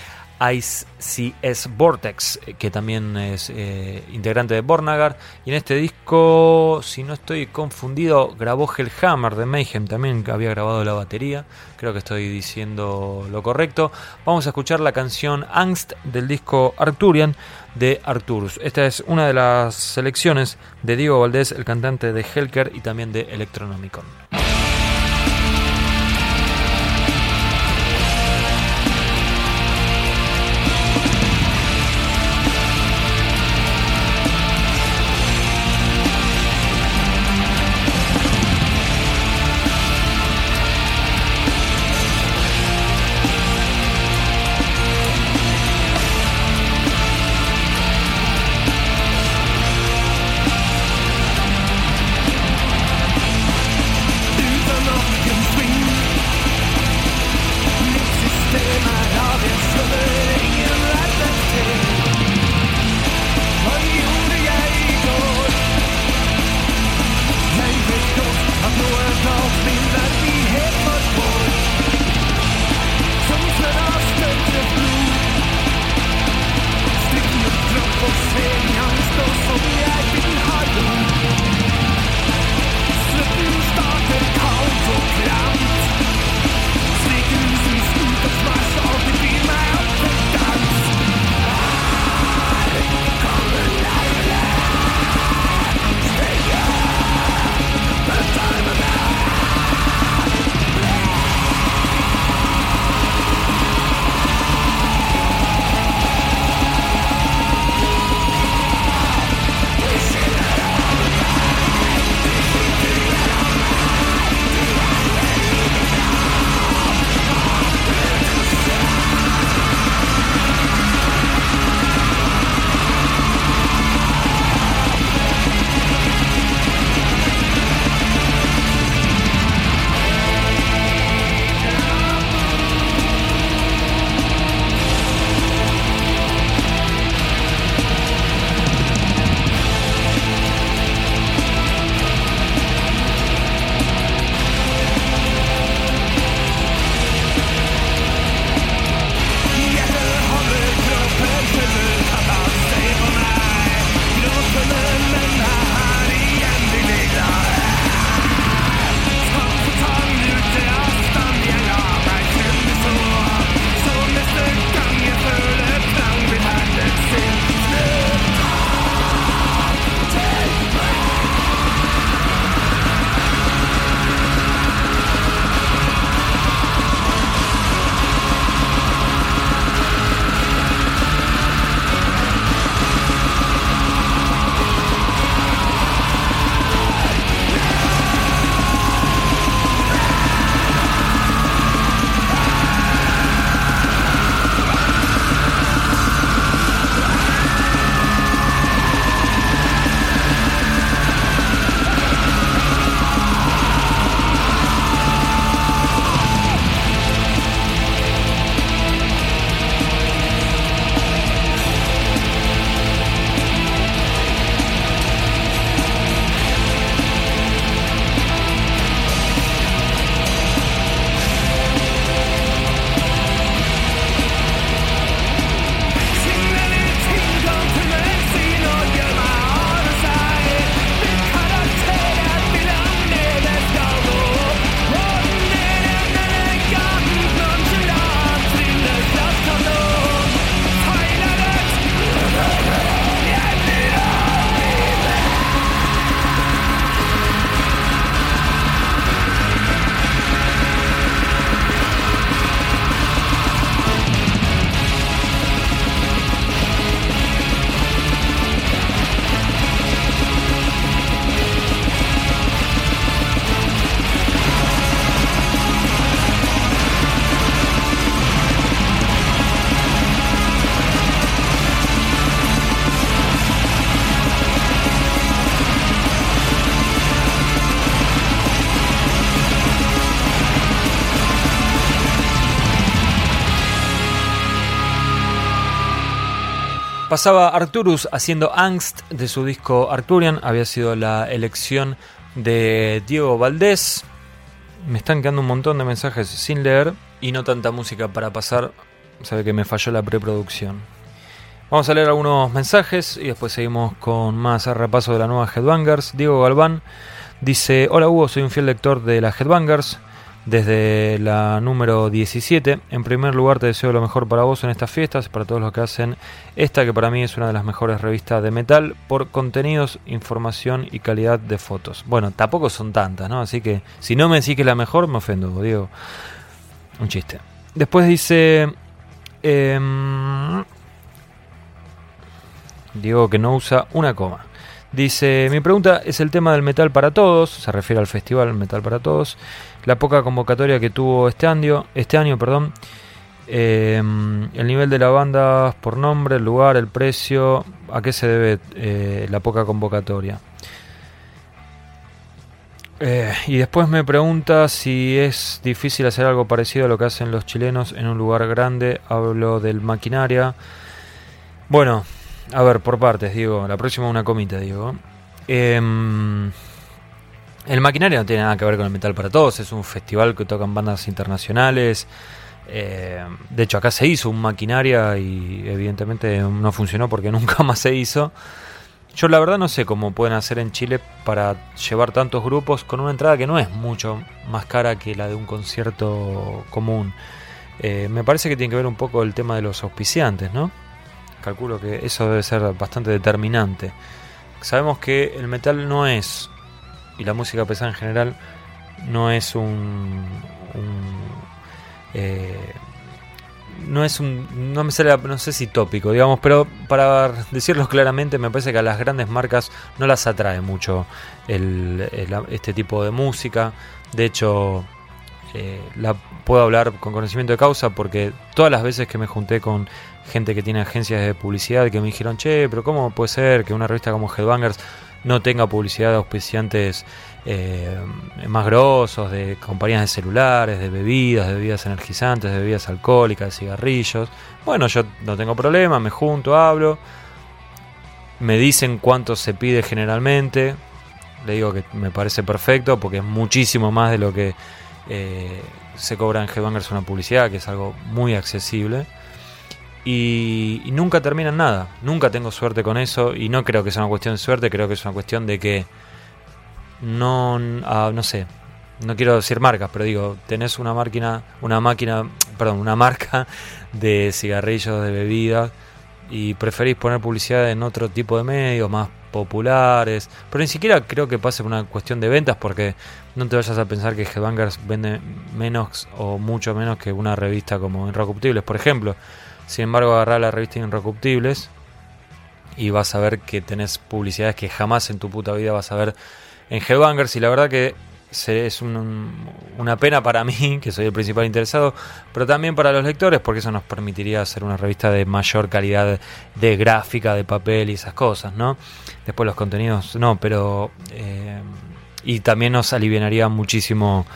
Ice CS Vortex, que también es eh, integrante de Bornagar. Y en este disco, si no estoy confundido, grabó Hellhammer de Mayhem también, que había grabado la batería. Creo que estoy diciendo lo correcto. Vamos a escuchar la canción Angst del disco Arturian de Arturus. Esta es una de las selecciones de Diego Valdés, el cantante de Helker y también de Electronomicon. Pasaba Arcturus haciendo Angst de su disco Arcturian. Había sido la elección de Diego Valdés. Me están quedando un montón de mensajes sin leer y no tanta música para pasar. Sabe que me falló la preproducción. Vamos a leer algunos mensajes y después seguimos con más repaso de la nueva Headbangers. Diego Galván dice: Hola Hugo, soy un fiel lector de la Headbangers desde la número 17. En primer lugar, te deseo lo mejor para vos en estas fiestas, para todos los que hacen esta, que para mí es una de las mejores revistas de metal, por contenidos, información y calidad de fotos. Bueno, tampoco son tantas, ¿no? Así que si no me decís que es la mejor, me ofendo, Diego. Un chiste. Después dice. em, Diego que no usa una coma. Dice, mi pregunta es el tema del metal para todos, se refiere al festival Metal para Todos, la poca convocatoria que tuvo este año, este año, perdón, eh, el nivel de la banda por nombre, el lugar, el precio, ¿a qué se debe eh, la poca convocatoria? Eh, y después me pregunta si es difícil hacer algo parecido a lo que hacen los chilenos en un lugar grande, hablo del maquinaria. Bueno, a ver, por partes, digo. La próxima una comita, digo. Em, el maquinaria no tiene nada que ver con el Metal para Todos. Es un festival que tocan bandas internacionales. Eh, de hecho, acá se hizo un maquinaria y evidentemente no funcionó porque nunca más se hizo. Yo la verdad no sé cómo pueden hacer en Chile para llevar tantos grupos con una entrada que no es mucho más cara que la de un concierto común. Eh, me parece que tiene que ver un poco el tema de los auspiciantes, ¿no? calculo que eso debe ser bastante determinante. Sabemos que el metal no es, y la música pesada en general, no es un. un, eh, no es un. No me sale, no sé si tópico, digamos, pero para decirlo claramente, me parece que a las grandes marcas no las atrae mucho el- el- este tipo de música. De hecho, eh, la puedo hablar con conocimiento de causa porque todas las veces que me junté con gente que tiene agencias de publicidad que me dijeron, che, pero ¿cómo puede ser que una revista como Headbangers no tenga publicidad de auspiciantes eh, más grosos, de compañías de celulares, de bebidas, de bebidas energizantes, de bebidas alcohólicas, de cigarrillos? Bueno, yo no tengo problema, me junto, hablo, me dicen cuánto se pide generalmente, le digo que me parece perfecto porque es muchísimo más de lo que eh, se cobra en Headbangers una publicidad, que es algo muy accesible. Y, y nunca terminan nada, nunca tengo suerte con eso y no creo que sea una cuestión de suerte, creo que es una cuestión de que no, ah, no sé, no quiero decir marcas, pero digo, tenés una máquina, una máquina, perdón, una marca de cigarrillos, de bebidas y preferís poner publicidad en otro tipo de medios más populares, pero ni siquiera creo que pase por una cuestión de ventas porque no te vayas a pensar que Headbangers vende menos o mucho menos que una revista como Inrecuptibles, por ejemplo. Sin embargo, agarrar la revista Inrecuptibles y vas a ver que tenés publicidades que jamás en tu puta vida vas a ver en Headbangers y la verdad que es un- una pena para mí, que soy el principal interesado, pero también para los lectores, porque eso nos permitiría hacer una revista de mayor calidad de gráfica, de papel y esas cosas, ¿no? Después los contenidos, no, pero... eh, y también nos aliviaría muchísimo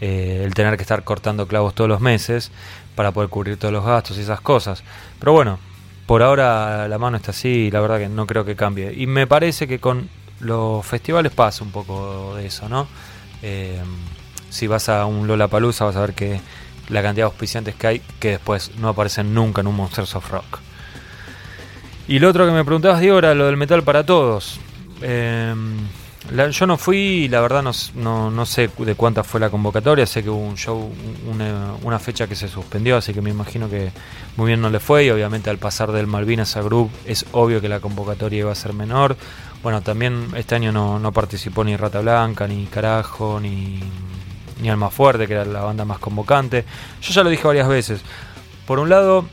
eh, el tener que estar cortando clavos todos los meses para poder cubrir todos los gastos y esas cosas. Pero bueno, por ahora la mano está así y la verdad que no creo que cambie. Y me parece que con los festivales pasa un poco de eso, ¿no? Eh, si vas a un Lollapalooza vas a ver que la cantidad de auspiciantes que hay que después no aparecen nunca en un Monsters of Rock. Y lo otro que me preguntabas, Diego, era lo del metal para todos. Eh, la- yo no fui la verdad no, no, no sé de cuánta fue la convocatoria. Sé que hubo un show, una, una fecha que se suspendió, así que me imagino que muy bien no le fue. Y obviamente al pasar del Malvinas a Group es obvio que la convocatoria iba a ser menor. Bueno, también este año no, no participó ni Rata Blanca, ni Carajo, ni, ni Alma Fuerte, que era la banda más convocante. Yo ya lo dije varias veces. Por un lado,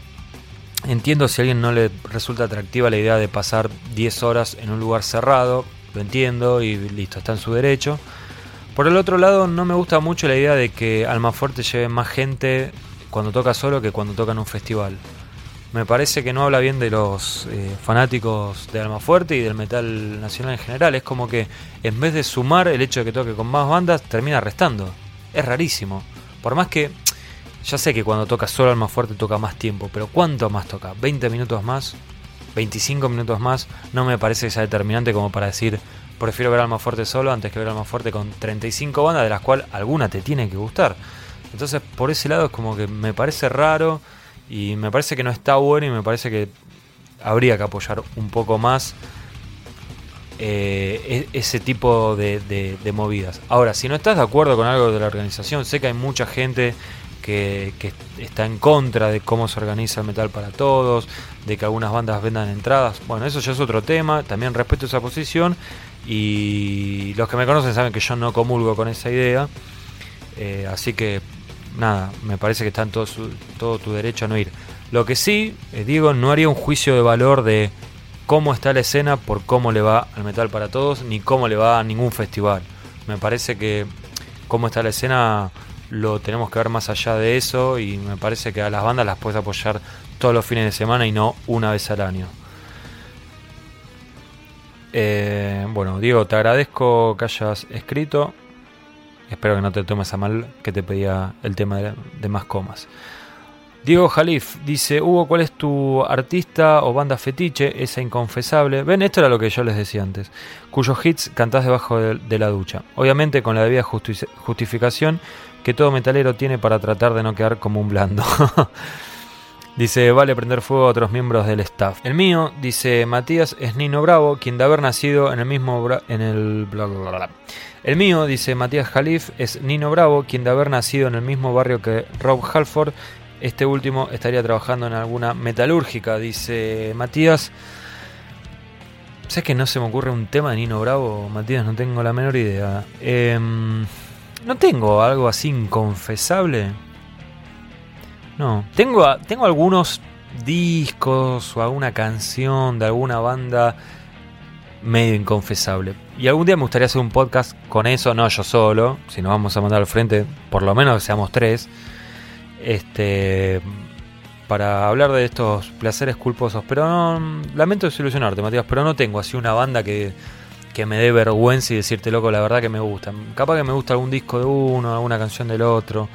entiendo si a alguien no le resulta atractiva la idea de pasar 10 horas en un lugar cerrado, lo entiendo y listo, está en su derecho. Por el otro lado, no me gusta mucho la idea de que Almafuerte lleve más gente cuando toca solo que cuando toca en un festival. Me parece que no habla bien de los eh, fanáticos de Almafuerte y del metal nacional en general. Es como que en vez de sumar el hecho de que toque con más bandas, termina restando. Es rarísimo. Por más que ya sé que cuando toca solo Almafuerte toca más tiempo, pero ¿cuánto más toca? ¿20 minutos más? 25 minutos más no me parece que sea determinante como para decir prefiero ver Alma Fuerte solo antes que ver Alma Fuerte con 35 bandas de las cuales alguna te tiene que gustar. Entonces por ese lado es como que me parece raro y me parece que no está bueno y me parece que habría que apoyar un poco más eh, e- ese tipo de, de- de movidas. Ahora, si no estás de acuerdo con algo de la organización, sé que hay mucha gente que, está en contra de cómo se organiza el metal para todos, de que algunas bandas vendan entradas. Bueno, eso ya es otro tema, también respeto esa posición y los que me conocen saben que yo no comulgo con esa idea. Eh, así que, nada, me parece que está en todo, su- tu derecho a no ir. Lo que sí, eh, digo, no haría un juicio de valor de cómo está la escena por cómo le va al metal para todos, ni cómo le va a ningún festival. Me parece que cómo está la escena lo tenemos que ver más allá de eso y me parece que a las bandas las puedes apoyar todos los fines de semana y no una vez al año. Eh, bueno, Diego, te agradezco que hayas escrito. Espero que no te tomes a mal que te pedía el tema de, de más comas. Diego Jalif dice, Hugo, ¿cuál es tu artista o banda fetiche? Esa inconfesable. Ven, esto era lo que yo les decía antes. Cuyos hits cantás debajo de, la ducha. Obviamente con la debida justi- justificación que todo metalero tiene para tratar de no quedar como un blando. Dice, vale prender fuego a otros miembros del staff. El mío, dice Matías, es Nino Bravo, quien de haber nacido en el mismo... en el... El mío, dice Matías Jalif, es Nino Bravo, quien de haber nacido en el mismo barrio que Rob Halford. Este último estaría trabajando en alguna metalúrgica, dice Matías. ¿Sabes que no se me ocurre un tema de Nino Bravo, Matías? No tengo la menor idea. Em, no tengo algo así inconfesable. No, tengo, tengo algunos discos o alguna canción de alguna banda medio inconfesable. Y algún día me gustaría hacer un podcast con eso, no yo solo, si nos vamos a mandar al frente, por lo menos seamos tres, este, para hablar de estos placeres culposos. Pero no, lamento desilusionarte, Matías, pero no tengo así una banda que, que me dé vergüenza y decirte, loco, la verdad que me gusta. Capaz que me gusta algún disco de uno, alguna canción del otro.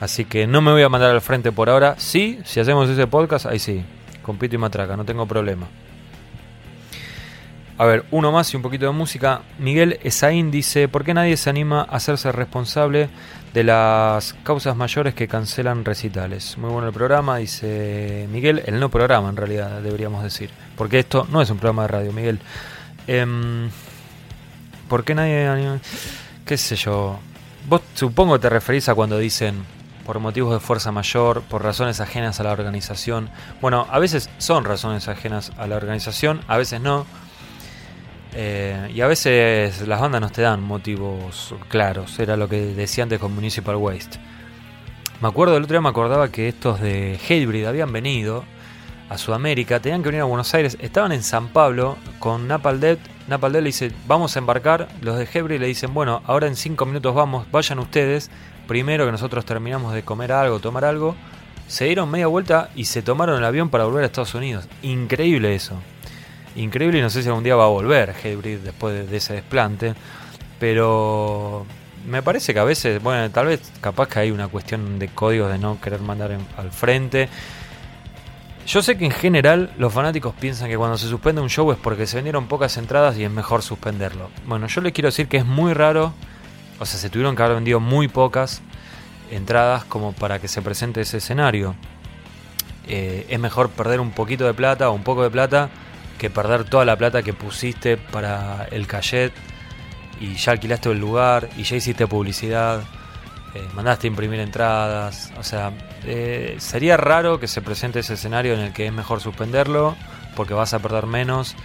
Así que no me voy a mandar al frente por ahora. Sí, si hacemos ese podcast, ahí sí. Con pito y matraca, no tengo problema. A ver, uno más y un poquito de música. Miguel Esaín dice, ¿por qué nadie se anima a hacerse responsable de las causas mayores que cancelan recitales? Muy bueno el programa, dice Miguel. El no programa, en realidad, deberíamos decir. Porque esto no es un programa de radio, Miguel. Em, ¿Por qué nadie... qué sé yo? Vos supongo te referís a cuando dicen por motivos de fuerza mayor, por razones ajenas a la organización. Bueno, a veces son razones ajenas a la organización, a veces no. Eh, y a veces las bandas no te dan motivos claros. Era lo que decía antes con Municipal Waste. Me acuerdo, el otro día me acordaba que estos de Hatebreed habían venido a Sudamérica, tenían que venir a Buenos Aires, estaban en San Pablo con. Napal Dead le dice, vamos a embarcar. Los de Hatebreed le dicen, bueno, ahora en 5 minutos vamos, vayan ustedes. Primero que nosotros terminamos de comer algo, tomar algo. Se dieron media vuelta y se tomaron el avión para volver a Estados Unidos. Increíble eso. Increíble y no sé si algún día va a volver Hatebreed después de, ese desplante. Pero me parece que a veces, bueno, tal vez capaz que hay una cuestión de códigos de no querer mandar al frente. Yo sé que en general los fanáticos piensan que cuando se suspende un show es porque se vendieron pocas entradas y es mejor suspenderlo. Bueno, yo les quiero decir que es muy raro, o sea, se tuvieron que haber vendido muy pocas entradas como para que se presente ese escenario. Eh, es mejor perder un poquito de plata o un poco de plata que perder toda la plata que pusiste para el cachet y ya alquilaste el lugar y ya hiciste publicidad, eh, mandaste a imprimir entradas, o sea, eh, sería raro que se presente ese escenario en el que es mejor suspenderlo porque vas a perder menos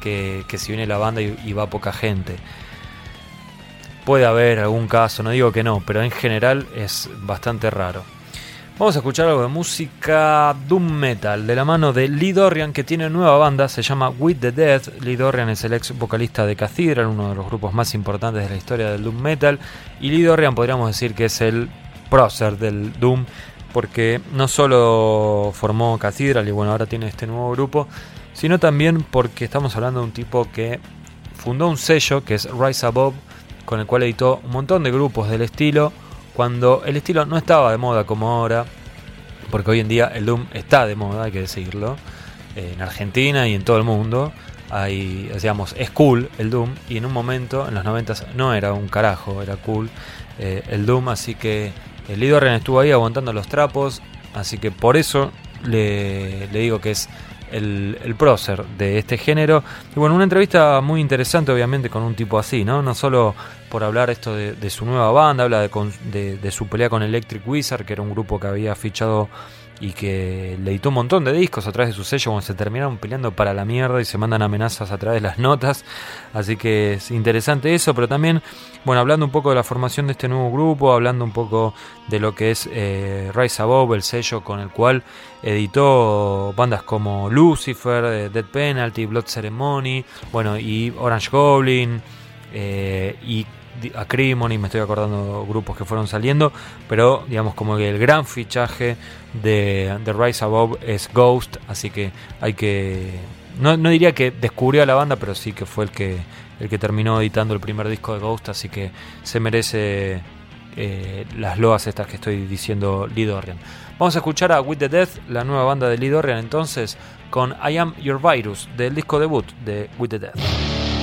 que, que si viene la banda y, y va poca gente. Puede haber algún caso, no digo que no, pero en general es bastante raro. Vamos a escuchar algo de música Doom Metal de la mano de Lee Dorian que tiene nueva banda, se llama With the Dead. Lee Dorian es el ex vocalista de Cathedral, uno de los grupos más importantes de la historia del Doom Metal. Y Lee Dorian podríamos decir que es el prócer del Doom porque no solo formó Cathedral y bueno, ahora tiene este nuevo grupo, sino también porque estamos hablando de un tipo que fundó un sello que es Rise Above, con el cual editó un montón de grupos del estilo, cuando el estilo no estaba de moda como ahora, porque hoy en día el Doom está de moda, hay que decirlo, eh, en Argentina y en todo el mundo. Hay, digamos, es cool el Doom y en un momento, en los 90 no era un carajo, era cool eh, el Doom, así que el Lee Dorrian estuvo ahí aguantando los trapos, así que por eso le digo que es el, prócer de este género. Y bueno, una entrevista muy interesante, obviamente, con un tipo así, ¿no? No solo por hablar esto de, de su nueva banda, habla de, de- de su pelea con Electric Wizard, que era un grupo que había fichado y que le editó un montón de discos a través de su sello cuando se terminaron peleando para la mierda y se mandan amenazas a través de las notas. Así que es interesante eso, pero también, bueno, hablando un poco de la formación de este nuevo grupo, hablando un poco de lo que es eh, Rise Above, el sello con el cual editó bandas como Lucifer, eh, Dead Penalty, Blood Ceremony, bueno, y Orange Goblin, eh, y di- Acrimony, me estoy acordando grupos que fueron saliendo, pero digamos como que el gran fichaje de, de Rise Above es Ghost, así que hay que... No, no diría que descubrió a la banda, pero sí que fue el que, el que terminó editando el primer disco de Ghost, así que se merece eh, las loas estas que estoy diciendo Lee Dorian. Vamos a escuchar a With the Death, la nueva banda de Lee Dorian entonces, con I Am Your Virus, del disco debut de With the Death.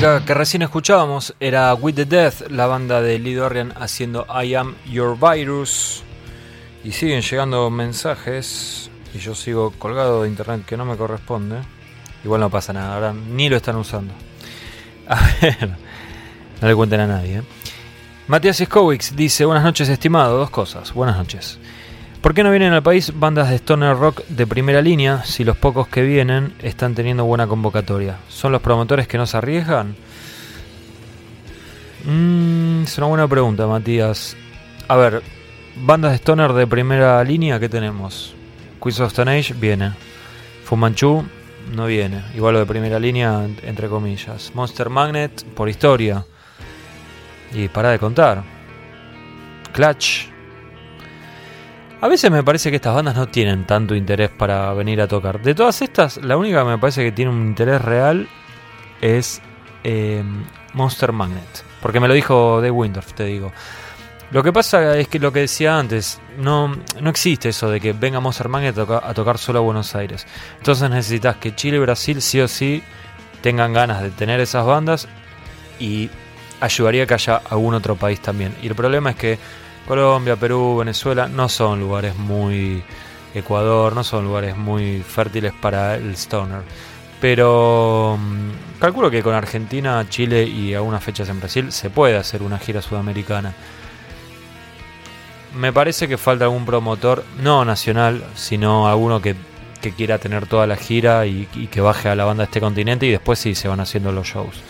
Que recién escuchábamos era With the Death, la banda de Lee Dorian haciendo I Am Your Virus. Y siguen llegando mensajes y yo sigo colgado de internet que no me corresponde. Igual no pasa nada, ahora ni lo están usando. A ver, no le cuenten a nadie. ¿eh? Matías Skowix dice, buenas noches estimado, dos cosas, buenas noches. ¿Por qué no vienen al país bandas de stoner rock de primera línea si los pocos que vienen están teniendo buena convocatoria? ¿Son los promotores que no se arriesgan? Mm, es una buena pregunta, Matías. A ver, bandas de stoner de primera línea, ¿qué tenemos? Quiz of Stone Age viene. Fumanchu no viene. Igual lo de primera línea, entre comillas. Monster Magnet, por historia. Y para de contar. Clutch. A veces me parece que estas bandas no tienen tanto interés para venir a tocar. De todas estas, la única que me parece que tiene un interés real es eh, Monster Magnet. Porque me lo dijo Dave Windorf, te digo. Lo que pasa es que lo que decía antes, no, no existe eso de que venga Monster Magnet a tocar solo a Buenos Aires. Entonces necesitas que Chile y Brasil sí o sí tengan ganas de tener esas bandas y ayudaría que haya algún otro país también. Y el problema es que Colombia, Perú, Venezuela no son lugares muy... Ecuador no son lugares muy fértiles para el stoner. Pero mm, calculo que con Argentina, Chile y algunas fechas en Brasil se puede hacer una gira sudamericana. Me parece que falta algún promotor, no nacional, sino alguno que, que quiera tener toda la gira y, y que baje a la banda de este continente y después sí se van haciendo los shows.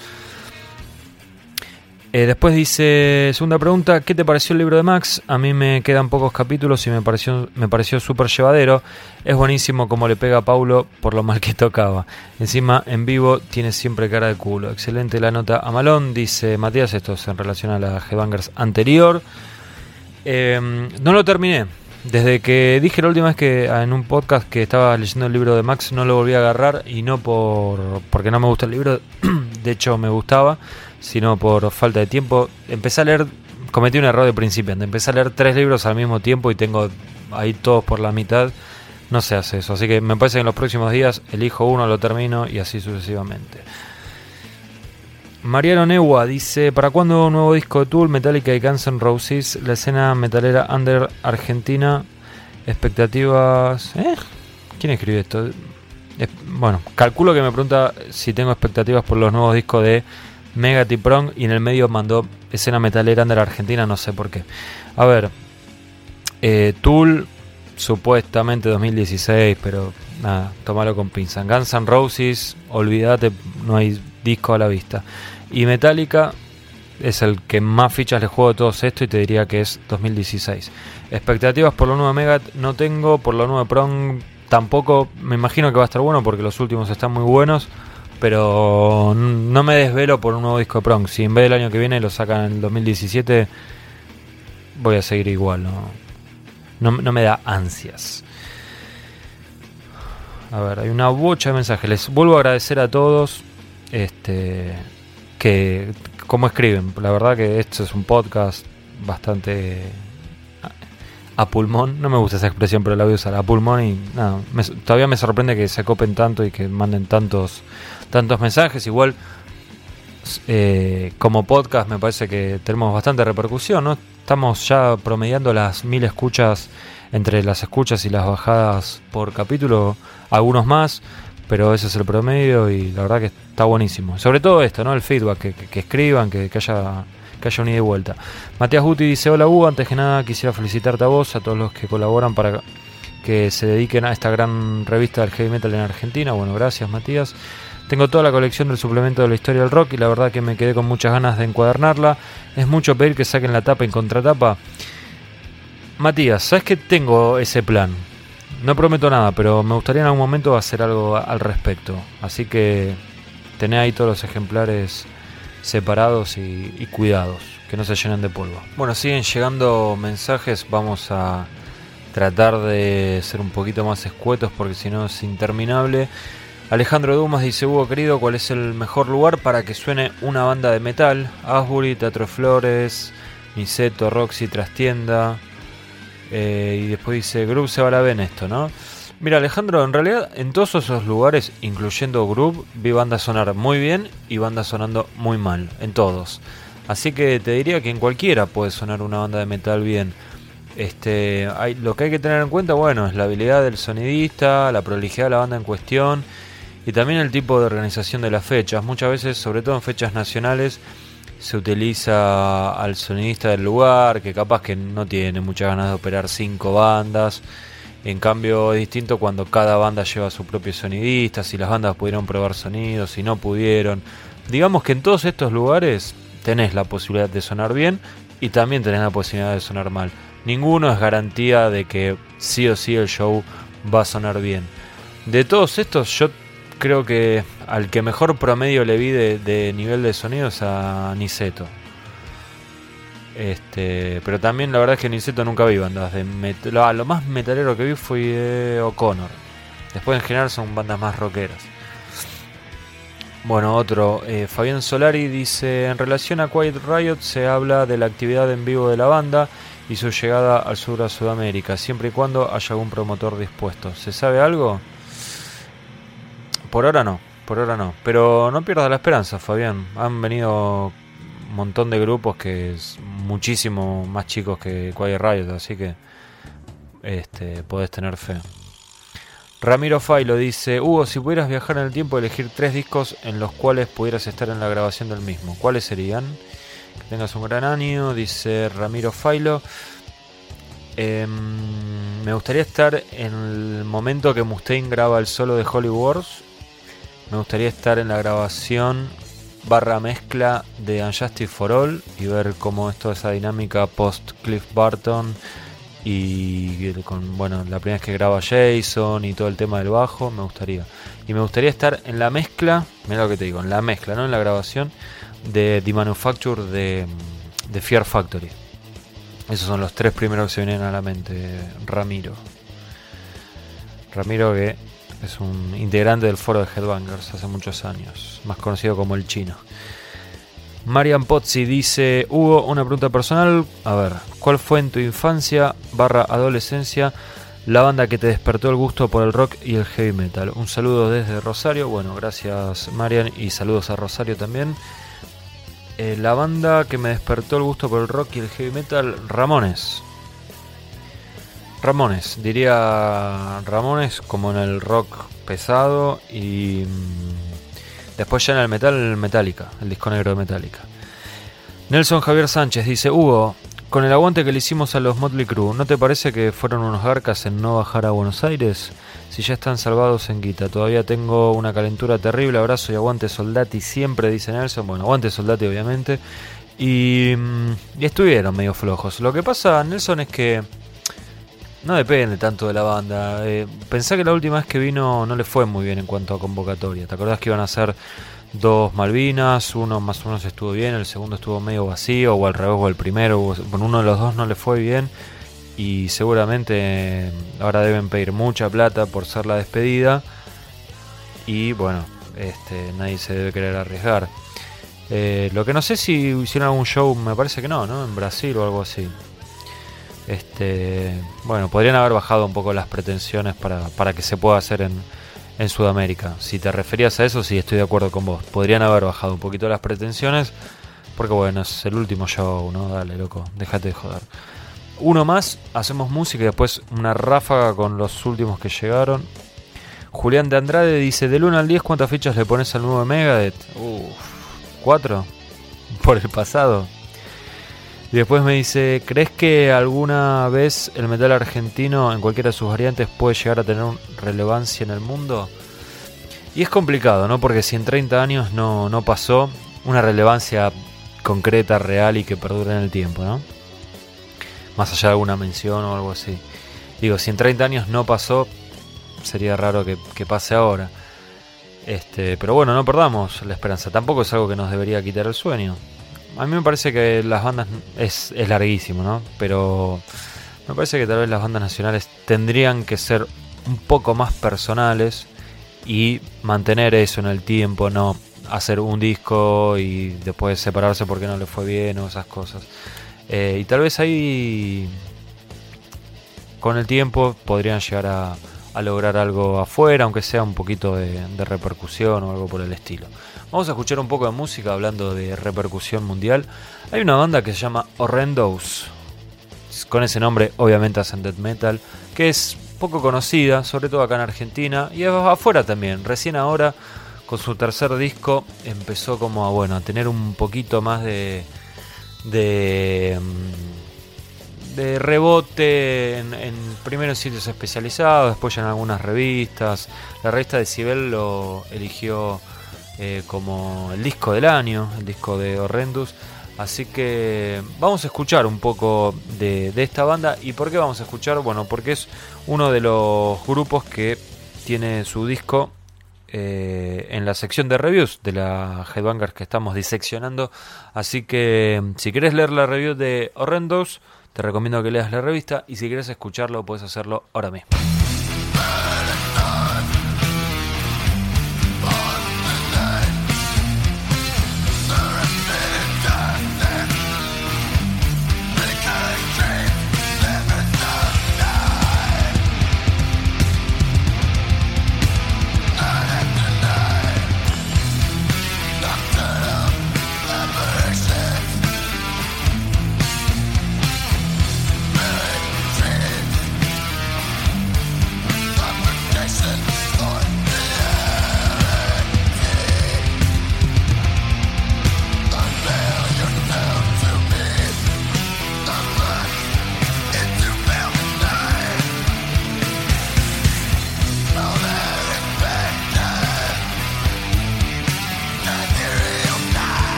Eh, después dice, segunda pregunta, ¿qué te pareció el libro de Max? A mí me quedan pocos capítulos y me pareció, me pareció súper llevadero. Es buenísimo como le pega a Paulo por lo mal que tocaba. Encima, en vivo, tiene siempre cara de culo. Excelente la nota a Malón, dice Matías, esto es en relación a la G-Bangers anterior. Eh, no lo terminé. Desde que dije la última vez que en un podcast que estaba leyendo el libro de Max no lo volví a agarrar y no por porque no me gusta el libro, de hecho me gustaba, sino por falta de tiempo. Empecé a leer, cometí un error de principiante, empecé a leer tres libros al mismo tiempo y tengo ahí todos por la mitad. No se hace eso, así que me parece que en los próximos días elijo uno, lo termino y así sucesivamente. Mariano Newa dice, ¿para cuándo un nuevo disco de Tool, Metallica y Guns N' Roses? La escena metalera under Argentina, expectativas... ¿Eh? ¿Quién escribe esto? Es- bueno, calculo que me pregunta si tengo expectativas por los nuevos discos de Megadeth y Prong y en el medio mandó escena metalera under Argentina, no sé por qué. A ver, eh, Tool supuestamente 2016, pero nada, tomalo con pinza. Guns N' Roses, olvídate, no hay disco a la vista. Y Metallica es el que más fichas le juego de todos esto y te diría que es 2016. Expectativas por lo nuevo de Megadeth no tengo, por lo nuevo de Prong tampoco, me imagino que va a estar bueno porque los últimos están muy buenos. Pero no me desvelo por un nuevo disco de Prong. Si en vez del año que viene lo sacan en el 2017, voy a seguir igual. No, no, me da ansias. A ver, hay una bocha de mensajes. Les vuelvo a agradecer a todos este que como escriben. La verdad que esto es un podcast bastante a, pulmón. No me gusta esa expresión, pero la voy a usar a pulmón y nada, todavía me sorprende que se copen tanto y que manden tantos tantos mensajes. Igual eh, como podcast me parece que tenemos bastante repercusión, ¿no? Estamos ya promediando las mil escuchas entre las escuchas y las bajadas por capítulo, algunos más, pero ese es el promedio y la verdad que está buenísimo. Sobre todo esto, ¿no? El feedback, que, escriban, que, haya que haya un ida y vuelta. Matías Guti dice, hola Hugo, antes que nada quisiera felicitarte a vos, a todos los que colaboran para que se dediquen a esta gran revista del heavy metal en Argentina. Bueno, gracias Matías. Tengo toda la colección del suplemento de la historia del rock y la verdad que me quedé con muchas ganas de encuadernarla. Es mucho pedir que saquen la tapa en contratapa. Matías, ¿sabes que tengo ese plan? No prometo nada, pero me gustaría en algún momento hacer algo al respecto. Así que tené ahí todos los ejemplares separados y, y cuidados, que no se llenen de polvo. Bueno, siguen llegando mensajes, vamos a tratar de ser un poquito más escuetos porque si no es interminable. Alejandro Dumas dice, Hugo querido, ¿cuál es el mejor lugar para que suene una banda de metal? Asbury, Teatro Flores, Niceto, Roxy, Trastienda. Eh, y después dice, Group se va a la en esto, ¿no? Mira, Alejandro, en realidad en todos esos lugares, incluyendo Groove, vi bandas sonar muy bien y bandas sonando muy mal, en todos. Así que te diría que en cualquiera puede sonar una banda de metal bien. Este, hay, lo que hay que tener en cuenta, bueno, es la habilidad del sonidista, la prolijidad de la banda en cuestión y también el tipo de organización de las fechas. Muchas veces, sobre todo en fechas nacionales, se utiliza al sonidista del lugar, que capaz que no tiene muchas ganas de operar cinco bandas. En cambio es distinto cuando cada banda lleva su propio sonidista, si las bandas pudieron probar sonidos, si no pudieron. Digamos que en todos estos lugares tenés la posibilidad de sonar bien y también tenés la posibilidad de sonar mal. Ninguno es garantía de que sí o sí el show va a sonar bien. De todos estos yo creo que al que mejor promedio le vi de, nivel de sonido es a Niceto. Este, pero también la verdad es que Niceto nunca vi bandas de metal. Lo, más metalero que vi fue de O'Connor. Después en general son bandas más rockeras. Bueno, otro, eh, Fabián Solari dice, en relación a Quiet Riot se habla de la actividad en vivo de la banda y su llegada al sur a Sudamérica, siempre y cuando haya algún promotor dispuesto. ¿Se sabe algo? Por ahora no, por ahora no. Pero no pierdas la esperanza, Fabián. Han venido un montón de grupos que es muchísimo más chicos que Quiet Riot, así que este, podés tener fe. Ramiro Failo dice, Hugo, si pudieras viajar en el tiempo, elegir tres discos en los cuales pudieras estar en la grabación del mismo, ¿cuáles serían? Que tengas un gran año, dice Ramiro Failo. Em, me gustaría estar en el momento que Mustaine graba el solo de Holy Wars. Me gustaría estar en la grabación barra mezcla de Unjustice for All y ver cómo es toda esa dinámica post Cliff Barton y con bueno la primera vez que graba Jason y todo el tema del bajo me gustaría. Y me gustaría estar en la mezcla mira lo que te digo en la mezcla no en la grabación de The Manufacture de, de Fear Factory. Esos son los tres primeros que se vienen a la mente Ramiro. Ramiro que es un integrante del foro de Headbangers hace muchos años más conocido como el chino Marian Pozzi dice, Hugo, una pregunta personal. A ver, ¿cuál fue en tu infancia barra adolescencia la banda que te despertó el gusto por el rock y el heavy metal? Un saludo desde Rosario. Bueno, gracias Marian y saludos a Rosario también. Eh, la banda que me despertó el gusto por el rock y el heavy metal, Ramones. Ramones, diría Ramones como en el rock pesado y mm, después ya en el metal Metallica, el disco negro de Metallica. Nelson Javier Sánchez dice, Hugo, con el aguante que le hicimos a los Motley Crue, ¿no te parece que fueron unos garcas en no bajar a Buenos Aires? Si ya están salvados en Guita, todavía tengo una calentura terrible, abrazo y aguante Soldati siempre, dice Nelson. Bueno, aguante Soldati obviamente. Y, mm, y estuvieron medio flojos. Lo que pasa, Nelson, es que no depende tanto de la banda. Eh, pensá que la última vez que vino no le fue muy bien en cuanto a convocatoria. ¿Te acordás que iban a ser dos Malvinas? Uno más o menos estuvo bien, el segundo estuvo medio vacío, o al revés, o el primero. Bueno, uno de los dos no le fue bien. Y seguramente eh, ahora deben pedir mucha plata por ser la despedida. Y bueno, este, nadie se debe querer arriesgar. Eh, lo que no sé si hicieron algún show, me parece que no, ¿no? En Brasil o algo así. Este, bueno, podrían haber bajado un poco las pretensiones para, para que se pueda hacer en, en Sudamérica. Si te referías a eso, sí estoy de acuerdo con vos. Podrían haber bajado un poquito las pretensiones, porque bueno, es el último show, ¿no? Dale, loco, déjate de joder. Uno más, hacemos música y después una ráfaga con los últimos que llegaron. Julián de Andrade dice, del 1 al 10, ¿cuántas fichas le pones al nuevo Megadeth? Uf, ¿cuatro? Por el pasado. Y después me dice, ¿crees que alguna vez el metal argentino, en cualquiera de sus variantes, puede llegar a tener relevancia en el mundo? Y es complicado, ¿no? Porque si en 30 años no, no pasó una relevancia concreta, real y que perdure en el tiempo, ¿no? Más allá de alguna mención o algo así. Digo, si en 30 años no pasó, sería raro que, que pase ahora. Este, pero bueno, no perdamos la esperanza. Tampoco es algo que nos debería quitar el sueño. A mí me parece que las bandas es, larguísimo, ¿no? Pero me parece que tal vez las bandas nacionales tendrían que ser un poco más personales y mantener eso en el tiempo, no hacer un disco y después separarse porque no le fue bien o esas cosas. Eh, y tal vez ahí con el tiempo podrían llegar a, lograr algo afuera, aunque sea un poquito de repercusión o algo por el estilo. Vamos a escuchar un poco de música hablando de repercusión mundial. Hay una banda que se llama Horrendos, con ese nombre obviamente hacen death metal, que es poco conocida, sobre todo acá en Argentina y afuera también. Recién ahora, con su tercer disco, empezó como a, bueno, a tener un poquito más de, de, mm, de rebote en, en primero sitios especializados, después ya en algunas revistas. La revista de Cibel lo eligió eh, como el disco del año, el disco de Horrendus. Así que vamos a escuchar un poco de, esta banda. ¿Y por qué vamos a escuchar? Bueno, porque es uno de los grupos que tiene su disco eh, en la sección de reviews de la Headbangers que estamos diseccionando. Así que si quieres leer la review de Horrendos, te recomiendo que leas la revista. Y si quieres escucharlo, puedes hacerlo ahora mismo.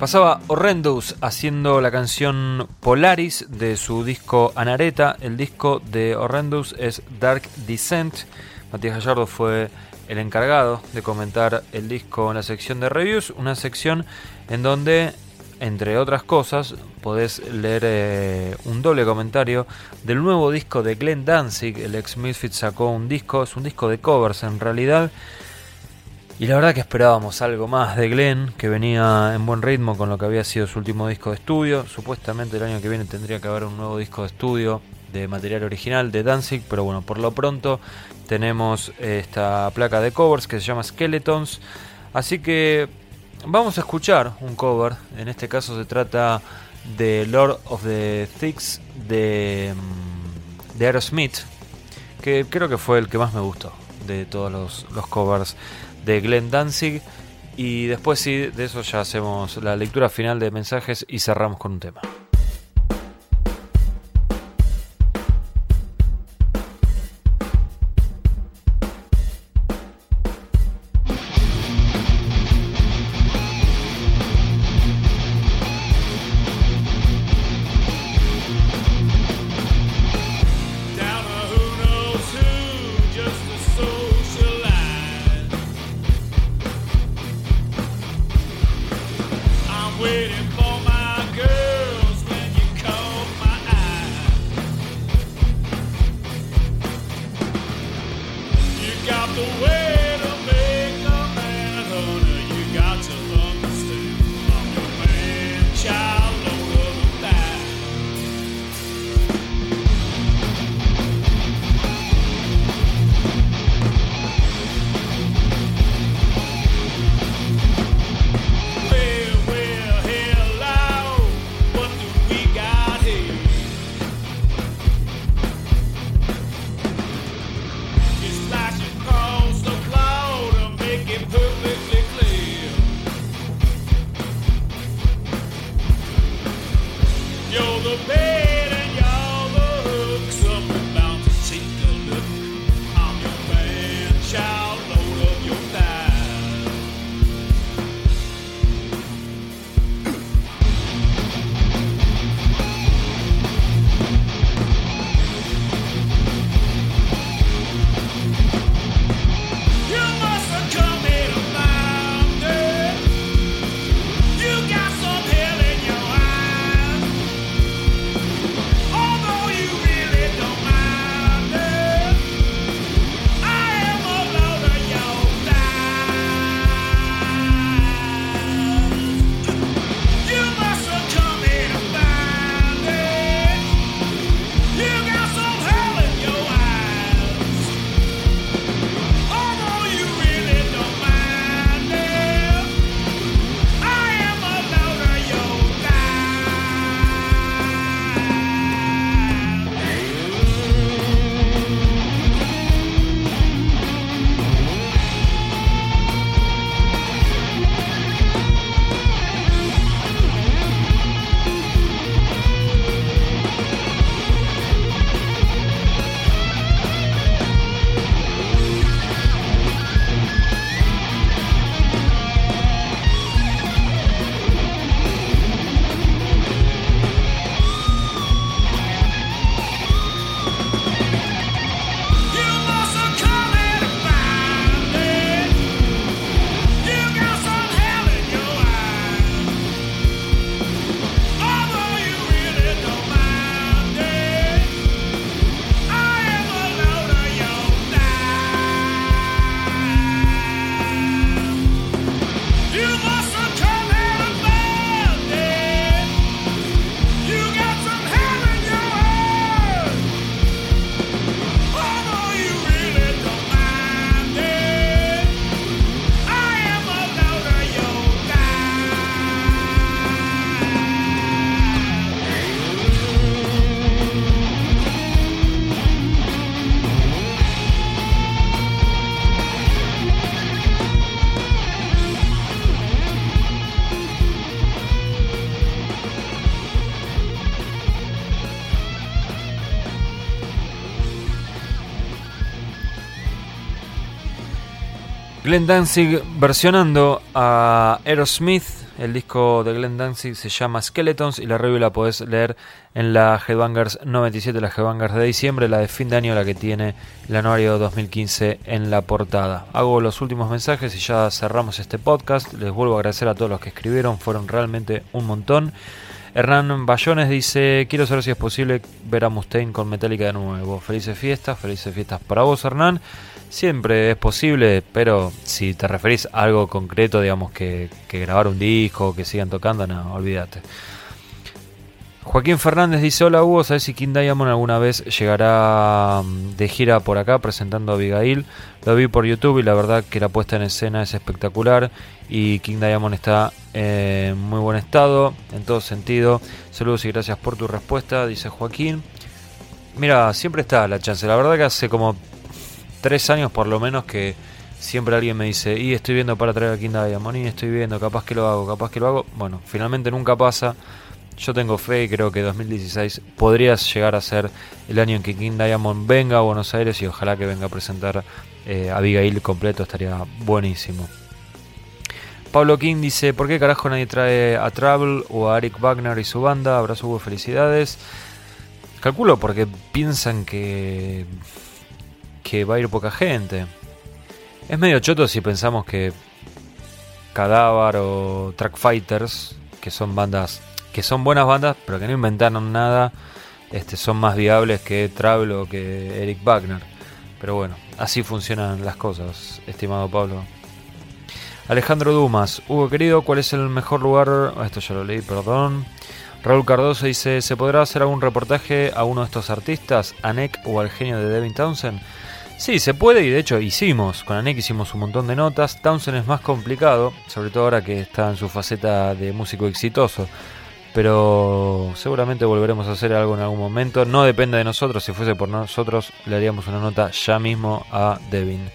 Pasaba Horrendous haciendo la canción Polaris de su disco Anareta. El disco de Horrendous es Dark Descent. Matías Gallardo fue el encargado de comentar el disco en la sección de reviews, una sección en donde, entre otras cosas, podés leer eh, un doble comentario del nuevo disco de Glenn Danzig. El ex Misfit sacó un disco, es un disco de covers en realidad. Y la verdad que esperábamos algo más de Glenn, que venía en buen ritmo con lo que había sido su último disco de estudio. Supuestamente el año que viene tendría que haber un nuevo disco de estudio de material original de Danzig, pero bueno, por lo pronto tenemos esta placa de covers que se llama Skeletons. Así que vamos a escuchar un cover. En este caso se trata de Lord of the Things de, mm, de Aerosmith, que creo que fue el que más me gustó de todos los covers de Glenn Danzig. Y después sí, de eso ya hacemos la lectura final de mensajes y cerramos con un tema. Glenn Danzig versionando a Aerosmith El disco de Glenn Danzig se llama Skeletons y la review la podés leer en la Headbangers 97, la Headbangers de diciembre, la de fin de año, la que tiene el anuario 2015 en la portada. Hago los últimos mensajes y ya cerramos este podcast. Les vuelvo a agradecer a todos los que escribieron, fueron realmente un montón. Hernán Bayones dice, quiero saber si es posible ver a Mustaine con Metallica de nuevo. Felices fiestas, felices fiestas para vos Hernán. Siempre es posible, pero si te referís a algo concreto, digamos que, grabar un disco, que sigan tocando, no, olvídate. Joaquín Fernández dice, hola Hugo, ¿sabes si King Diamond alguna vez llegará mm, de gira por acá presentando a Abigail? Lo vi por YouTube y la verdad que la puesta en escena es espectacular y King Diamond está en muy buen estado, en todo sentido. Saludos y gracias por tu respuesta, dice Joaquín. Mira, siempre está la chance. La verdad que hace como tres años por lo menos que siempre alguien me dice, y estoy viendo para traer a King Diamond, y estoy viendo, capaz que lo hago, capaz que lo hago. Bueno, finalmente nunca pasa. Yo tengo fe y creo que 2016 podría llegar a ser el año en que King Diamond venga a Buenos Aires y ojalá que venga a presentar eh, a Abigail completo, estaría buenísimo. Pablo King dice, ¿por qué carajo nadie trae a Travel o a Eric Wagner y su banda? Abrazo, Hugo, felicidades. Calculo porque piensan que, que va a ir poca gente. Es medio choto si pensamos que Cadavar o Track Fighters, que son bandas, que son buenas bandas, pero que no inventaron nada, este, son más viables que Travel o que Eric Wagner. Pero bueno, así funcionan las cosas, estimado Pablo. Alejandro Dumas, Hugo querido, ¿cuál es el mejor lugar? Ah, Esto ya lo leí, perdón. Raúl Cardoso dice, ¿se podrá hacer algún reportaje a uno de estos artistas, a o al genio de Devin Townsend? Sí, se puede y de hecho hicimos. Con Anek hicimos un montón de notas. Townsend es más complicado, sobre todo ahora que está en su faceta de músico exitoso. Pero seguramente volveremos a hacer algo en algún momento. No depende de nosotros. Si fuese por nosotros, le haríamos una nota ya mismo a Devin.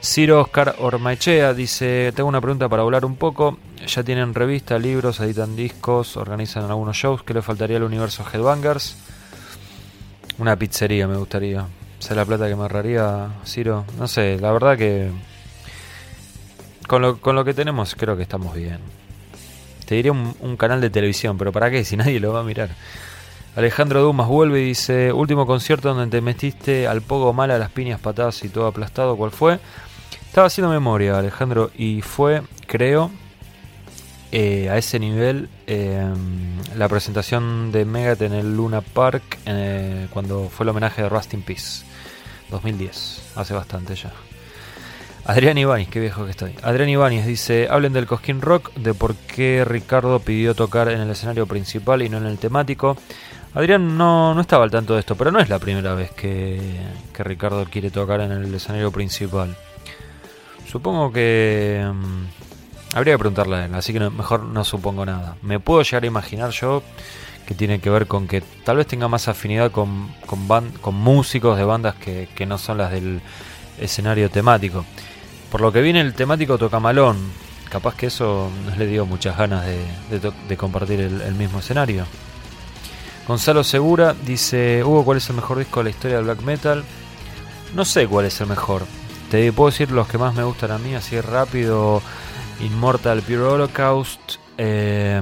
Ciro Oscar Ormaechea dice: Tengo una pregunta para hablar un poco. Ya tienen revista, libros, editan discos, organizan algunos shows. ¿Qué le faltaría al universo Headbangers? Una pizzería me gustaría. ¿Sé la plata que me ahorraría, Ciro? No sé, la verdad que. Con lo, con lo que tenemos, creo que estamos bien. Te diría un, canal de televisión, pero ¿para qué? Si nadie lo va a mirar. Alejandro Dumas vuelve y dice: Último concierto donde te metiste al poco mal a las piñas, patadas y todo aplastado, ¿cuál fue? Estaba haciendo memoria, Alejandro, y fue, creo, eh, a ese nivel eh, la presentación de Megadeth en el Luna Park cuando fue el homenaje de Rust in Peace 2010, hace bastante ya. Adrián Ibáñez, qué viejo que estoy. Adrián Ibáñez dice, hablen del Cosquín Rock, de por qué Ricardo pidió tocar en el escenario principal y no en el temático. Adrián no, no estaba al tanto de esto, pero no es la primera vez que, que Ricardo quiere tocar en el escenario principal. Supongo que... mm, habría que preguntarle a él, así que mejor no supongo nada. Me puedo llegar a imaginar yo que tiene que ver con que tal vez tenga más afinidad con, con, músicos de bandas que, que no son las del escenario temático. Por lo que viene el temático toca malón. Capaz que eso no le dio muchas ganas de, de compartir el, mismo escenario. Gonzalo Segura dice, Hugo, ¿cuál es el mejor disco de la historia del black metal? No sé cuál es el mejor. Te puedo decir los que más me gustan a mí, así rápido. Immortal Pure Holocaust, eh,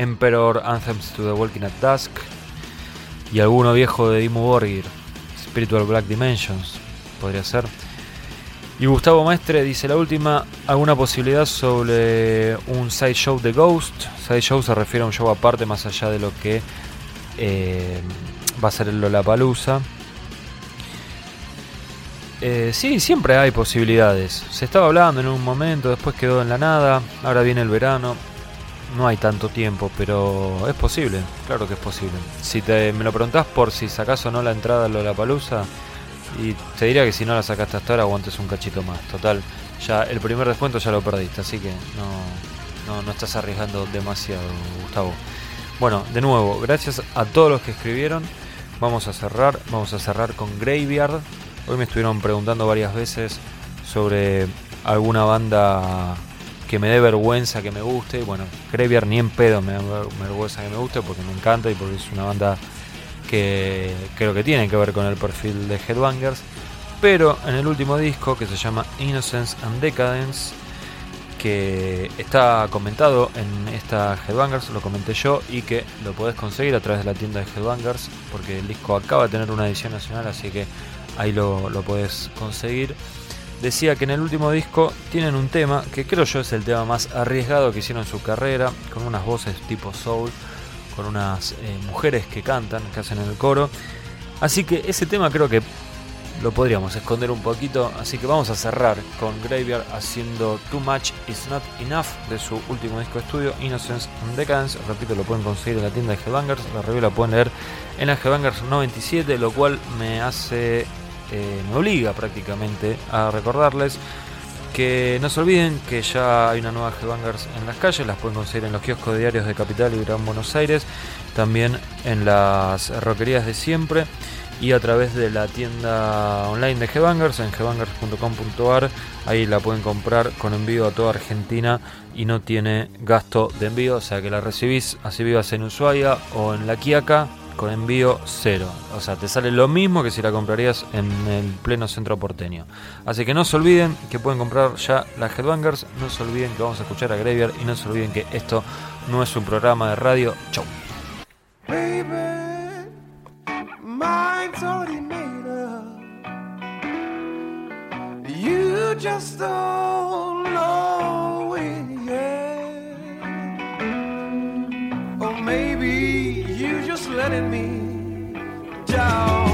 Emperor Anthems to the Walking at Dusk y alguno viejo de Dimmu Borgir, Spiritual Black Dimensions, podría ser. Y Gustavo Maestre dice la última, alguna posibilidad sobre un side show de Ghost. Side show se refiere a un show aparte más allá de lo que eh, va a ser el Lollapalooza. Eh, sí, siempre hay posibilidades. Se estaba hablando en un momento, después quedó en la nada, ahora viene el verano. No hay tanto tiempo, pero es posible, claro que es posible. Si te, me lo preguntás por si sacás o no la entrada a Lollapalooza, y te diría que si no la sacaste hasta ahora, aguantes un cachito más. Total, ya el primer descuento ya lo perdiste, así que no, no, no estás arriesgando demasiado, Gustavo. Bueno, de nuevo, gracias a todos los que escribieron. Vamos a cerrar, vamos a cerrar con Graveyard. Hoy me estuvieron preguntando varias veces sobre alguna banda que me dé vergüenza que me guste. Y bueno, Graveyard ni en pedo me da ver- vergüenza que me guste porque me encanta y porque es una banda que creo que tiene que ver con el perfil de Headbangers. Pero en el último disco que se llama Innocence and Decadence, que está comentado en esta Headbangers, lo comenté yo, y que lo podés conseguir a través de la tienda de Headbangers, porque el disco acaba de tener una edición nacional, así que ahí lo, lo podés conseguir. Decía que en el último disco tienen un tema que creo yo es el tema más arriesgado que hicieron en su carrera, con unas voces tipo soul, con unas eh, mujeres que cantan, que hacen el coro. Así que ese tema creo que lo podríamos esconder un poquito, así que vamos a cerrar con Graveyard haciendo Too Much Is Not Enough de su último disco de estudio, Innocence and Decadence. Repito, lo pueden conseguir en la tienda de Headbangers, la review la pueden leer en la Headbangers 97, lo cual me hace, eh, me obliga prácticamente a recordarles que no se olviden que ya hay una nueva Headbangers en las calles, las pueden conseguir en los kioscos diarios de Capital y Gran Buenos Aires, también en las roquerías de siempre y a través de la tienda online de Gbangers en gbangers.com.ar. Ahí la pueden comprar con envío a toda Argentina y no tiene gasto de envío, o sea que la recibís así vivas en Ushuaia o en La Quiaca con envío cero. O sea, te sale lo mismo que si la comprarías en el pleno centro porteño. Así que no se olviden que pueden comprar ya las Headbangers, no se olviden que vamos a escuchar a Graveyard y no se olviden que esto no es un programa de radio. Chau. Letting me down.